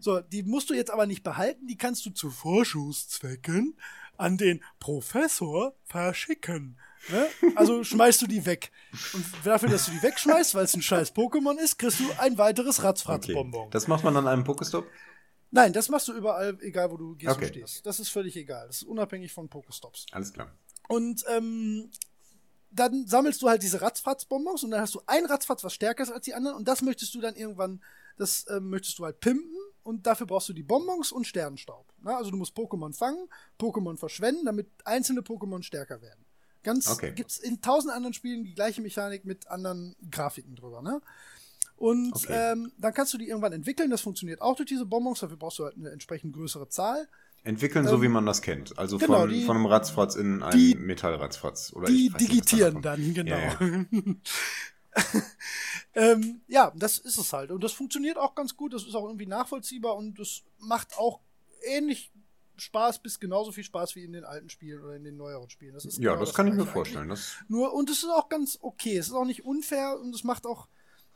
So, die musst du jetzt aber nicht behalten, die kannst du zu Forschungszwecken an den Professor verschicken. Ne? Also *laughs* schmeißt du die weg. Und dafür, dass du die wegschmeißt, weil es ein scheiß Pokémon ist, kriegst du ein weiteres okay. Ratzfatz-Bonbon. Das macht man an einem Pokestop? Nein, das machst du überall, egal wo du gehst Okay. und stehst. Das ist völlig egal. Das ist unabhängig von Pokestops. Alles klar. Und ähm, dann sammelst du halt diese Ratzfatz-Bonbons und dann hast du ein Ratzfatz, was stärker ist als die anderen und das möchtest du dann irgendwann, das ähm, möchtest du halt pimpen und dafür brauchst du die Bonbons und Sternenstaub. Na, also du musst Pokémon fangen, Pokémon verschwenden, damit einzelne Pokémon stärker werden. Ganz Okay. gibt's in tausend anderen Spielen die gleiche Mechanik mit anderen Grafiken drüber, ne? Und Okay. ähm, dann kannst du die irgendwann entwickeln. Das funktioniert auch durch diese Bonbons. Dafür brauchst du halt eine entsprechend größere Zahl. Entwickeln, so wie man das kennt. Also Ähm, genau, von, die- von einem Ratzfatz in einen Metallratzfatz. Oder Die nicht, digitieren da dann, genau. Ja, ja. *laughs* ähm, ja, das ist es halt. Und das funktioniert auch ganz gut. Das ist auch irgendwie nachvollziehbar und das macht auch ähnlich Spaß bis genauso viel Spaß wie in den alten Spielen oder in den neueren Spielen. Das ist ja, genau das kann ich mir vorstellen. Das. Nur, und es ist auch ganz okay. Es ist auch nicht unfair und es macht auch.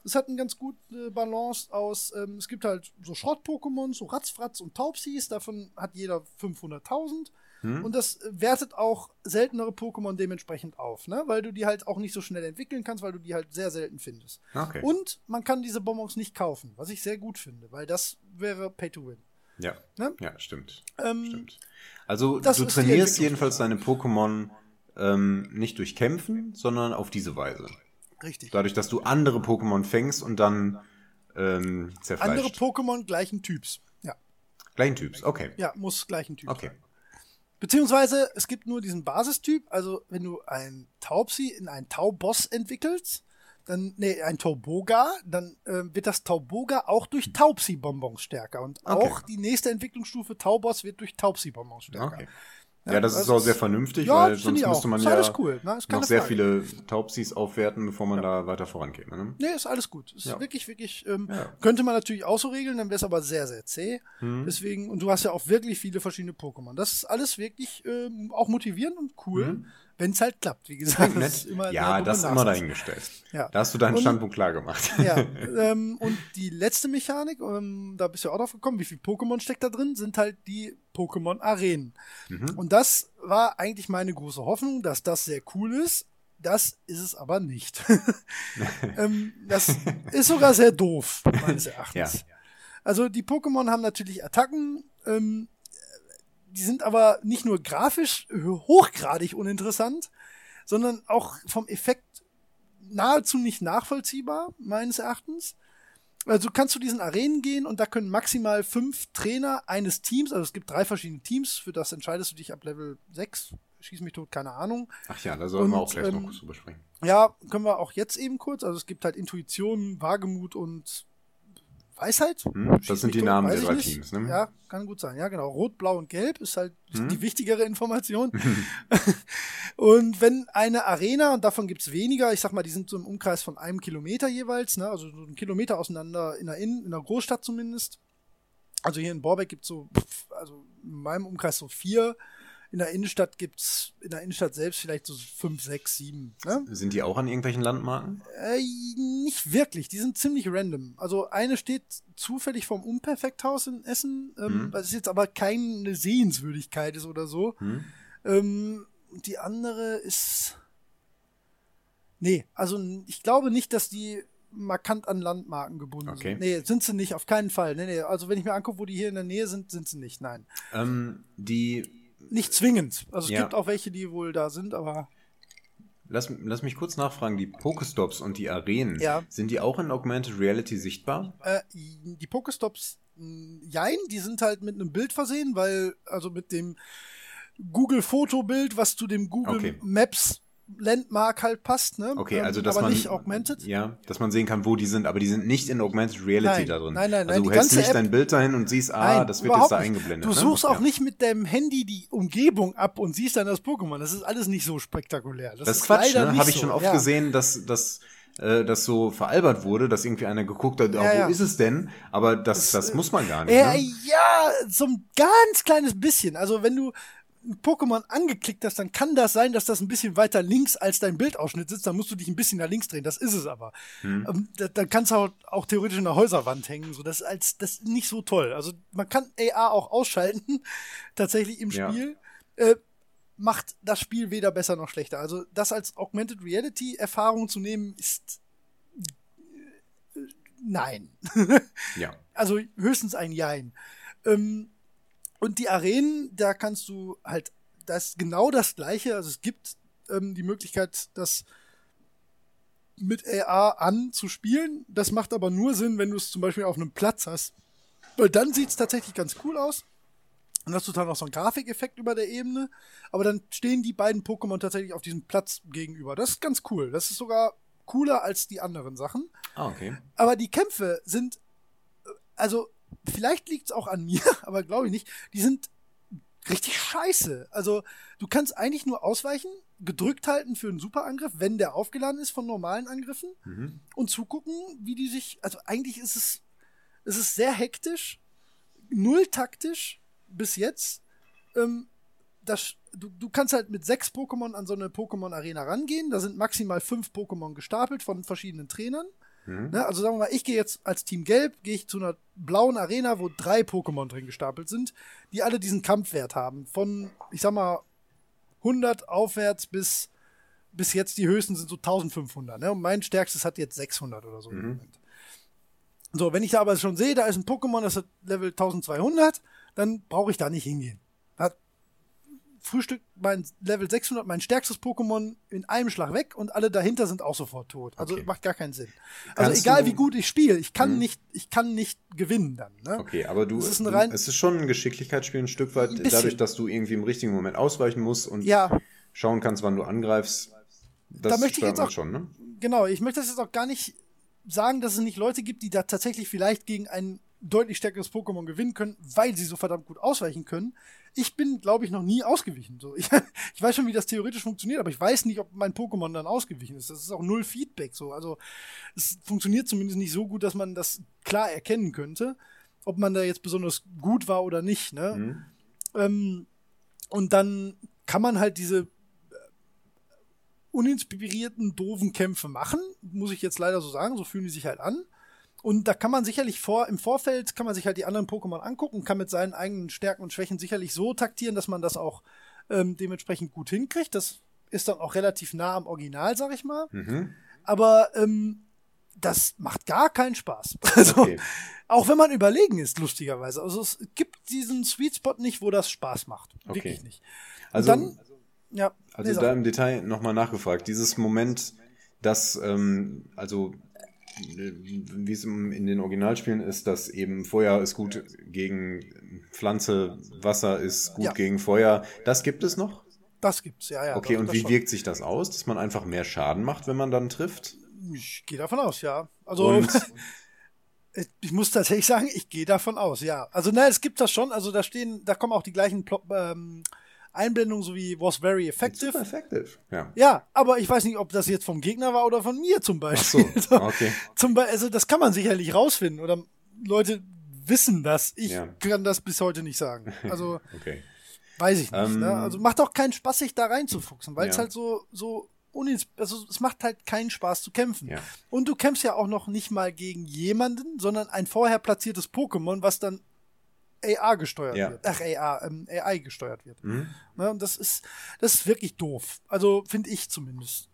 Es hat eine ganz gute Balance aus. Ähm, es gibt halt so Schrott-Pokémon, so Ratzfratz und Taubsis. Davon hat jeder 500.000. hm? Und das wertet auch seltenere Pokémon dementsprechend auf, ne? Weil du die halt auch nicht so schnell entwickeln kannst, weil du die halt sehr selten findest. Okay. Und man kann diese Bonbons nicht kaufen, was ich sehr gut finde, weil das wäre Pay to Win. ja. Ne? ja, stimmt. Ähm, Stimmt. Also du trainierst jedenfalls deine Pokémon ähm, nicht durch Kämpfen, sondern auf diese Weise. Richtig. Dadurch, dass du andere Pokémon fängst und dann ähm, Andere zerfleischt. Pokémon gleichen Typs. Ja, Gleichen Typs, okay. ja, muss gleichen Typ Okay. sein. Beziehungsweise es gibt nur diesen Basistyp, also wenn du ein Taubsi in einen Tauboss entwickelst, dann, nee, ein Tauboga, dann äh, wird das Tauboga auch durch Taubsi-Bonbons stärker. Und Okay. auch die nächste Entwicklungsstufe Tauboss wird durch Taubsi-Bonbons stärker. Okay. Ja, das ist auch sehr vernünftig, Ja, weil sonst müsste man ja cool, ne? Noch sehr Frage. viele Taubsis aufwerten, bevor man da weiter vorankäme. Ne? Nee, ist alles gut. Ist Ja. wirklich, wirklich, ähm, Ja. könnte man natürlich auch so regeln, dann wäre es aber sehr, sehr zäh. Hm. Deswegen, und du hast ja auch wirklich viele verschiedene Pokémon. Das ist alles wirklich ähm, auch motivierend und cool, Hm. Wenn es halt klappt. Wie gesagt, das ja, sehr das ist immer dahingestellt. Ja. Da hast du deinen Und- Standpunkt klar gemacht. *laughs* Ja, *laughs* ähm, und die letzte Mechanik, ähm, da bist du ja auch drauf gekommen, wie viel Pokémon steckt da drin, sind halt die Pokémon-Arenen. Mhm. Und das war eigentlich meine große Hoffnung, dass das sehr cool ist. Das ist es aber nicht. *laughs* ähm, das ist sogar sehr doof, meines Erachtens. Ja. Also die Pokémon haben natürlich Attacken, ähm, die sind aber nicht nur grafisch hochgradig uninteressant, sondern auch vom Effekt nahezu nicht nachvollziehbar, meines Erachtens. Also kannst du diesen Arenen gehen und da können maximal fünf Trainer eines Teams, also es gibt drei verschiedene Teams, für das entscheidest du dich ab Level 6, schieß mich tot, keine Ahnung. Ach ja, da sollten wir Und, auch gleich ähm, noch kurz drüber sprechen. Ja, können wir auch jetzt eben kurz, also es gibt halt Intuition, Wagemut und Weisheit. Hm, das sind die Namen der drei Teams, ne? Ja, kann gut sein. Ja, genau. Rot, Blau und Gelb ist halt hm? die wichtigere Information. *laughs* *laughs* und wenn eine Arena, und davon gibt's weniger, ich sag mal, die sind so im Umkreis von einem Kilometer jeweils, ne? also so einen Kilometer auseinander, in der, in, in der Großstadt zumindest. Also hier in Borbeck gibt's so, also in meinem Umkreis so vier in der Innenstadt gibt es in der Innenstadt selbst vielleicht so fünf, sechs, sieben. Ne? Sind die auch an irgendwelchen Landmarken? Äh, nicht wirklich, die sind ziemlich random. Also eine steht zufällig vom Unperfekthaus in Essen, ähm, hm. was jetzt aber keine Sehenswürdigkeit ist oder so. Hm. Ähm, die andere ist. Nee, also ich glaube nicht, dass die markant an Landmarken gebunden okay. sind. Nee, sind sie nicht, auf keinen Fall. Nee, nee. Also wenn ich mir angucke, wo die hier in der Nähe sind, sind sie nicht, nein. Ähm, die nicht zwingend. Also es ja. gibt auch welche, die wohl da sind, aber. Lass, lass mich kurz nachfragen, die Pokestops und die Arenen, ja. sind die auch in Augmented Reality sichtbar? Äh, die Pokestops, jein, die sind halt mit einem Bild versehen, weil, also mit dem Google-Fotobild, was zu dem Google okay. Maps Landmark halt passt, ne? Okay, also dass aber man nicht augmented. Ja, dass man sehen kann, wo die sind, aber die sind nicht in augmented reality nein, da drin. Nein, nein, also nein. du hältst nicht App, dein Bild dahin und siehst, ah, nein, das wird jetzt da eingeblendet. Du ne? suchst auch ja. nicht mit deinem Handy die Umgebung ab und siehst dann das Pokémon. Das ist alles nicht so spektakulär. Das, das ist Quatsch, ne? Habe ich schon oft ja. gesehen, dass dass äh, das so veralbert wurde, dass irgendwie einer geguckt hat, oh, ja, ja. wo ist es denn? Aber das, das, das muss man gar nicht. Äh, ne? Ja, so ein ganz kleines bisschen. Also wenn du ein Pokémon angeklickt hast, dann kann das sein, dass das ein bisschen weiter links als dein Bildausschnitt sitzt. Dann musst du dich ein bisschen nach links drehen. Das ist es aber. Hm. Ähm, da, dann kannst du auch, auch, theoretisch in der Häuserwand hängen. So, das ist als das ist nicht so toll. Also man kann AR auch ausschalten, *laughs* tatsächlich im Spiel. Ja. Äh, macht das Spiel weder besser noch schlechter. Also das als Augmented Reality Erfahrung zu nehmen, ist äh, nein. *laughs* ja. Also höchstens ein Jein. Ähm, und die Arenen, da kannst du halt, das ist genau das gleiche. Also es gibt ähm, die Möglichkeit, das mit AR anzuspielen. Das macht aber nur Sinn, wenn du es zum Beispiel auf einem Platz hast. Weil dann sieht es tatsächlich ganz cool aus. Und hast du dann noch so einen Grafikeffekt über der Ebene. Aber dann stehen die beiden Pokémon tatsächlich auf diesem Platz gegenüber. Das ist ganz cool. Das ist sogar cooler als die anderen Sachen. Ah, okay. Aber die Kämpfe sind, äh, also vielleicht liegt es auch an mir, *laughs* aber glaube ich nicht, die sind richtig scheiße. Also, du kannst eigentlich nur ausweichen, gedrückt halten für einen Superangriff, wenn der aufgeladen ist von normalen Angriffen mhm. und zugucken, wie die sich, also eigentlich ist es, es ist sehr hektisch, null taktisch bis jetzt. Ähm, das, du, du kannst halt mit sechs Pokémon an so eine Pokémon-Arena rangehen. Da sind maximal fünf Pokémon gestapelt von verschiedenen Trainern. Mhm. Ne, also sagen wir mal, ich gehe jetzt als Team Gelb, gehe ich zu einer blauen Arena, wo drei Pokémon drin gestapelt sind, die alle diesen Kampfwert haben. Von, ich sag mal, 100 aufwärts bis, bis jetzt die höchsten sind so 1500. Ne? Und mein stärkstes hat jetzt 600 oder so mhm. im Moment. So, wenn ich da aber schon sehe, da ist ein Pokémon, das hat Level 1200, dann brauche ich da nicht hingehen. Frühstück mein Level 600, mein stärkstes Pokémon in einem Schlag weg und alle dahinter sind auch sofort tot. Also okay. macht gar keinen Sinn. Also Kannst egal wie gut ich spiele, ich kann hm. nicht, ich kann nicht gewinnen dann. Ne? Okay, aber du, ist rein, es ist schon ein Geschicklichkeitsspiel ein Stück weit, ein dadurch, dass du irgendwie im richtigen Moment ausweichen musst und ja. schauen kannst, wann du angreifst. Das da möchte ich jetzt auch schon, ne? Genau, ich möchte das jetzt auch gar nicht sagen, dass es nicht Leute gibt, die da tatsächlich vielleicht gegen ein deutlich stärkeres Pokémon gewinnen können, weil sie so verdammt gut ausweichen können ich bin, glaube ich, noch nie ausgewichen. So, *laughs* ich, ich, weiß schon, wie das theoretisch funktioniert, aber ich weiß nicht, ob mein Pokémon dann ausgewichen ist. Das ist auch null Feedback. So, also es funktioniert zumindest nicht so gut, dass man das klar erkennen könnte, ob man da jetzt besonders gut war oder nicht. Ne? Mhm. Ähm, und dann kann man halt diese äh, uninspirierten, doofen Kämpfe machen, muss ich jetzt leider so sagen. So fühlen die sich halt an. Und da kann man sicherlich vor, im Vorfeld kann man sich halt die anderen Pokémon angucken, kann mit seinen eigenen Stärken und Schwächen sicherlich so taktieren, dass man das auch ähm, dementsprechend gut hinkriegt. Das ist dann auch relativ nah am Original, sag ich mal. Mhm. Aber ähm, das macht gar keinen Spaß. *laughs* Also, okay. auch wenn man überlegen ist, lustigerweise. Also es gibt diesen Sweet Spot nicht, wo das Spaß macht. Okay. Wirklich nicht. Also, dann, ja, also nee, da im Detail nochmal nachgefragt. Dieses Moment, dass, ähm, also wie es in den Originalspielen ist, dass eben Feuer ist gut gegen Pflanze, Wasser ist gut ja. gegen Feuer. Das gibt es noch? Das gibt's, ja, ja. Okay, und wie schon. wirkt sich das aus, dass man einfach mehr Schaden macht, wenn man dann trifft? Ich gehe davon aus, ja. Also *laughs* Ich muss tatsächlich sagen, ich gehe davon aus, ja. Also, nein, es gibt das schon. Also, da stehen, da kommen auch die gleichen Plop, ähm, Einblendungen, so wie was very effective. Super effective, ja. Ja, aber ich weiß nicht, ob das jetzt vom Gegner war oder von mir zum Beispiel. Ach so, *laughs* okay. Zum Be also, das kann man sicherlich rausfinden. Oder Leute wissen das. Ich Ja. kann das bis heute nicht sagen. Also, *laughs* Okay. weiß ich nicht. Ähm, ne? Also, macht auch keinen Spaß, sich da reinzufuchsen, weil es Ja. halt so, so also es macht halt keinen Spaß zu kämpfen. Ja. Und du kämpfst ja auch noch nicht mal gegen jemanden, sondern ein vorher platziertes Pokémon, was dann AR gesteuert Ja. wird. Ach, AR, ähm, AI gesteuert wird. Mhm. Ne, und das ist, das ist wirklich doof. Also finde ich zumindest.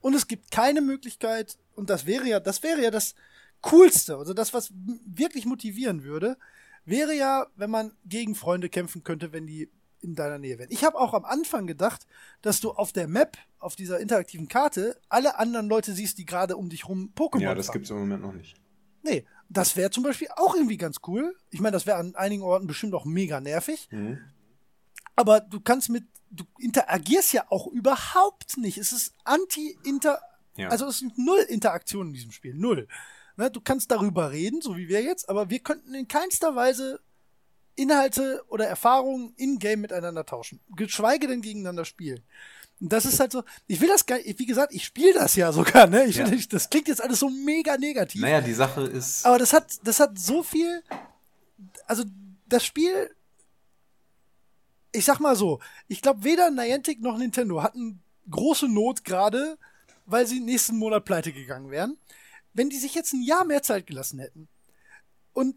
Und es gibt keine Möglichkeit, und das wäre ja, das wäre ja das Coolste, also das, was wirklich motivieren würde, wäre ja, wenn man gegen Freunde kämpfen könnte, wenn die in deiner Nähe wären. Ich habe auch am Anfang gedacht, dass du auf der Map, auf dieser interaktiven Karte, alle anderen Leute siehst, die gerade um dich rum Pokémon Ja, das fangen. gibt's im Moment noch nicht. Nee, das wäre zum Beispiel auch irgendwie ganz cool. Ich meine, das wäre an einigen Orten bestimmt auch mega nervig. Mhm. Aber du kannst mit, du interagierst ja auch überhaupt nicht. Es ist anti-inter, Ja. also es sind null Interaktionen in diesem Spiel, null. Ne, du kannst darüber reden, so wie wir jetzt, aber wir könnten in keinster Weise Inhalte oder Erfahrungen in-game miteinander tauschen. Geschweige denn gegeneinander spielen. Und das ist halt so, ich will das gar wie gesagt, ich spiele das ja sogar, ne? Ich, Ja. das klingt jetzt alles so mega negativ. Naja, die Sache ist. Aber das hat, das hat so viel, also das Spiel, ich sag mal so, ich glaube weder Niantic noch Nintendo hatten große Not gerade, weil sie nächsten Monat pleite gegangen wären. Wenn die sich jetzt ein Jahr mehr Zeit gelassen hätten und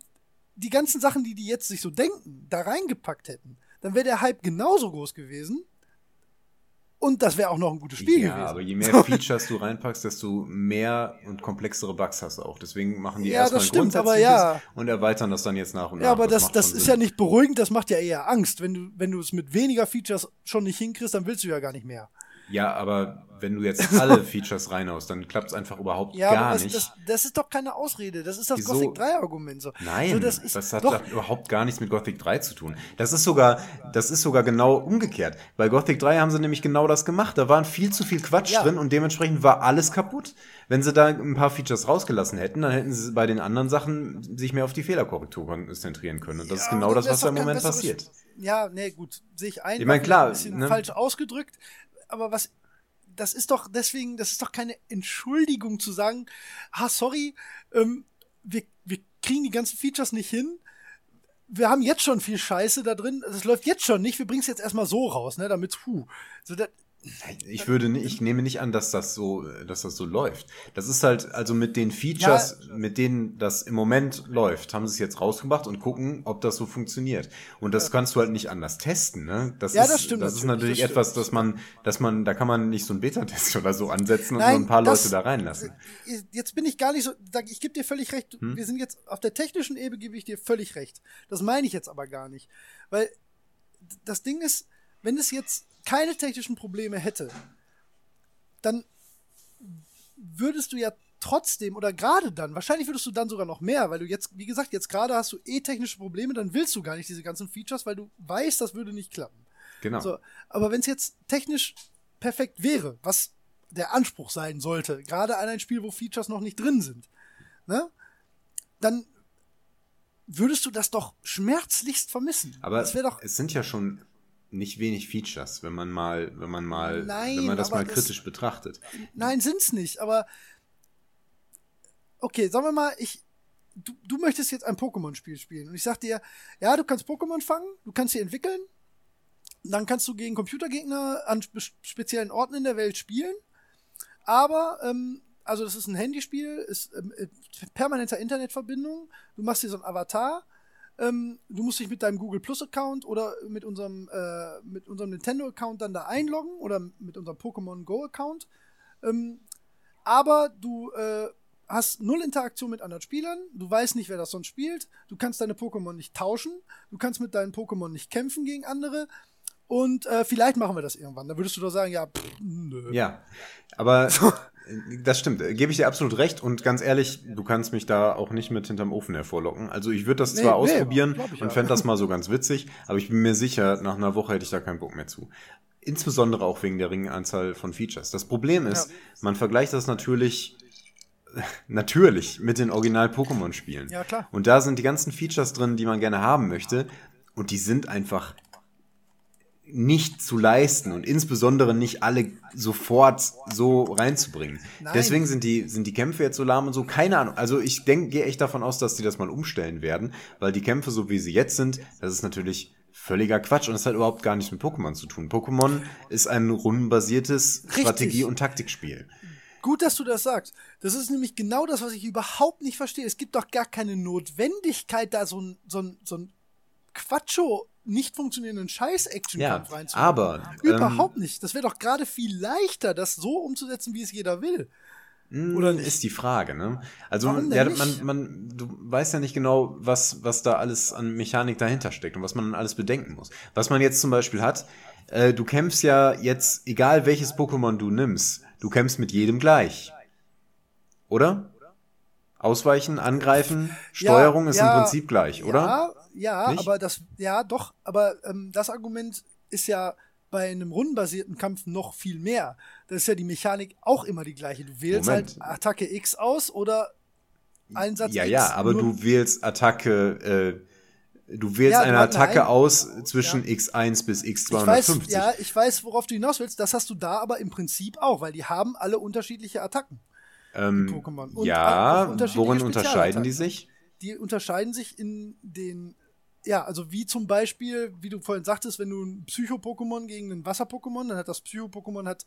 die ganzen Sachen, die die jetzt sich so denken, da reingepackt hätten, dann wäre der Hype genauso groß gewesen. Und das wäre auch noch ein gutes Spiel ja, gewesen. aber je mehr *laughs* Features du reinpackst, desto mehr und komplexere Bugs hast du auch. Deswegen machen die Ja, erstmal das stimmt, aber ja. und erweitern das dann jetzt nach und nach. Ja, aber das, das schon ist Sinn. ja nicht beruhigend, das macht ja eher Angst. Wenn du, wenn du es mit weniger Features schon nicht hinkriegst, dann willst du ja gar nicht mehr. Ja, aber wenn du jetzt *laughs* alle Features reinhaust, dann klappt es einfach überhaupt Ja, gar das, nicht. das, das ist doch keine Ausrede. Das ist das Wieso? Gothic 3 Argument. So. Nein, so, das, das, ist, hat doch, überhaupt gar nichts mit Gothic 3 zu tun. Das ist sogar, das ist sogar genau umgekehrt. Bei Gothic 3 haben sie nämlich genau das gemacht. Da waren viel zu viel Quatsch Ja. drin und dementsprechend war alles kaputt. Wenn sie da ein paar Features rausgelassen hätten, dann hätten sie bei den anderen Sachen sich mehr auf die Fehlerkorrektur konzentrieren können. Und das ist Ja, genau dann das, was da im Moment passiert. Ja, nee, gut, sehe ich ein. Ich mein, war klar, Ein bisschen ne? falsch ausgedrückt. Aber was, das ist doch deswegen, das ist doch keine Entschuldigung zu sagen, ah, sorry, ähm, wir, wir kriegen die ganzen Features nicht hin. Wir haben jetzt schon viel Scheiße da drin. Es läuft jetzt schon nicht. Wir bringen es jetzt erstmal so raus, ne, damit, puh. So, das, Ich würde nicht, ich nehme nicht an, dass das so, dass das so läuft. Das ist halt, also mit den Features, mit denen das im Moment läuft, haben sie es jetzt rausgebracht und gucken, ob das so funktioniert. Und das kannst du halt nicht anders testen, ne? Das Ja, ist, das stimmt Das ist natürlich, natürlich das etwas, dass man, dass man, da kann man nicht so einen Beta-Test oder so ansetzen und Nein, so ein paar das- Leute da reinlassen. jetzt bin ich gar nicht so, ich gebe dir völlig recht. Hm? Wir sind jetzt auf der technischen Ebene gebe ich dir völlig recht. Das meine ich jetzt aber gar nicht, weil das Ding ist, wenn es jetzt keine technischen Probleme hätte, dann würdest du ja trotzdem oder gerade dann, wahrscheinlich würdest du dann sogar noch mehr, weil du jetzt, wie gesagt, jetzt gerade hast du eh technische Probleme, dann willst du gar nicht diese ganzen Features, weil du weißt, das würde nicht klappen. Genau. So, aber wenn es jetzt technisch perfekt wäre, was der Anspruch sein sollte, gerade an ein Spiel, wo Features noch nicht drin sind, ne, dann würdest du das doch schmerzlichst vermissen. Aber es sind ja schon nicht wenig Features, wenn man mal, wenn man mal, Nein, wenn man das mal das- kritisch betrachtet. Nein, sind's nicht, aber okay, sagen wir mal, ich du, du möchtest jetzt ein Pokémon-Spiel spielen und ich sag dir, ja, du kannst Pokémon fangen, du kannst sie entwickeln, dann kannst du gegen Computergegner an spe speziellen Orten in der Welt spielen, aber ähm, also das ist ein Handyspiel, ist ähm, äh, permanenter Internetverbindung, du machst dir so ein Avatar, ähm, du musst dich mit deinem Google Plus Account oder mit unserem äh, mit unserem Nintendo Account dann da einloggen oder mit unserem Pokémon Go Account. Ähm, aber du äh, hast null Interaktion mit anderen Spielern, du weißt nicht, wer das sonst spielt, du kannst deine Pokémon nicht tauschen, du kannst mit deinen Pokémon nicht kämpfen gegen andere und äh, vielleicht machen wir das irgendwann. Da würdest du doch sagen, ja, pff, nö. Ja, aber *laughs* das stimmt, gebe ich dir absolut recht und ganz ehrlich, du kannst mich da auch nicht mit hinterm Ofen hervorlocken. Also ich würde das Nee, zwar nee, ausprobieren und ja. fände das mal so ganz witzig, aber ich bin mir sicher, nach einer Woche hätte ich da keinen Bock mehr zu. Insbesondere auch wegen der ringen Anzahl von Features. Das Problem ist, Ja. man vergleicht das natürlich *laughs* natürlich mit den Original-Pokémon spielen. Ja, klar. Und da sind die ganzen Features drin, die man gerne haben möchte. Und die sind einfach nicht zu leisten und insbesondere nicht alle sofort so reinzubringen. Nein. Deswegen sind die, sind die Kämpfe jetzt so lahm und so. Keine Ahnung. Also ich denke, gehe echt davon aus, dass die das mal umstellen werden, weil die Kämpfe, so wie sie jetzt sind, das ist natürlich völliger Quatsch und das hat überhaupt gar nichts mit Pokémon zu tun. Pokémon ist ein rundenbasiertes. Strategie- und Taktikspiel. Gut, dass du das sagst. Das ist nämlich genau das, was ich überhaupt nicht verstehe. Es gibt doch gar keine Notwendigkeit, da so ein, so ein, so ein Quatscho nicht funktionierenden Scheiß-Action-Kampf Ja, reinzumachen. aber Überhaupt nicht. Das wäre doch gerade viel leichter, das so umzusetzen, wie es jeder will. Oder ist die Frage, ne? Also ja, nicht? man, man, du weißt ja nicht genau, was, was da alles an Mechanik dahinter steckt und was man alles bedenken muss. Was man jetzt zum Beispiel hat, äh, du kämpfst ja jetzt, egal welches Pokémon du nimmst, du kämpfst mit jedem gleich. Oder? Ausweichen, angreifen, Steuerung ist ja, im Prinzip gleich, oder? Ja, ja, Nicht? aber das, ja, doch, aber ähm, das Argument ist ja bei einem rundenbasierten Kampf noch viel mehr. Das ist ja die Mechanik auch immer die gleiche. Du wählst Moment. halt Attacke X aus oder Einsatz Ja, X. ja, aber nur- du wählst Attacke, äh, du wählst Ja, eine Attacke nein. aus zwischen X1 bis ich weiß, X250. ja, ich weiß, worauf du hinaus willst. Das hast du da aber im Prinzip auch, weil die haben alle unterschiedliche Attacken. ähm, Pokémon. Ja, worin unterscheiden die sich? die unterscheiden sich in den, ja, also wie zum Beispiel, wie du vorhin sagtest, wenn du ein Psycho-Pokémon gegen ein Wasser-Pokémon, dann hat das Psycho-Pokémon hat,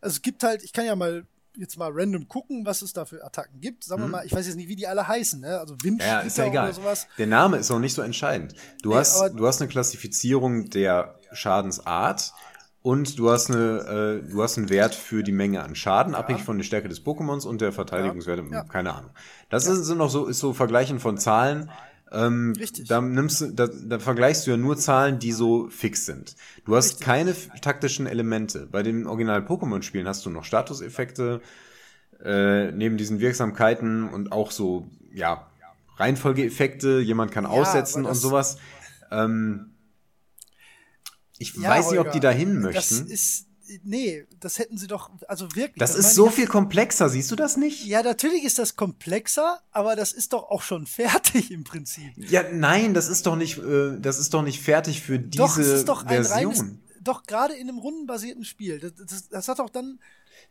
also es gibt halt, ich kann ja mal jetzt mal random gucken, was es da für Attacken gibt. Sagen wir mal, ich weiß jetzt nicht, wie die alle heißen, ne? Also Mhm. Ja, ist ja Windsplitter egal. oder sowas. Der Name ist auch nicht so entscheidend. Du, Nee, hast, du hast eine Klassifizierung der Schadensart und du hast, eine, äh, du hast einen Wert für die Menge an Schaden, abhängig von der Stärke des Pokémons und der Verteidigungswerte, Ja. keine Ahnung. Das ist, sind noch so, ist so Vergleichen von Zahlen. Ähm, Richtig. Da, nimmst, du- da, da vergleichst du ja nur Zahlen, die so fix sind. Du hast Richtig. keine taktischen Elemente. Bei den Original-Pokémon-Spielen hast du noch Statuseffekte, äh, neben diesen Wirksamkeiten und auch so, ja, Reihenfolgeeffekte, jemand kann aussetzen aber und das- sowas. Ähm, ich Ja, weiß nicht, ob Holger, die dahin Das möchten. ist, nee, das hätten sie doch, also wirklich. Das, meine ist so viel komplexer, siehst du das nicht? Ja, natürlich ist das komplexer, aber das ist doch auch schon fertig im Prinzip. Ja, nein, das ist doch nicht, äh, das ist doch nicht fertig für diese doch, es ist doch ein Version. reines, doch gerade in einem rundenbasierten Spiel. Das, das, das hat doch dann,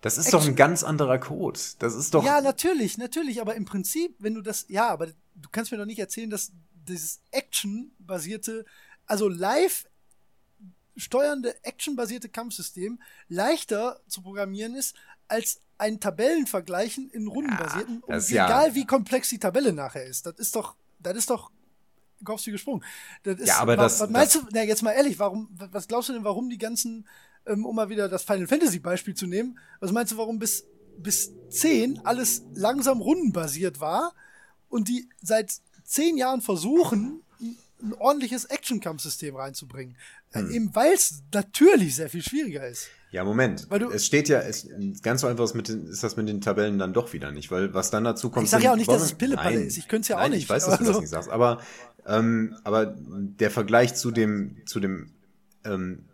das ist doch ein Action- ganz anderer Code. Das ist doch. ja, natürlich, natürlich, aber im Prinzip, wenn du das, ja, aber du kannst mir doch nicht erzählen, dass dieses Action-basierte, also live steuernde Action-basierte Kampfsystem leichter zu programmieren ist als ein Tabellenvergleichen in rundenbasierten, und das ja- egal wie komplex die Tabelle nachher ist. Das ist doch, das ist doch Gehofft wie gesprungen. Das ist, Ja, aber wa- das- Was meinst du, na, jetzt mal ehrlich, warum, was glaubst du denn, warum die ganzen, ähm, um mal wieder das Final Fantasy Beispiel zu nehmen, was meinst du, warum bis, bis 10 alles langsam rundenbasiert war und die seit zehn Jahren versuchen, ein ordentliches Action-Kampfsystem reinzubringen? Hm. Äh, eben weil es natürlich sehr viel schwieriger ist. Ja, Moment. Weil du- es steht ja, es, ganz so einfach ist, mit den, ist das mit den Tabellen dann doch wieder nicht, weil was dann dazu kommt. Ich sag sind- ja auch nicht, dass es Pillepalle ist. Ich könnte es ja auch nein, nicht. Ich weiß, *laughs* dass du Also- das nicht sagst, aber, ähm, aber der Vergleich zu dem, zu dem ähm,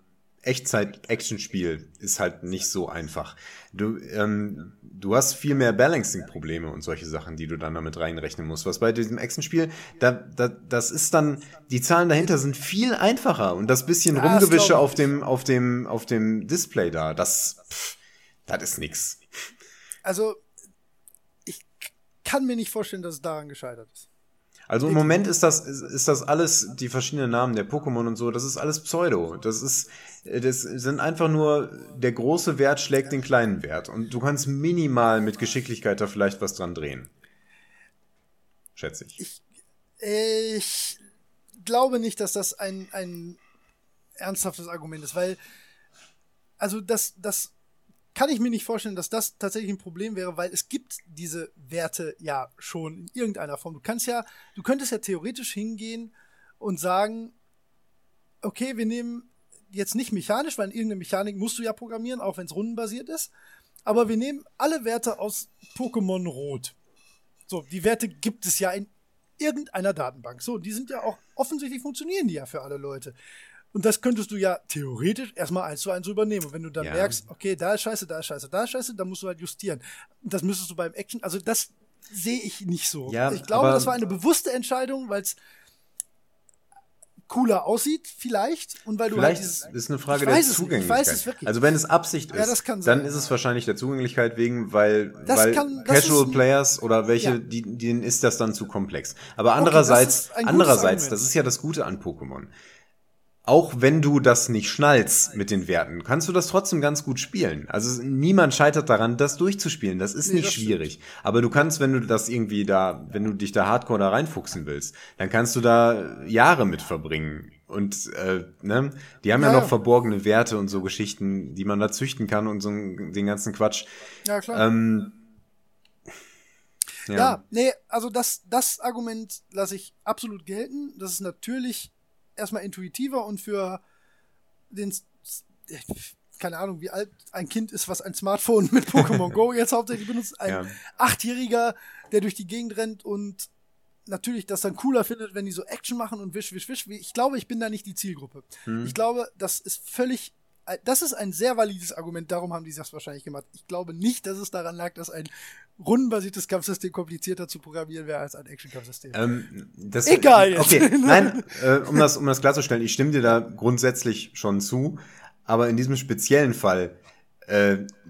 Echtzeit-Action-Spiel ist halt nicht so einfach. Du, ähm, du hast viel mehr Balancing-Probleme und solche Sachen, die du dann damit reinrechnen musst. Was bei diesem Action-Spiel, da, da, das ist dann, die Zahlen dahinter sind viel einfacher und das bisschen das Rumgewische auf dem, auf dem, auf dem Display da, das, pff, das ist nix. Also, ich kann mir nicht vorstellen, dass es daran gescheitert ist. Also im Moment ist das, ist, ist das alles, die verschiedenen Namen der Pokémon und so, das ist alles Pseudo. Das ist, äh, das sind einfach nur, der große Wert schlägt den kleinen Wert. Und du kannst minimal mit Geschicklichkeit da vielleicht was dran drehen. Schätze ich. Ich glaube nicht, dass das ein, ein ernsthaftes Argument ist, weil, also das, das kann ich mir nicht vorstellen, dass das tatsächlich ein Problem wäre, weil es gibt diese Werte ja schon in irgendeiner Form. Du kannst ja, du könntest ja theoretisch hingehen und sagen, okay, wir nehmen jetzt nicht mechanisch, weil in irgendeine Mechanik musst du ja programmieren, auch wenn es rundenbasiert ist, aber wir nehmen alle Werte aus Pokémon Rot. So, die Werte gibt es ja in irgendeiner Datenbank. So, die sind ja auch offensichtlich funktionieren die ja für alle Leute. Und das könntest du ja theoretisch erstmal eins zu eins übernehmen. Und wenn du dann Ja. merkst, okay, da ist scheiße, da ist scheiße, da ist scheiße, dann musst du halt justieren. Das müsstest du beim Action, also das sehe ich nicht so. Ja, ich glaube, das war eine bewusste Entscheidung, weil es cooler aussieht, vielleicht. Und weil du Vielleicht halt dieses, ist eine Frage der nicht, ich Zugänglichkeit. weiß es wirklich also wenn es Absicht ist, Ja, das kann dann sein, ist es wahrscheinlich der Zugänglichkeit wegen, weil, Das weil kann- das Casual ist Players oder welche, Ja. die, denen ist das dann zu komplex. Aber das andererseits, ist ein gutes andererseits, das ist ja das Gute an Pokémon. Auch wenn du das nicht schnallst mit den Werten, kannst du das trotzdem ganz gut spielen. Also niemand scheitert daran, das durchzuspielen. Das ist Nee, nicht das stimmt. schwierig. Aber du kannst, wenn du das irgendwie da, wenn du dich da hardcore da reinfuchsen willst, dann kannst du da Jahre mit verbringen. Und äh, ne, die haben ja, Ja, noch ja. verborgene Werte und so Geschichten, die man da züchten kann und so den ganzen Quatsch. ja klar. Ähm, Ja, nee, also das, das Argument lasse ich absolut gelten. Das ist natürlich erstmal intuitiver und für den, S- keine Ahnung, wie alt ein Kind ist, was ein Smartphone mit Pokémon *laughs* Go jetzt hauptsächlich benutzt. Ein Ja. Achtjähriger, der durch die Gegend rennt und natürlich das dann cooler findet, wenn die so Action machen und wisch, wisch, wisch. Ich glaube, ich bin da nicht die Zielgruppe. Hm. Ich glaube, das ist völlig, das ist ein sehr valides Argument, darum haben die das wahrscheinlich gemacht. Ich glaube nicht, dass es daran lag, dass ein rundenbasiertes Kampfsystem komplizierter zu programmieren wäre als ein Action-Kampfsystem. Ähm, Egal jetzt. Okay, *laughs* nein, äh, um, das, um das klarzustellen, ich stimme dir da grundsätzlich schon zu, aber in diesem speziellen Fall, äh,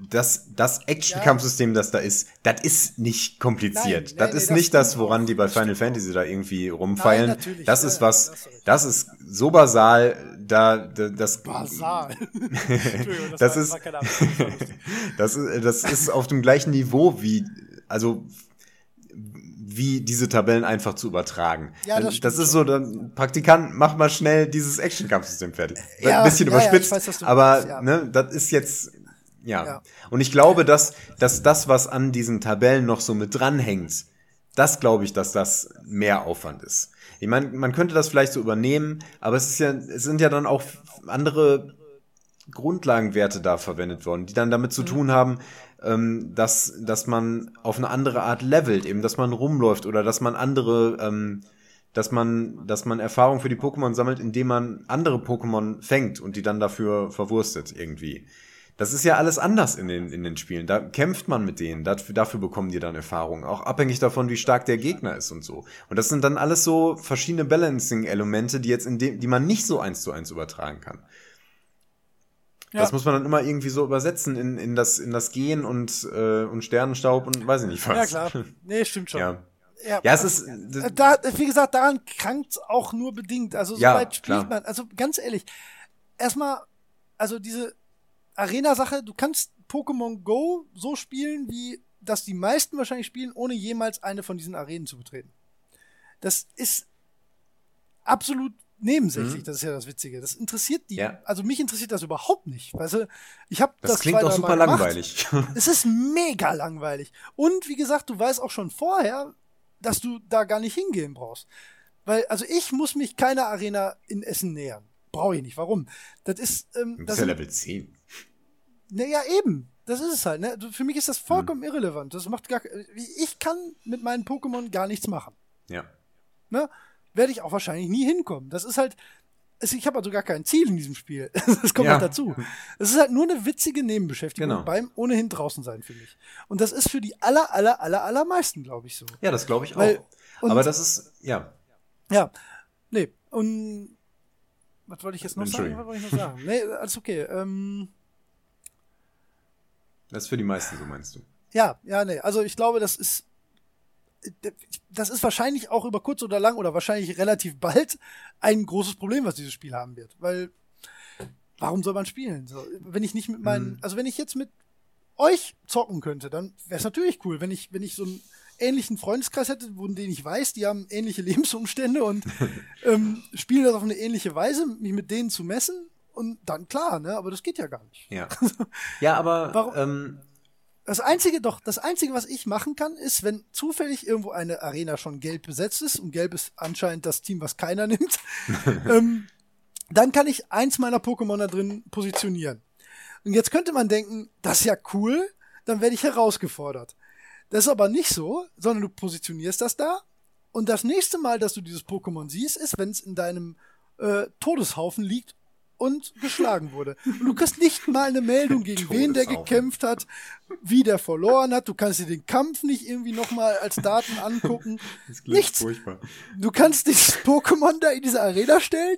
das, das Action-Kampfsystem, das da ist, das ist nicht kompliziert. Nein, das nee, ist nee, nicht das das, woran die bei Das Final Fantasy da irgendwie rumfeilen. natürlich, das ja, ist ja, was, das ist so basal, da, da das, *laughs* Basal. *laughs* Das war- ist- das *laughs* das ist, das ist auf dem gleichen Niveau wie, also wie diese Tabellen einfach zu übertragen. Ja, das stimmt ist so, dann Praktikant, mach mal schnell dieses Action-Kampfsystem fertig. Ja, Ein bisschen ja, ja, überspitzt, ich weiß, aber ja. ne, das ist jetzt ja. Ja. Und ich glaube, dass, dass das, was an diesen Tabellen noch so mit dranhängt, das glaube ich, dass das mehr Aufwand ist. Ich meine, man könnte das vielleicht so übernehmen, aber es ist ja, es sind ja dann auch andere Grundlagenwerte da verwendet worden, die dann damit zu tun haben, ähm, dass, dass man auf eine andere Art levelt, eben, dass man rumläuft oder dass man andere, ähm, dass man, dass man Erfahrung für die Pokémon sammelt, indem man andere Pokémon fängt und die dann dafür verwurstet irgendwie. Das ist ja alles anders in den, in den Spielen. Da kämpft man mit denen, dafür, dafür bekommen die dann Erfahrung. Auch abhängig davon, wie stark der Gegner ist und so. Und das sind dann alles so verschiedene Balancing-Elemente, die jetzt in dem, die man nicht so eins zu eins übertragen kann. Ja. Das muss man dann immer irgendwie so übersetzen in, in, das, in das Gehen und, äh, und Sternenstaub und weiß ich nicht was. Ja, klar. Nee, stimmt schon. Ja. Ja, Ja, es ist. Äh, Da, wie gesagt, daran krankt auch nur bedingt. Also Ja, soweit spielt klar. man. Also ganz ehrlich, erstmal, also diese Arena-Sache, du kannst Pokémon Go so spielen, wie das die meisten wahrscheinlich spielen, ohne jemals eine von diesen Arenen zu betreten. Das ist absolut nebensächlich, das ist ja das Witzige. Das interessiert die. Mhm. Ja. Also mich interessiert das überhaupt nicht. Weißt du, ich habe Das, das, klingt auch super langweilig. *laughs* Es ist mega langweilig. Und wie gesagt, du weißt auch schon vorher, dass du da gar nicht hingehen brauchst. Weil, also ich muss mich keiner Arena in Essen nähern. Brauche ich nicht. Warum? Das ist, ähm, das bist ja Level 10. naja, eben. Das ist es halt, ne? Für mich ist das Hm. vollkommen irrelevant. Das macht gar, ich kann mit meinen Pokémon gar nichts machen. Ja. Ne? Werde ich auch wahrscheinlich nie hinkommen. Das ist halt, ich habe also gar kein Ziel in diesem Spiel. *laughs* Das kommt Ja. halt dazu. Es ist halt nur eine witzige Nebenbeschäftigung Genau. beim ohnehin draußen sein, finde ich. Und das ist für die aller, aller, aller, allermeisten, glaube ich, so. Ja, das glaube ich Weil- auch. Aber das ist, ja. Ja, nee, und was wollte ich jetzt noch sagen? Was wollte ich noch sagen? Nee, alles okay. Ähm, Das ist für die meisten so, meinst du. ja, ja, nee, also ich glaube, das ist das ist wahrscheinlich auch über kurz oder lang oder wahrscheinlich relativ bald ein großes Problem, was dieses Spiel haben wird, weil warum soll man spielen? So, wenn ich nicht mit meinen, also wenn ich jetzt mit euch zocken könnte, dann wäre es natürlich cool, wenn ich wenn ich so einen ähnlichen Freundeskreis hätte, wo den ich weiß, die haben ähnliche *laughs* Lebensumstände und ähm, spielen das auf eine ähnliche Weise, mich mit denen zu messen und dann klar, ne? Aber das geht ja gar nicht. Ja. *laughs* Ja, aber Warum- ähm, Das einzige, doch, das einzige, was ich machen kann, ist, wenn zufällig irgendwo eine Arena schon gelb besetzt ist, und gelb ist anscheinend das Team, was keiner *laughs* nimmt, *laughs* ähm, dann kann ich eins meiner Pokémon da drin positionieren. Und jetzt könnte man denken, das ist ja cool, dann werde ich herausgefordert. Das ist aber nicht so, sondern du positionierst das da und das nächste Mal, dass du dieses Pokémon siehst, ist, wenn es in deinem äh, Todeshaufen liegt und geschlagen wurde. *laughs* Und du kriegst nicht mal eine Meldung, gegen wen der Todesaufe. gekämpft hat, wie der verloren hat. Du kannst dir den Kampf nicht irgendwie nochmal als Daten angucken. *laughs* Das klingt Nichts. furchtbar. Du kannst dieses Pokémon da in diese Arena stellen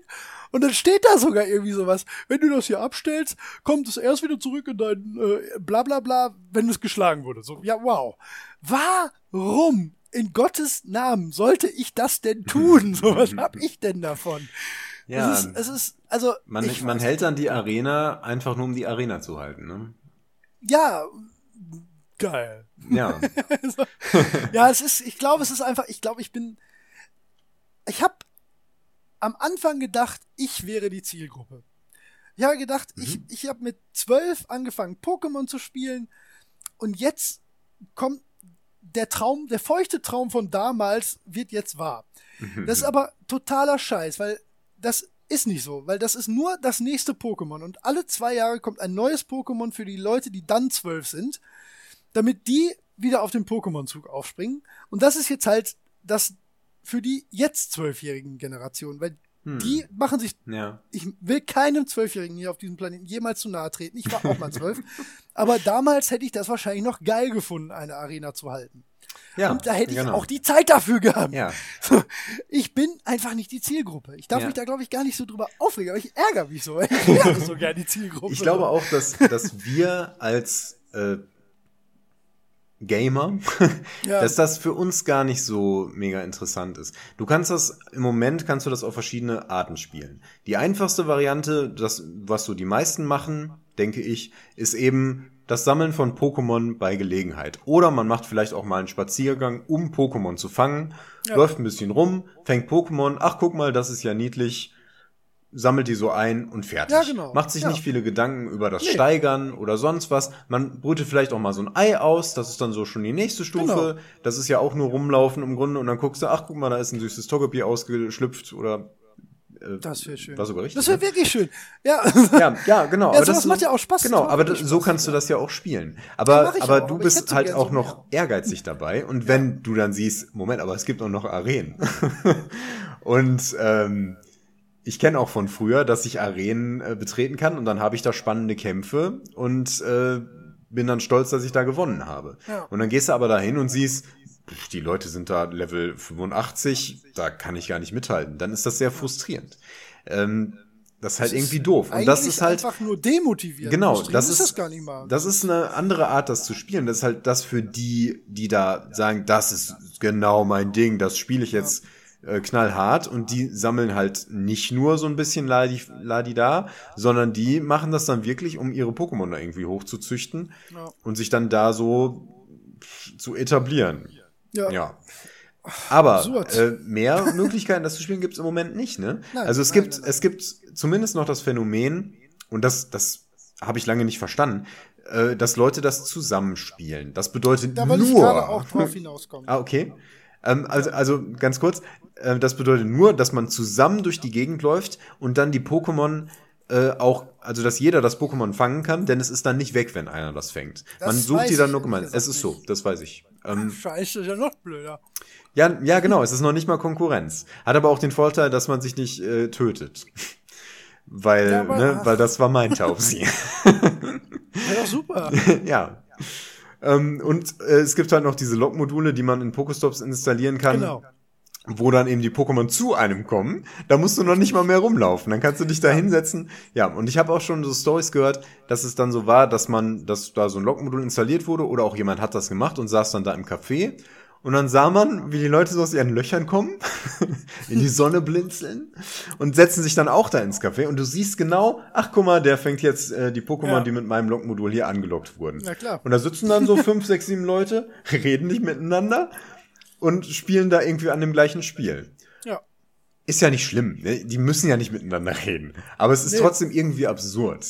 und dann steht da sogar irgendwie sowas. Wenn du das hier abstellst, kommt es erst wieder zurück in dein äh, bla bla bla, wenn es geschlagen wurde. So, ja, wow. Warum in Gottes Namen sollte ich das denn tun? *laughs* So, was hab ich denn davon? Ja, Es ist, es ist also. man, man hält dann die Arena einfach nur, um die Arena zu halten. Ne? Ja, geil. Ja, *laughs* ja, es ist, ich glaube, es ist einfach, ich glaube, ich bin, ich habe am Anfang gedacht, ich wäre die Zielgruppe. Ich habe gedacht, ich, ich habe mit zwölf angefangen, Pokémon zu spielen und jetzt kommt der Traum, der feuchte Traum von damals wird jetzt wahr. Das ist aber totaler Scheiß, weil das ist nicht so, weil das ist nur das nächste Pokémon und alle zwei Jahre kommt ein neues Pokémon für die Leute, die dann zwölf sind, damit die wieder auf den Pokémon-Zug aufspringen. Und das ist jetzt halt das für die jetzt zwölfjährigen Generationen, weil die machen sich ja. ich will keinem Zwölfjährigen hier auf diesem Planeten jemals zu nahe treten. Ich war auch mal zwölf. aber damals hätte ich das wahrscheinlich noch geil gefunden, eine Arena zu halten. Ja Und da hätte ich genau. auch die Zeit dafür gehabt. Ja. So, ich bin einfach nicht die Zielgruppe. Ich darf Ja. mich da, glaube ich, gar nicht so drüber aufregen, aber ich ärgere mich so. *laughs* Ich *laughs* wäre so gerne die Zielgruppe. Ich glaube auch, dass, dass wir als äh, Gamer, *laughs* Ja. dass das für uns gar nicht so mega interessant ist. Du kannst das, im Moment kannst du das auf verschiedene Arten spielen. Die einfachste Variante, das, was so die meisten machen, denke ich, ist eben das Sammeln von Pokémon bei Gelegenheit. Oder man macht vielleicht auch mal einen Spaziergang, um Pokémon zu fangen, Ja. läuft ein bisschen rum, fängt Pokémon, ach guck mal, das ist ja niedlich, sammelt die so ein und fertig. Ja, genau. Macht sich Ja. nicht viele Gedanken über das Nee. Steigern oder sonst was. Man brütet vielleicht auch mal so ein Ei aus, das ist dann so schon die nächste Stufe. Genau. Das ist ja auch nur rumlaufen im Grunde und dann guckst du, ach guck mal, da ist ein süßes Togepi ausgeschlüpft oder äh, das wäre schön. war sogar richtig. Das wäre ne? wirklich schön. Ja. *laughs* ja, ja, genau. Ja, aber das macht ja auch Spaß. Genau, aber das, so kannst du das ja auch spielen. Aber, aber auch, du aber bist halt auch so noch ehrgeizig dabei. Und wenn du dann siehst, Moment, aber es gibt auch noch Arenen. *laughs* und ähm, ich kenne auch von früher, dass ich Arenen äh, betreten kann und dann habe ich da spannende Kämpfe und äh, bin dann stolz, dass ich da gewonnen habe. Ja. Und dann gehst du aber dahin und siehst, die Leute sind da Level 85, da kann ich gar nicht mithalten. Dann ist das sehr frustrierend. Ähm, das ist halt irgendwie doof. Und das ist halt einfach nur demotivierend. Genau, das ist ist, das das ist eine andere Art, das zu spielen. Das ist halt das für die, die da sagen, das ist genau mein Ding, das spiele ich jetzt äh, knallhart und die sammeln halt nicht nur so ein bisschen Ladi, Ladi da, sondern die machen das dann wirklich, um ihre Pokémon da irgendwie hochzuzüchten Ja. und sich dann da so zu etablieren. Ja. Ja. Aber äh, mehr *laughs* Möglichkeiten, das zu spielen, gibt's im Moment nicht, ne? Nein, also es nein, gibt, nein, es gibt zumindest noch das Phänomen, und das, das habe ich lange nicht verstanden, äh, dass Leute das zusammenspielen. Das bedeutet Da ich nur. gerade auch drauf *laughs* hinauskommen. ah, okay. Ähm, also, also ganz kurz, äh, das bedeutet nur, dass man zusammen durch die Gegend läuft und dann die Pokémon äh, auch, also dass jeder das Pokémon fangen kann, denn es ist dann nicht weg, wenn einer das fängt. Das man sucht die dann nur gesagt Es ist so, das weiß ich. Ähm, Scheiße, ist ja noch blöder. ja, ja, genau, es ist noch nicht mal Konkurrenz. Hat aber auch den Vorteil, dass man sich nicht äh, tötet. *laughs* Weil, Ja, ne, weil das war mein *laughs* Taubsi. Ja, *laughs* doch super. ja. Ähm, und äh, es gibt halt noch diese Log-Module, die man in Pokestops installieren kann. Genau. Wo dann eben die Pokémon zu einem kommen. Da musst du noch nicht mal mehr rumlaufen. Dann kannst du dich da hinsetzen. Ja, und ich habe auch schon so Stories gehört, dass es dann so war, dass man, dass da so ein Log-Modul installiert wurde oder auch jemand hat das gemacht und saß dann da im Café. Und dann sah man, wie die Leute so aus ihren Löchern kommen, *laughs* in die Sonne blinzeln und setzen sich dann auch da ins Café. Und du siehst genau, ach guck mal, der fängt jetzt äh, die Pokémon, Ja. die mit meinem Log-Modul hier angelockt wurden. Na klar. Und da sitzen dann so fünf, sechs, sieben Leute, *laughs* reden nicht miteinander und spielen da irgendwie an dem gleichen Spiel. Ja. Ist ja nicht schlimm, ne? die müssen ja nicht miteinander reden. Aber es ist Nee. trotzdem irgendwie absurd.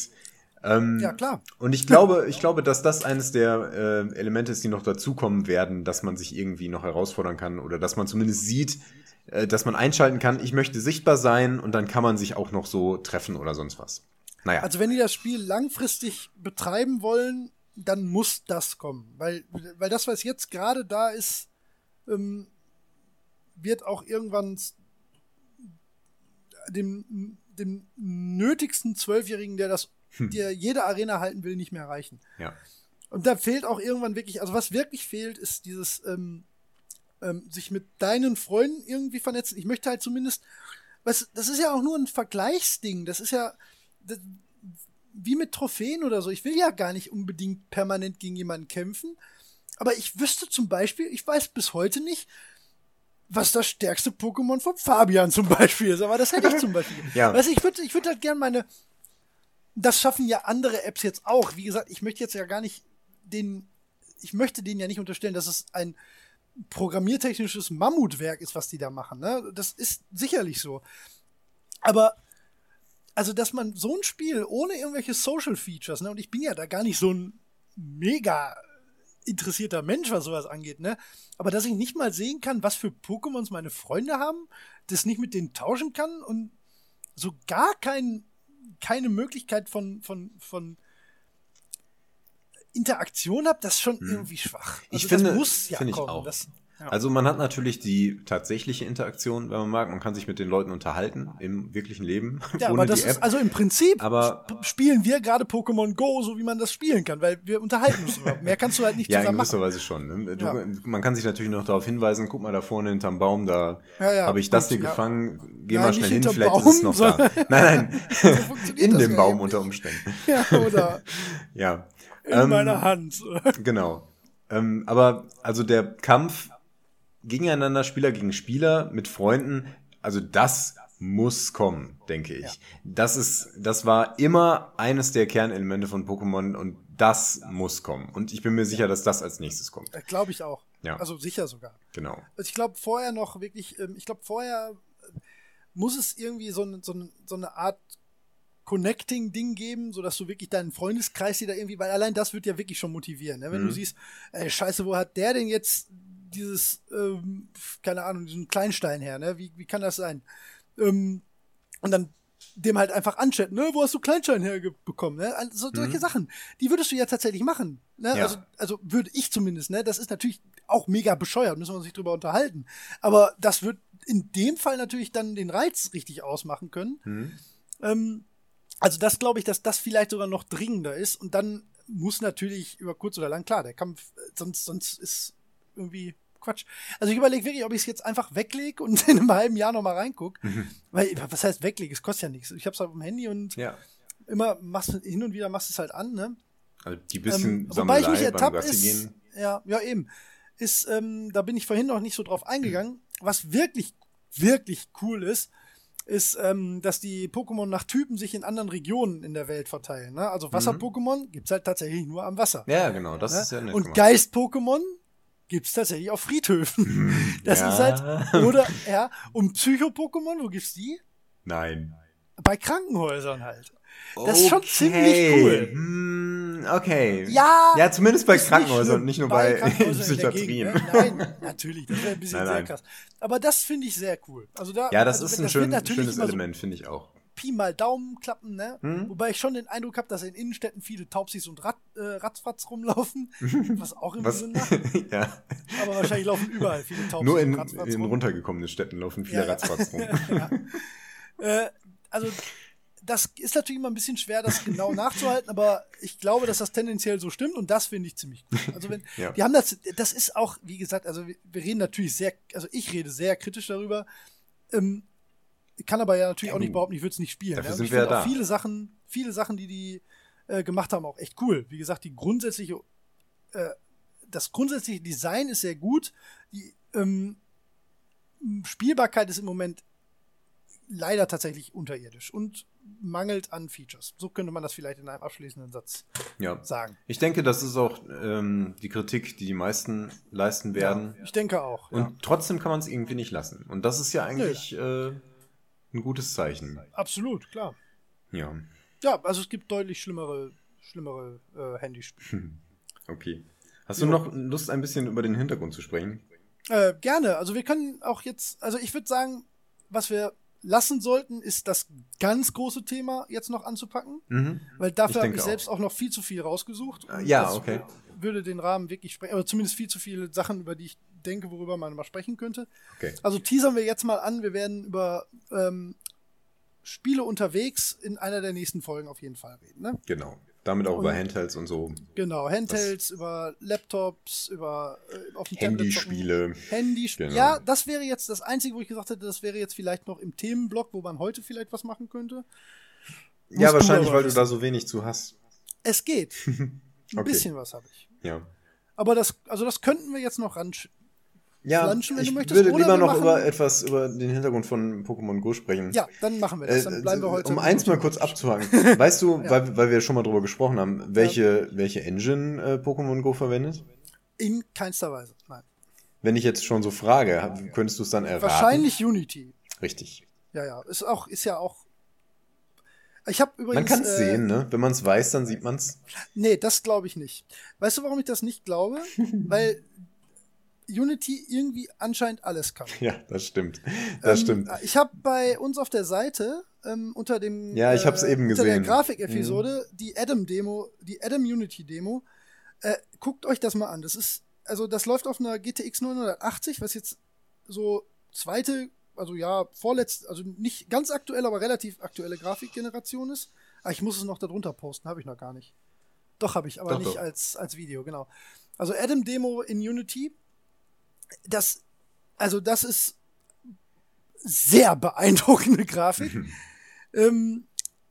Ähm, Ja, klar. Und ich glaube, ich glaube, dass das eines der äh, Elemente ist, die noch dazukommen werden, dass man sich irgendwie noch herausfordern kann oder dass man zumindest sieht, äh, dass man einschalten kann, ich möchte sichtbar sein und dann kann man sich auch noch so treffen oder sonst was. Naja. Also wenn die das Spiel langfristig betreiben wollen, dann muss das kommen. Weil, weil das, was jetzt gerade da ist, ähm, wird auch irgendwann dem dem nötigsten Zwölfjährigen, der das, Hm. der jede Arena halten will, nicht mehr reichen. Ja. Und da fehlt auch irgendwann wirklich, also was wirklich fehlt, ist dieses ähm, ähm, sich mit deinen Freunden irgendwie vernetzen. Ich möchte halt zumindest, was, das ist ja auch nur ein Vergleichsding. Das ist ja das, wie mit Trophäen oder so. Ich will ja gar nicht unbedingt permanent gegen jemanden kämpfen. Aber ich wüsste zum Beispiel, ich weiß bis heute nicht, was das stärkste Pokémon von Fabian zum Beispiel ist. Aber das hätte ich zum Beispiel. *laughs* Ja. Weißt ich würde ich würd halt gerne meine. Das schaffen ja andere Apps jetzt auch. Wie gesagt, ich möchte jetzt ja gar nicht den. Ich möchte denen ja nicht unterstellen, dass es ein programmiertechnisches Mammutwerk ist, was die da machen. Ne? Das ist sicherlich so. Aber also, dass man so ein Spiel ohne irgendwelche Social Features, ne, und ich bin ja da gar nicht so ein mega interessierter Mensch, was sowas angeht, ne? Aber dass ich nicht mal sehen kann, was für Pokémons meine Freunde haben, das nicht mit denen tauschen kann und so gar kein, keine Möglichkeit von, von, von Interaktion habe, das ist schon irgendwie schwach. Also Ich finde- das muss ja finde ich kommen. auch. Das, ja. Also man hat natürlich die tatsächliche Interaktion, wenn man mag. Man kann sich mit den Leuten unterhalten im wirklichen Leben, *laughs* ja, ohne aber das die App. ist also im Prinzip Aber- sp- spielen wir gerade Pokémon Go, so wie man das spielen kann, weil wir unterhalten uns. Mehr kannst du halt nicht *laughs* ja, in zusammen gewisser machen. Weise schon. ne? Du, Ja. Man kann sich natürlich noch darauf hinweisen, guck mal da vorne hinterm Baum, da Ja, ja, habe ich das hier ja. gefangen, geh mal schnell hin, vielleicht ist Baum, es noch da. *laughs* Nein, nein, in das dem ja Baum unter. Umständen. Ja, oder Ja. in Ähm, meiner Hand. Genau. Ähm, aber also der Kampf gegeneinander, Spieler gegen Spieler mit Freunden, also das muss kommen, denke ich. Das ist, das war immer eines der Kernelemente von Pokémon und das muss kommen. Und ich bin mir sicher, dass das als nächstes kommt. Glaube ich auch. Ja. Also sicher sogar. Genau. Also ich glaube vorher noch wirklich, ähm, ich glaube vorher äh, muss es irgendwie so, ein- so, so eine Art Connecting-Ding geben, sodass du wirklich deinen Freundeskreis da irgendwie, weil allein das wird ja wirklich schon motivieren. Ne? Wenn Mhm. du siehst, ey, scheiße, wo hat der denn jetzt dieses, ähm, keine Ahnung, diesen Kleinstein her, ne? Wie, wie kann das sein? Ähm, und dann dem halt einfach anchatten, ne, wo hast du Kleinstein herbekommen, ne? Also solche Sachen, die würdest du ja tatsächlich machen, ne? Ja. Also, also würde ich zumindest, ne? Das ist natürlich auch mega bescheuert, müssen wir uns nicht drüber unterhalten. Aber das wird in dem Fall natürlich dann den Reiz richtig ausmachen können. Mhm. Ähm, also das glaube ich, dass das vielleicht sogar noch dringender ist. Und dann muss natürlich über kurz oder lang, klar, der Kampf, äh, sonst, sonst ist irgendwie Quatsch. Also ich überlege wirklich, ob ich es jetzt einfach weglege und *laughs* in einem halben Jahr nochmal reingucke. Weil, was heißt weglege? Es kostet ja nichts. Ich habe es auf dem Handy und Ja. immer machst du hin und wieder machst du es halt an, ne? Also die bisschen Ähm, wobei ich mich ertappt ist, gehen. ja, ja eben, ist, ähm, da bin ich vorhin noch nicht so drauf eingegangen. Was wirklich, wirklich cool ist, ist, ähm, dass die Pokémon nach Typen sich in anderen Regionen in der Welt verteilen. Ne? Also Wasser-Pokémon gibt's halt tatsächlich nur am Wasser. Ja, genau, das ne? ist ja nett Und gemacht. Geist-Pokémon gibt's tatsächlich auf Friedhöfen. *laughs* Das Ja. ist halt, oder, ja, und Psycho-Pokémon, wo gibt's die? Nein. Bei Krankenhäusern halt. Das ist schon ziemlich cool. Hm, okay. Ja, Ja, zumindest bei Krankenhäusern und nicht nur bei, der Psychiatrien. Gegend, ne? Nein, natürlich, das wäre ein *laughs* bisschen Nein, sehr nein. krass. Aber das finde ich sehr cool. Also da, Ja, das also ist ein schön, wird natürlich schönes Element, finde ich auch. Pi mal Daumen klappen, ne? Hm? Wobei ich schon den Eindruck habe, dass in Innenstädten viele Taubsis und Rat, äh, Ratzfatz rumlaufen, *laughs* was auch irgendwie Was? Sinn macht. *laughs* ja. Aber wahrscheinlich laufen überall viele Taubsis Nur und in, Ratzfatz in rum. runtergekommenen Städten laufen viele ja. Ratzfatz rum. *laughs* ja. äh, also das ist natürlich immer ein bisschen schwer, das genau nachzuhalten, aber ich glaube, dass das tendenziell so stimmt und das finde ich ziemlich gut. Also wenn, Ja. die haben das, das ist auch, wie gesagt, also wir, wir reden natürlich sehr, also ich rede sehr kritisch darüber, ähm, kann aber ja natürlich Ja, auch nicht behaupten, ich würde es nicht spielen. dafür ja. Und sind ich wir ja da. viele Sachen, viele Sachen, die die äh, gemacht haben, auch echt cool. Wie gesagt, die grundsätzliche, äh, das grundsätzliche Design ist sehr gut. Die ähm, Spielbarkeit ist im Moment leider tatsächlich unterirdisch und mangelt an Features. So könnte man das vielleicht in einem abschließenden Satz Ja. sagen. Ich denke, das ist auch ähm, die Kritik, die die meisten leisten werden. Ich denke auch. Ja. Und trotzdem kann man es irgendwie nicht lassen. Und das ist ja eigentlich äh, ein gutes Zeichen. Absolut, klar. Ja. Ja, also es gibt deutlich schlimmere, schlimmere äh, Handyspiele. *laughs* Okay. Hast du noch Lust, ein bisschen über den Hintergrund zu sprechen? Äh, gerne. Also wir können auch jetzt, also ich würde sagen, was wir lassen sollten, ist das ganz große Thema jetzt noch anzupacken, Mhm. weil dafür habe ich selbst auch noch viel zu viel rausgesucht. Und Ja, okay. Würde den Rahmen wirklich sprechen, aber zumindest viel zu viele Sachen, über die ich denke, worüber man mal sprechen könnte. Okay. Also teasern wir jetzt mal an, wir werden über ähm, Spiele unterwegs in einer der nächsten Folgen auf jeden Fall reden. Ne? Genau. Damit auch und, über Handhelds und so. Genau, Handhelds, über Laptops, über äh, auf dem Handyspiele. Handyspiele. Genau. Ja, das wäre jetzt das Einzige, wo ich gesagt hätte, das wäre jetzt vielleicht noch im Themenblock, wo man heute vielleicht was machen könnte. Musst ja, wahrscheinlich, weil du da so wenig zu hast. Es geht. *laughs* Ein okay. bisschen was habe ich. Ja. Aber das, also das könnten wir jetzt noch ran, ja, flanschen, wenn ich du möchtest. würde lieber noch über etwas über den Hintergrund von Pokémon Go sprechen. Ja, dann machen wir das. Dann bleiben wir heute. Um eins mal kurz abzuhaken. *laughs* weißt du, ja. weil, weil wir schon mal drüber gesprochen haben, welche, ja. welche Engine äh, Pokémon Go verwendet? In keinster Weise, nein. Wenn ich jetzt schon so frage, könntest du es dann erraten? Wahrscheinlich Unity. Richtig. Ja, ja. Ist auch, ist ja auch. Ich habe übrigens. Man kann es äh, sehen, ne? Wenn man es weiß, dann sieht man es. Nee, das glaube ich nicht. Weißt du, warum ich das nicht glaube? *laughs* Weil Unity irgendwie anscheinend alles kann. *laughs* Ja, das stimmt. Das ähm, stimmt. Ich habe bei uns auf der Seite ähm, unter dem Ja, ich habe es äh, eben gesehen. Unter der Grafikepisode mhm. die Adam Demo, die Adam Unity Demo. Äh, guckt euch das mal an. Das ist also das läuft auf einer GTX 980, was jetzt so zweite, also ja, vorletzt, also nicht ganz aktuell, aber relativ aktuelle Grafikgeneration ist. Ah, ich muss es noch darunter posten, habe ich noch gar nicht. Doch habe ich, aber doch, nicht doch. als als Video, genau. Also Adam Demo in Unity das, also das ist sehr beeindruckende Grafik. ähm,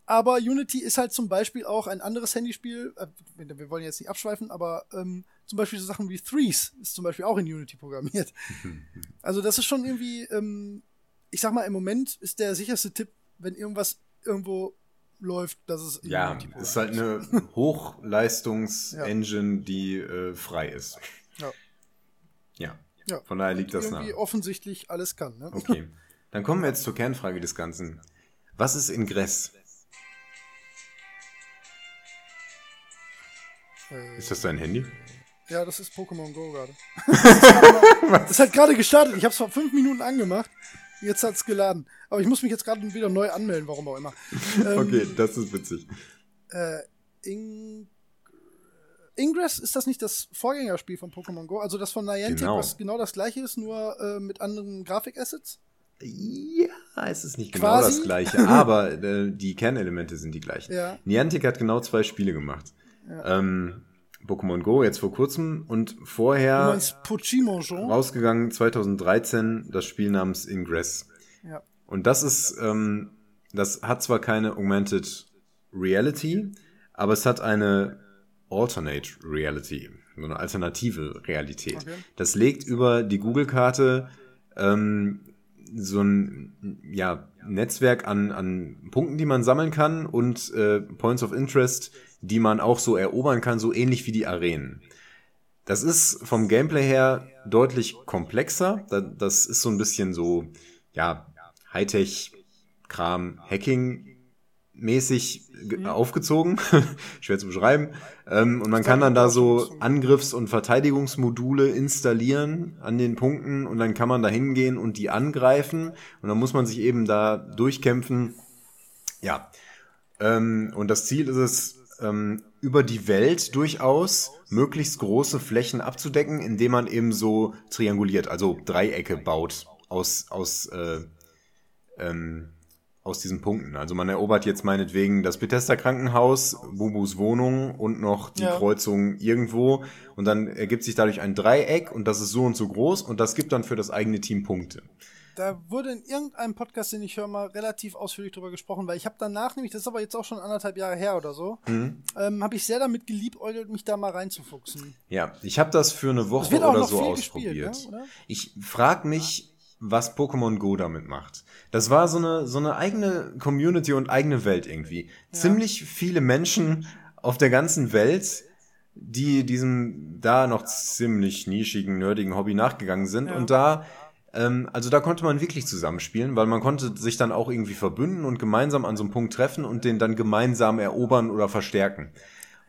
aber Unity ist halt zum Beispiel auch ein anderes Handyspiel. Äh, wir wollen jetzt nicht abschweifen, aber ähm, zum Beispiel so Sachen wie Threes ist zum Beispiel auch in Unity programmiert. *laughs* also das ist schon irgendwie, ähm, ich sag mal, im Moment ist der sicherste Tipp, wenn irgendwas irgendwo läuft, dass es ja, ist halt eine *laughs* Hochleistungs-Engine, die äh, frei ist. Ja. Ja. Ja. Von daher liegt das irgendwie nah. offensichtlich alles kann. Ne? Okay. *laughs* Dann kommen wir jetzt zur Kernfrage des Ganzen. Was ist Ingress? Äh, ist das dein Handy? Ja, das ist Pokémon Go gerade. *laughs* *laughs* das hat gerade gestartet. Ich habe es vor fünf Minuten angemacht. Jetzt hat es geladen. Aber ich muss mich jetzt gerade wieder neu anmelden, warum auch immer. Ähm, okay, das ist witzig. Äh, Ing Ingress, ist das nicht das Vorgängerspiel von Pokémon Go? Also das von Niantic, genau. was genau das gleiche ist, nur äh, mit anderen Grafikassets? Ja, es ist nicht genau Quasi? das gleiche, *laughs* aber äh, die Kernelemente sind die gleichen. Ja. Niantic hat genau zwei Spiele gemacht. Ja. Ähm, Pokémon Go jetzt vor kurzem und vorher rausgegangen 2013 das Spiel namens Ingress. Ja. Und das ist, ähm, das hat zwar keine Augmented Reality, aber es hat eine Alternate Reality, so eine alternative Realität. Okay. Das legt über die Google-Karte ähm, so ein ja, Netzwerk an, an Punkten, die man sammeln kann und äh, Points of Interest, die man auch so erobern kann, so ähnlich wie die Arenen. Das ist vom Gameplay her deutlich komplexer. Das ist so ein bisschen so, ja, Hightech-Kram, Hacking mäßig mhm. aufgezogen, *laughs* schwer zu beschreiben. Ähm, und man kann dann da so Angriffs- und Verteidigungsmodule installieren an den Punkten und dann kann man da hingehen und die angreifen und dann muss man sich eben da durchkämpfen. Ja. Ähm, und das Ziel ist es, ähm, über die Welt durchaus möglichst große Flächen abzudecken, indem man eben so trianguliert, also Dreiecke baut aus, aus äh, ähm, aus diesen Punkten. Also man erobert jetzt meinetwegen das Bethesda Krankenhaus, Bubus Wohnung und noch die ja. Kreuzung irgendwo und dann ergibt sich dadurch ein Dreieck und das ist so und so groß und das gibt dann für das eigene Team Punkte. Da wurde in irgendeinem Podcast, den ich höre, mal relativ ausführlich drüber gesprochen, weil ich habe danach nämlich, das ist aber jetzt auch schon anderthalb Jahre her oder so, mhm. ähm, habe ich sehr damit geliebäugelt, mich da mal reinzufuchsen. Ja, ich habe das für eine Woche oder so ausprobiert. Gespielt, ne? Ich frage mich, was Pokémon Go damit macht. Das war so eine, so eine eigene Community und eigene Welt irgendwie. Ja. Ziemlich viele Menschen auf der ganzen Welt, die diesem da noch ziemlich nischigen, nerdigen Hobby nachgegangen sind. Ja. Und da, ähm, also da konnte man wirklich zusammenspielen, weil man konnte sich dann auch irgendwie verbünden und gemeinsam an so einem Punkt treffen und den dann gemeinsam erobern oder verstärken.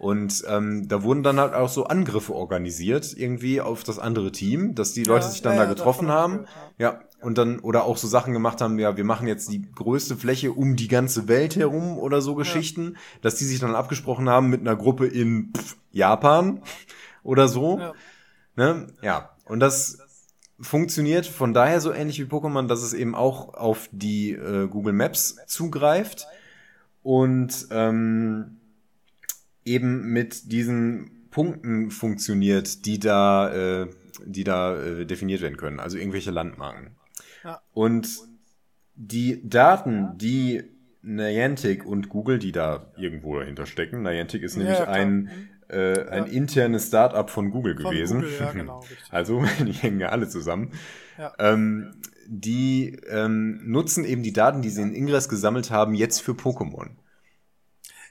Und ähm, da wurden dann halt auch so Angriffe organisiert, irgendwie auf das andere Team, dass die Leute ja, sich dann ja, da getroffen haben. Gehört, ja. und dann, oder auch so Sachen gemacht haben, ja, wir machen jetzt die größte Fläche um die ganze Welt herum oder so Geschichten, dass die sich dann abgesprochen haben mit einer Gruppe in pff, Japan *laughs* oder so. Ja. Ne? ja, und das funktioniert von daher so ähnlich wie Pokémon, dass es eben auch auf die äh, Google Maps zugreift und ähm, eben mit diesen Punkten funktioniert, die da, äh, die da äh, definiert werden können, also irgendwelche Landmarken. Ja. Und die Daten, die Niantic und Google, die da irgendwo dahinter stecken, Niantic ist nämlich ja, ein äh, ein ja. internes Startup von Google von gewesen. Google, genau, *laughs* also, *laughs* die hängen ja alle zusammen. Ähm, die ähm, nutzen eben die Daten, die sie in Ingress gesammelt haben, jetzt für Pokémon.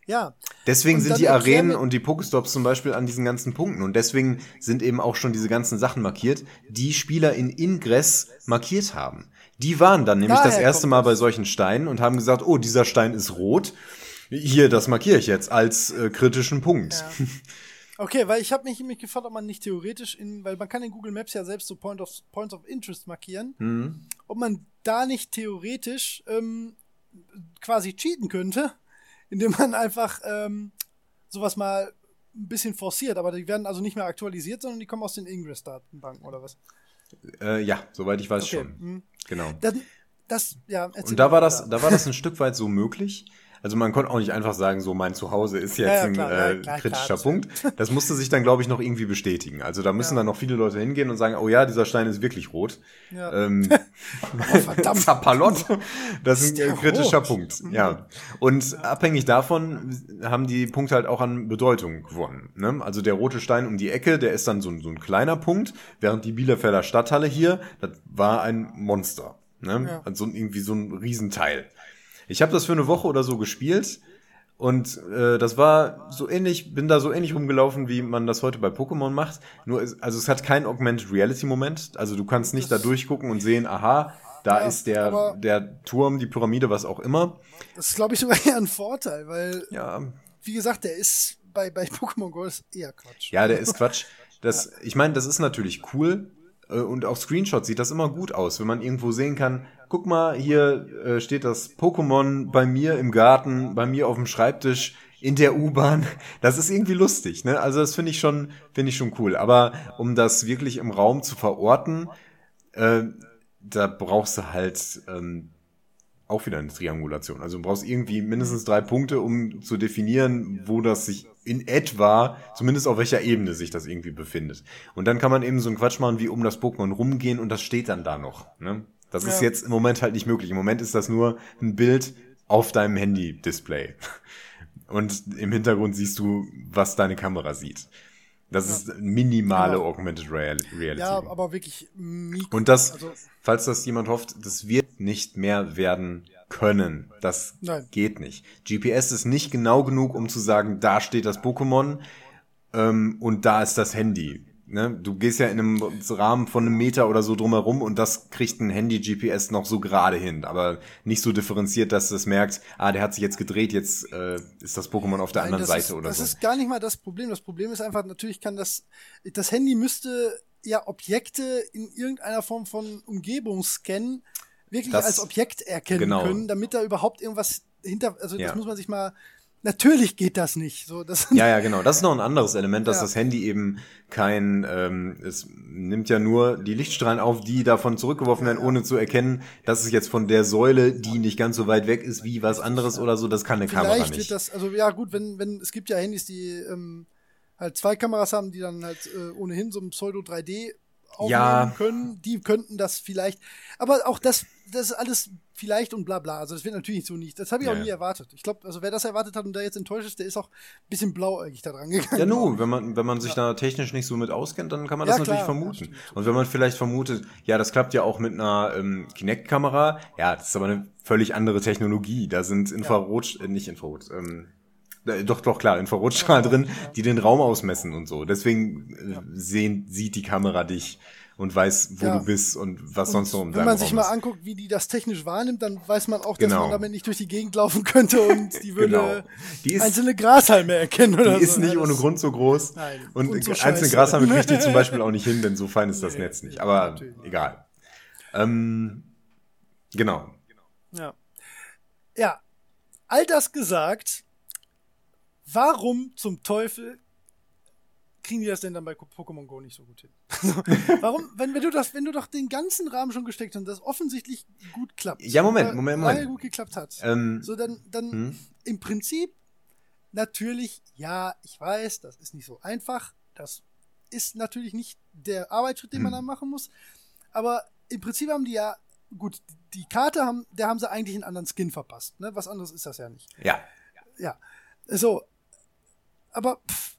Ja. Deswegen sind die Arenen und die Pokestops zum Beispiel an diesen ganzen Punkten. Und deswegen sind eben auch schon diese ganzen Sachen markiert, die Spieler in Ingress markiert haben. Die waren dann nämlich Daher das erste Mal bei solchen Steinen und haben gesagt, oh, dieser Stein ist rot. Hier, das markiere ich jetzt als äh, kritischen Punkt. Ja. *laughs* Okay, weil ich habe mich, mich gefragt, ob man nicht theoretisch in, weil man kann in Google Maps ja selbst so Point of, Points of Interest markieren, mhm. ob man da nicht theoretisch ähm, quasi cheaten könnte, indem man einfach ähm, sowas mal ein bisschen forciert, aber die werden also nicht mehr aktualisiert, sondern die kommen aus den Ingress-Datenbanken oder was? Äh, ja, soweit ich weiß okay. schon. Mhm. Genau. Dann, das, ja, Und da war das, da war das ein Stück weit so möglich. Also man konnte auch nicht einfach sagen, so mein Zuhause ist jetzt ja, ja, klar, ein äh, klar, kritischer klar, Punkt. Das musste sich dann, glaube ich, noch irgendwie bestätigen. Also da müssen dann noch viele Leute hingehen und sagen, oh ja, dieser Stein ist wirklich rot. Ja. Ähm, *laughs* oh, verdammt. *laughs* Zapalot. Das ist ein kritischer rot? Punkt. Ja. Und abhängig davon haben die Punkte halt auch an Bedeutung gewonnen. Ne? Also der rote Stein um die Ecke, der ist dann so, so ein kleiner Punkt, während die Bielefelder Stadthalle hier, das war ein Monster. Ne? Ja. Also irgendwie so ein Riesenteil. Ich habe das für eine Woche oder so gespielt und äh, das war so ähnlich, bin da so ähnlich rumgelaufen, wie man das heute bei Pokémon macht. Nur, also es hat keinen Augmented Reality Moment. Also du kannst nicht das da durchgucken und sehen, aha, da ja, ist der, der Turm, die Pyramide, was auch immer. Das ist, glaube ich, *laughs* sogar eher ein Vorteil, weil, ja. wie gesagt, der ist bei, bei Pokémon Go ist eher Quatsch. Ja, der ist Quatsch. Das, ja. Ich meine, das ist natürlich cool, äh, und auf Screenshots sieht das immer gut aus, wenn man irgendwo sehen kann, guck mal, hier äh, steht das Pokémon bei mir im Garten, bei mir auf dem Schreibtisch, in der U-Bahn. *laughs* Das ist irgendwie lustig, ne? Also das finde ich schon, finde ich schon cool. Aber um das wirklich im Raum zu verorten, äh, da brauchst du halt ähm, auch wieder eine Triangulation. Also du brauchst irgendwie mindestens drei Punkte, um zu definieren, wo das sich in etwa, zumindest auf welcher Ebene sich das irgendwie befindet. Und dann kann man eben so einen Quatsch machen, wie um das Pokémon rumgehen und das steht dann da noch. Ne? Das ja. ist jetzt im Moment halt nicht möglich. Im Moment ist das nur ein Bild auf deinem Handy-Display. Und im Hintergrund siehst du, was deine Kamera sieht. Das ja. ist minimale genau. Augmented Reality. Ja, aber wirklich mikro. Und das, also, falls das jemand hofft, das wird nicht mehr werden können. Das Nein. geht nicht. GPS ist nicht genau genug, um zu sagen, da steht das Pokémon ähm, und da ist das Handy ne, du gehst ja in einem Rahmen von einem Meter oder so drumherum und das kriegt ein Handy-GPS noch so gerade hin, aber nicht so differenziert, dass es merkt, ah, der hat sich jetzt gedreht, jetzt äh, ist das Pokémon auf der Nein, anderen Seite ist, oder das so. Das ist gar nicht mal das Problem. Das Problem ist einfach, natürlich kann das, das Handy müsste ja Objekte in irgendeiner Form von Umgebung scannen, wirklich das, als Objekt erkennen genau. können, damit da überhaupt irgendwas hinter, also ja. das muss man sich mal Natürlich geht das nicht. So, das ja, ja, genau. Das ist noch ein anderes Element, dass ja. das Handy eben kein, ähm, es nimmt ja nur die Lichtstrahlen auf, die davon zurückgeworfen werden, ohne zu erkennen, dass es jetzt von der Säule, die nicht ganz so weit weg ist, wie was anderes oder so. Das kann eine Vielleicht Kamera nicht. Wird das, also ja gut, wenn, wenn es gibt ja Handys, die ähm, halt zwei Kameras haben, die dann halt äh, ohnehin so ein Pseudo 3D aufnehmen ja. können. Die könnten das vielleicht. Aber auch das, das ist alles vielleicht und bla bla. Also das wird natürlich so nicht. Das habe ich ja. auch nie erwartet. Ich glaube, also wer das erwartet hat und da jetzt enttäuscht ist, der ist auch ein bisschen blauäugig da dran gegangen. Ja, nu, *laughs* wenn man, wenn man sich da technisch nicht so mit auskennt, dann kann man das ja, natürlich klar, vermuten. und wenn man vielleicht vermutet, ja, das klappt ja auch mit einer ähm, Kinect-Kamera, ja, das ist aber eine völlig andere Technologie. Da sind Infrarot, äh, nicht Infrarot, ähm, äh, doch, doch, klar, Infrarotstrahl drin, die den Raum ausmessen und so. Deswegen äh, sehen, sieht die Kamera dich und weiß, wo ja. du bist und was und sonst noch um Wenn man sich Raum mal ist. anguckt, wie die das technisch wahrnimmt, dann weiß man auch, dass genau. man damit nicht durch die Gegend laufen könnte und die *laughs* würde genau. die ist, einzelne Grashalme erkennen oder Die so. ist nicht ohne Grund so groß. Nein, und, und so einzelne Grashalme kriegt die *laughs* zum Beispiel auch nicht hin, denn so fein ist das nee, Netz nicht. Aber egal. Ähm, genau. Ja. Ja. All das gesagt, warum zum Teufel kriegen die das denn dann bei Pokémon Go nicht so gut hin? *laughs* warum, wenn, wenn du das, wenn du doch den ganzen Rahmen schon gesteckt hast und das offensichtlich gut klappt. Ja, Moment, Moment, Moment. Lange gut geklappt hat. Ähm, so, dann, dann hm? im Prinzip natürlich, ja, ich weiß, das ist nicht so einfach. Das ist natürlich nicht der Arbeitsschritt, den man Hm. da machen muss. Aber im Prinzip haben die ja, gut, die Karte haben, der haben sie eigentlich einen anderen Skin verpasst. Ne? Was anderes ist das ja nicht. ja. Ja. So. Aber pff,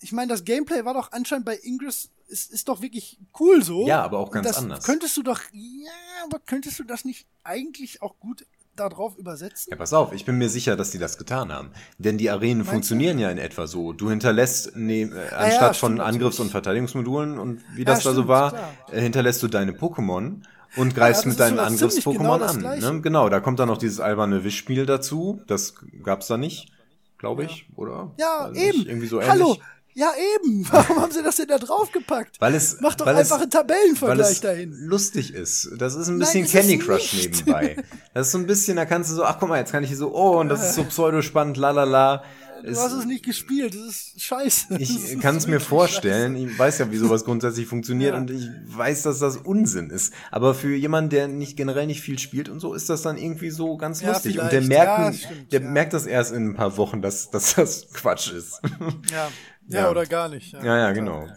ich meine, das Gameplay war doch anscheinend bei Ingress ist, ist doch wirklich cool so. Ja, aber auch ganz das anders. Könntest du doch, ja, aber könntest du das nicht eigentlich auch gut darauf übersetzen? Ja, pass auf, ich bin mir sicher, dass die das getan haben. Denn die Arenen Meinst funktionieren ja in etwa so. Du hinterlässt, ne, äh, anstatt von stimmt Angriffs- und Verteidigungsmodulen und wie Ja, das da so war, klar. äh, hinterlässt du deine Pokémon und greifst das mit deinen Angriffs-Pokémon genau an. Ne? Genau, da kommt dann noch dieses alberne Wischspiel dazu. Das gab's da nicht, glaube ich, oder? Ja, nicht, eben. Irgendwie so ähnlich. Hallo. Ja, eben. *laughs* Warum haben sie das denn da draufgepackt? Weil es, Mach doch einfach es, einen Tabellenvergleich weil es dahin. lustig ist. Das ist ein Nein, bisschen es Candy Crush nebenbei. *laughs* Das ist so ein bisschen, da kannst du so, ach guck mal, jetzt kann ich hier so, oh, und das *laughs* ist so pseudo-spannend, lalala. Du hast es nicht gespielt. Das ist scheiße. Ich kann es mir vorstellen. Ich weiß ja, wie sowas grundsätzlich funktioniert Ja. und ich weiß, dass das Unsinn ist. Aber für jemanden, der nicht generell nicht viel spielt und so, ist das dann irgendwie so ganz Ja, lustig. Und der vielleicht. merkt, Ja, stimmt, der merkt das erst in ein paar Wochen, dass, dass das Quatsch ist. scheiße. *laughs* Ja. Ja, Ja. oder gar nicht. Ja, ja, genau.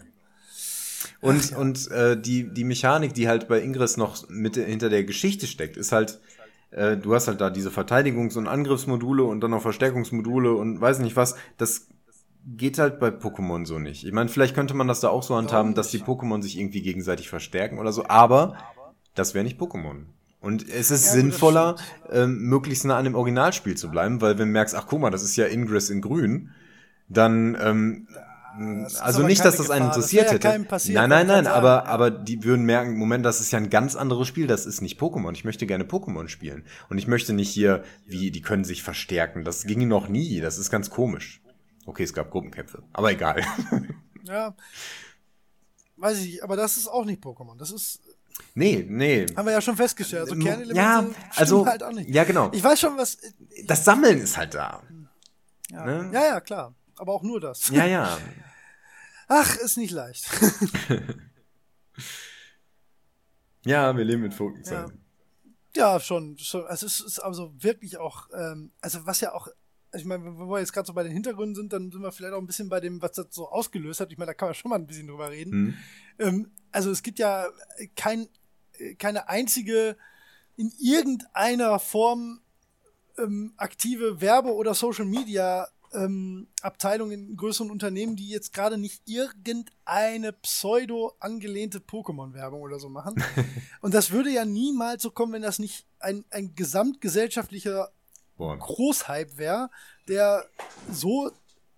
Und, und äh, die, die Mechanik, die halt bei Ingress noch mit hinter der Geschichte steckt, ist halt, äh, du hast halt da diese Verteidigungs- und Angriffsmodule und dann noch Verstärkungsmodule und weiß nicht was. Das geht halt bei Pokémon so nicht. Ich meine, vielleicht könnte man das da auch so handhaben, dass die Pokémon sich irgendwie gegenseitig verstärken oder so, aber das wäre nicht Pokémon. Und es ist Ja, sinnvoller, ähm, möglichst nah an dem Originalspiel zu bleiben, weil wenn du merkst, ach guck mal, das ist ja Ingress in grün, dann ähm, also nicht, dass das einen Gefahr. Das interessiert wäre ja hätte. passiert, nein, nein, nein, aber, aber die würden merken, Moment, das ist ja ein ganz anderes Spiel, das ist nicht Pokémon. Ich möchte gerne Pokémon spielen. Und ich möchte nicht hier, wie, die können sich verstärken. Das ging noch nie. Das ist ganz komisch. Okay, es gab Gruppenkämpfe. Aber egal. *laughs* Ja. Weiß ich nicht, aber das ist auch nicht Pokémon. Das ist, nee, nee. haben wir ja schon festgestellt. Also Kernelemente ja, also, halt auch nicht. ja, genau. Ich weiß schon, was. Das Sammeln ist halt da. Ja, ne? ja, ja, klar. Aber auch nur das. Ja, ja. *laughs* Ach, ist nicht leicht. *laughs* Ja, wir leben mit Vogtzeiten. Ja, schon. schon. Also es ist also wirklich auch, ähm, also was ja auch, ich meine, wenn wir jetzt gerade so bei den Hintergründen sind, dann sind wir vielleicht auch ein bisschen bei dem, was das so ausgelöst hat. Ich meine, da kann man schon mal ein bisschen drüber reden. Hm. Ähm, also es gibt ja kein, keine einzige in irgendeiner Form ähm, aktive Werbe- oder Social Media ähm, Abteilung in größeren Unternehmen, die jetzt gerade nicht irgendeine pseudo angelehnte Pokémon-Werbung oder so machen. *laughs* Und das würde ja niemals so kommen, wenn das nicht ein, ein gesamtgesellschaftlicher Boah. Großhype wäre, der so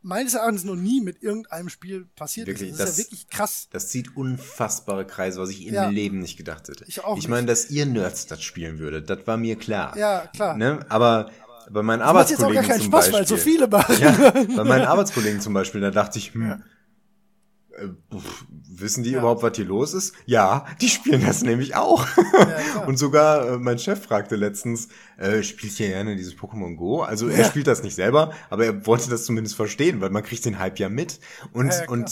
meines Erachtens noch nie mit irgendeinem Spiel passiert Wirklich, ist. Das, das- ist ja wirklich krass. Das zieht unfassbare Kreise, was ich im Ja. Leben nicht gedacht hätte. Ich auch Ich meine, dass ihr Nerds das spielen würdet, das war mir klar. Ja, klar. Ne? Aber bei meinen Das macht jetzt auch Arbeitskollegen gar keinen zum Spaß, Beispiel, weil so viele machen. ja, bei meinen Arbeitskollegen zum Beispiel, da dachte ich, hm, äh, wissen die Ja. überhaupt, was hier los ist? Ja, die spielen das nämlich auch. klar. Und sogar äh, mein Chef fragte letztens, äh, spielt ihr gerne dieses Pokémon Go? Also er Ja. spielt das nicht selber, aber er wollte das zumindest verstehen, weil man kriegt den Hype ja mit. Und, Ja, ja, und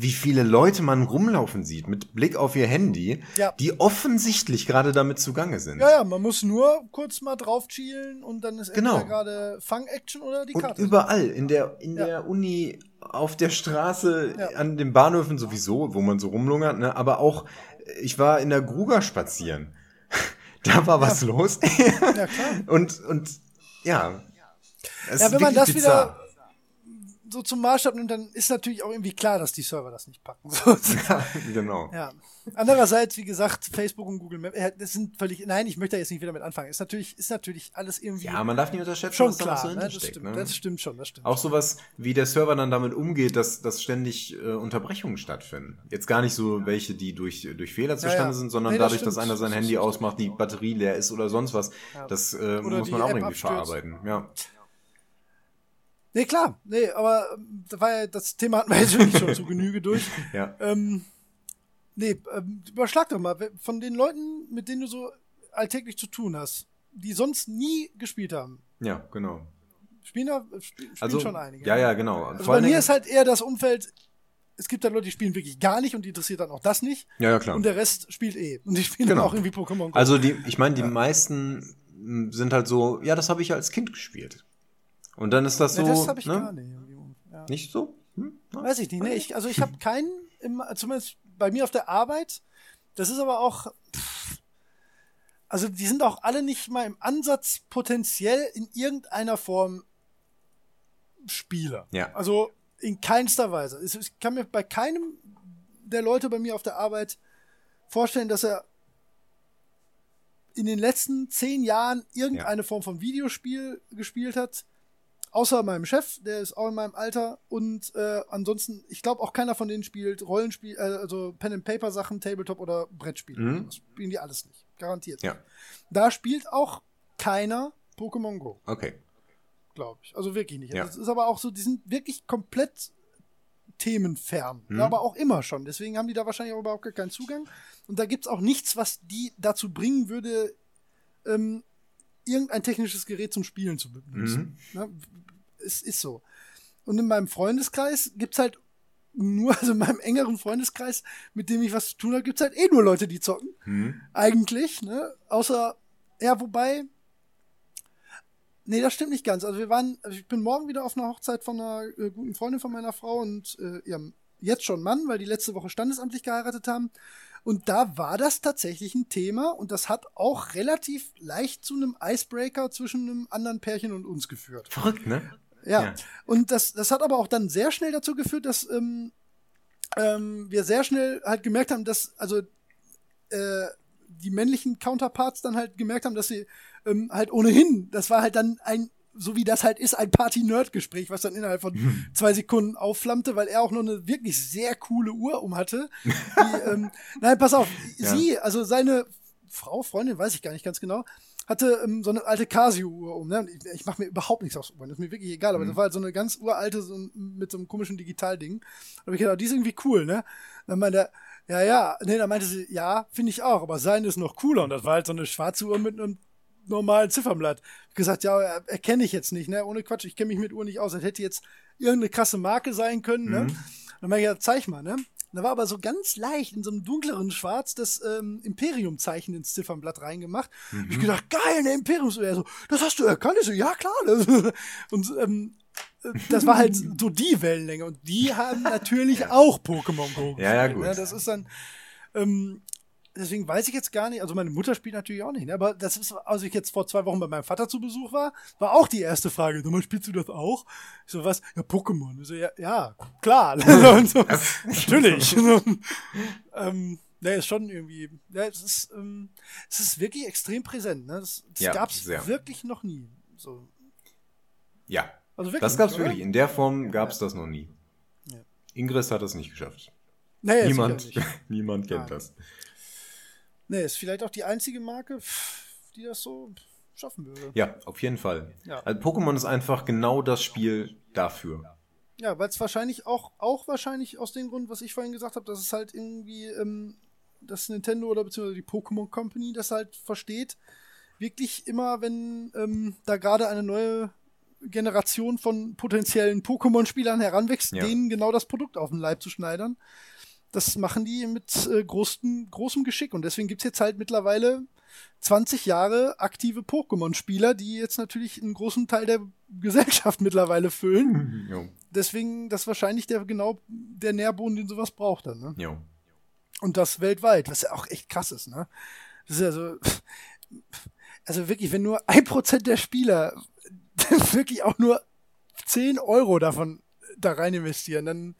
wie viele Leute man rumlaufen sieht mit Blick auf ihr Handy, Ja. die offensichtlich gerade damit zugange sind. Ja, ja, man muss nur kurz mal drauf chielen und dann ist Genau. gerade Fang-Action oder die Und Karte. überall, in der, in Ja. der Uni, auf der Straße, Ja. an den Bahnhöfen sowieso, wo man so rumlungert, ne? aber auch, ich war in der Gruger spazieren. *laughs* da war was los. ja, klar. *laughs* und, und, ja. Es Ja, ist wenn man das wieder so zum Maßstab nimmt, dann ist natürlich auch irgendwie klar, dass die Server das nicht packen. *laughs* Ja, genau. ja. Andererseits, wie gesagt, Facebook und Google Maps, äh, das sind völlig, nein, ich möchte da jetzt nicht wieder mit anfangen. Ist natürlich, ist natürlich alles irgendwie Ja, man darf nicht unterschätzen, schon was da klar. so ne? das, stimmt, Ne? das stimmt schon, das stimmt. Auch sowas, wie der Server dann damit umgeht, dass, dass ständig äh, Unterbrechungen stattfinden. Jetzt gar nicht so welche, die durch, durch Fehler zustande ja. sind, sondern Nee, das dadurch, dass stimmt. einer sein Handy ausmacht, die Batterie leer ist oder sonst was. Das äh, muss man auch irgendwie verarbeiten. Ja. Nee, klar. Nee, aber ähm, da war ja, das Thema hatten wir jetzt wirklich schon zu Genüge durch. *laughs* Ja. Ähm, nee, ähm, überschlag doch mal, von den Leuten, mit denen du so alltäglich zu tun hast, die sonst nie gespielt haben, ja, genau. spielen, da, sp- spielen Also, schon einige. ja, ja, genau. Also Vor bei mir ist halt eher das Umfeld es gibt dann Leute, die spielen wirklich gar nicht und die interessiert dann auch das nicht. Ja, ja, klar. Und der Rest spielt eh. Und die spielen Genau. dann auch irgendwie Pokémon Go. Also die, ich meine, die meisten m, sind halt so, ja, das habe ich als Kind gespielt. Und dann ist das so, ja, das habe ich ne? gar nicht. Ja. Nicht so? Hm? Ja. Weiß ich nicht. Nee, ich, also ich habe keinen, im, zumindest bei mir auf der Arbeit. Das ist aber auch. Pff, also die sind auch alle nicht mal im Ansatz potenziell in irgendeiner Form Spieler. Ja. Also in keinster Weise. Ich kann mir bei keinem der Leute bei mir auf der Arbeit vorstellen, dass er in den letzten zehn Jahren irgendeine Form von Videospiel gespielt hat. Außer meinem Chef, der ist auch in meinem Alter. Und äh, ansonsten, ich glaube auch keiner von denen spielt Rollenspiel, äh, also Pen and Paper Sachen, Tabletop oder Brettspiele. Mhm. Das spielen die alles nicht. Garantiert. Ja. Da spielt auch keiner Pokémon Go Okay. glaube ich. Also wirklich nicht. Ja. Das ist aber auch so, die sind wirklich komplett themenfern. Mhm. Aber auch immer schon. Deswegen haben die da wahrscheinlich auch überhaupt gar keinen Zugang. Und da gibt's auch nichts, was die dazu bringen würde, ähm, irgendein technisches Gerät zum Spielen zu benutzen. Ne? Es ist so. Und in meinem Freundeskreis gibt's halt nur, *laughs* also in meinem engeren Freundeskreis, mit dem ich was zu tun habe, gibt's halt eh nur Leute, die zocken Hm? eigentlich, ne? Außer, ja, wobei. Nee, das stimmt nicht ganz. Also wir waren, also ich bin morgen wieder auf einer Hochzeit von einer äh, guten Freundin von meiner Frau und äh, ihrem jetzt schon Mann, weil die letzte Woche standesamtlich geheiratet haben. Und da war das tatsächlich ein Thema und das hat auch relativ leicht zu einem Icebreaker zwischen einem anderen Pärchen und uns geführt. Verrückt, ne? Ja. Ja. Und das, das hat aber auch dann sehr schnell dazu geführt, dass ähm, ähm, wir sehr schnell halt gemerkt haben, dass also äh, die männlichen Counterparts dann halt gemerkt haben, dass sie ähm, halt ohnehin, das war halt dann ein, so wie das halt ist, ein Party-Nerd-Gespräch, was dann innerhalb von zwei Sekunden aufflammte, weil er auch noch eine wirklich sehr coole Uhr um hatte. Die, *laughs* ähm, nein, pass auf, Ja. sie, also seine Frau, Freundin, weiß ich gar nicht ganz genau, hatte ähm, so eine alte Casio-Uhr um. Ne? Ich, ich mache mir überhaupt nichts aus Uhren, das ist mir wirklich egal, aber das war halt so eine ganz uralte, so ein, mit so einem komischen Digitalding. Da habe ich gedacht, die ist irgendwie cool, ne? Dann meinte er, ja, ja, nee, dann meinte sie, ja, finde ich auch, aber seine ist noch cooler. Und das war halt so eine schwarze Uhr mit einem normalen Ziffernblatt. Gesagt, ja, er- erkenne ich jetzt nicht, ne? Ohne Quatsch, ich kenne mich mit Uhren nicht aus. Das hätte jetzt irgendeine krasse Marke sein können, ne? Dann meinte ich, ja, zeig mal, ne? Da war aber so ganz leicht in so einem dunkleren Schwarz das ähm, Imperium-Zeichen ins Ziffernblatt reingemacht. Hab Ich gedacht, geil, eine Imperium. Er so, das hast du erkannt? Ich so, ja klar. Das, *laughs* und ähm, äh, das war halt so die Wellenlänge. Und die haben natürlich auch Pokémon Go. Ja, ja, gut. Ne? Das ist dann, ähm, deswegen weiß ich jetzt gar nicht, also meine Mutter spielt natürlich auch nicht, ne? aber das ist, als ich jetzt vor zwei Wochen bei meinem Vater zu Besuch war, war auch die erste Frage, mal, spielst du das auch? Ich so, was? Ja, Pokémon. Ich so, ja, ja, klar. *laughs* So, *laughs* natürlich. *laughs* ähm, ne, ist schon irgendwie, ja, es ist, ähm, es ist wirklich extrem präsent, ne? Das, das Ja, gab's sehr. wirklich noch nie. So. Ja. Also wirklich. Das gab's oder? wirklich. In der Form gab's das noch nie. Ja. Ingress hat es nicht geschafft. Naja, niemand, niemand kennt Nein. das. Nee, ist vielleicht auch die einzige Marke, die das so schaffen würde. Ja, auf jeden Fall. Ja. Also Pokémon ist einfach genau das Spiel dafür. Ja, weil es wahrscheinlich auch, auch wahrscheinlich aus dem Grund, was ich vorhin gesagt habe, dass es halt irgendwie, ähm, das Nintendo oder beziehungsweise die Pokémon Company das halt versteht, wirklich immer, wenn ähm, da gerade eine neue Generation von potenziellen Pokémon-Spielern heranwächst, Ja. denen genau das Produkt auf den Leib zu schneidern. Das machen die mit äh, großen, großem Geschick. Und deswegen gibt's jetzt halt mittlerweile 20 Jahre aktive Pokémon-Spieler, die jetzt natürlich einen großen Teil der *laughs* Gesellschaft mittlerweile füllen *laughs* Jo. deswegen das wahrscheinlich der genau der Nährboden, den sowas braucht dann, ne? Jo. Und das weltweit, was ja auch echt krass ist, ne? Das ist ja so, *laughs* also wirklich, wenn nur ein Prozent der Spieler wirklich auch nur 10 Euro davon da rein investieren, dann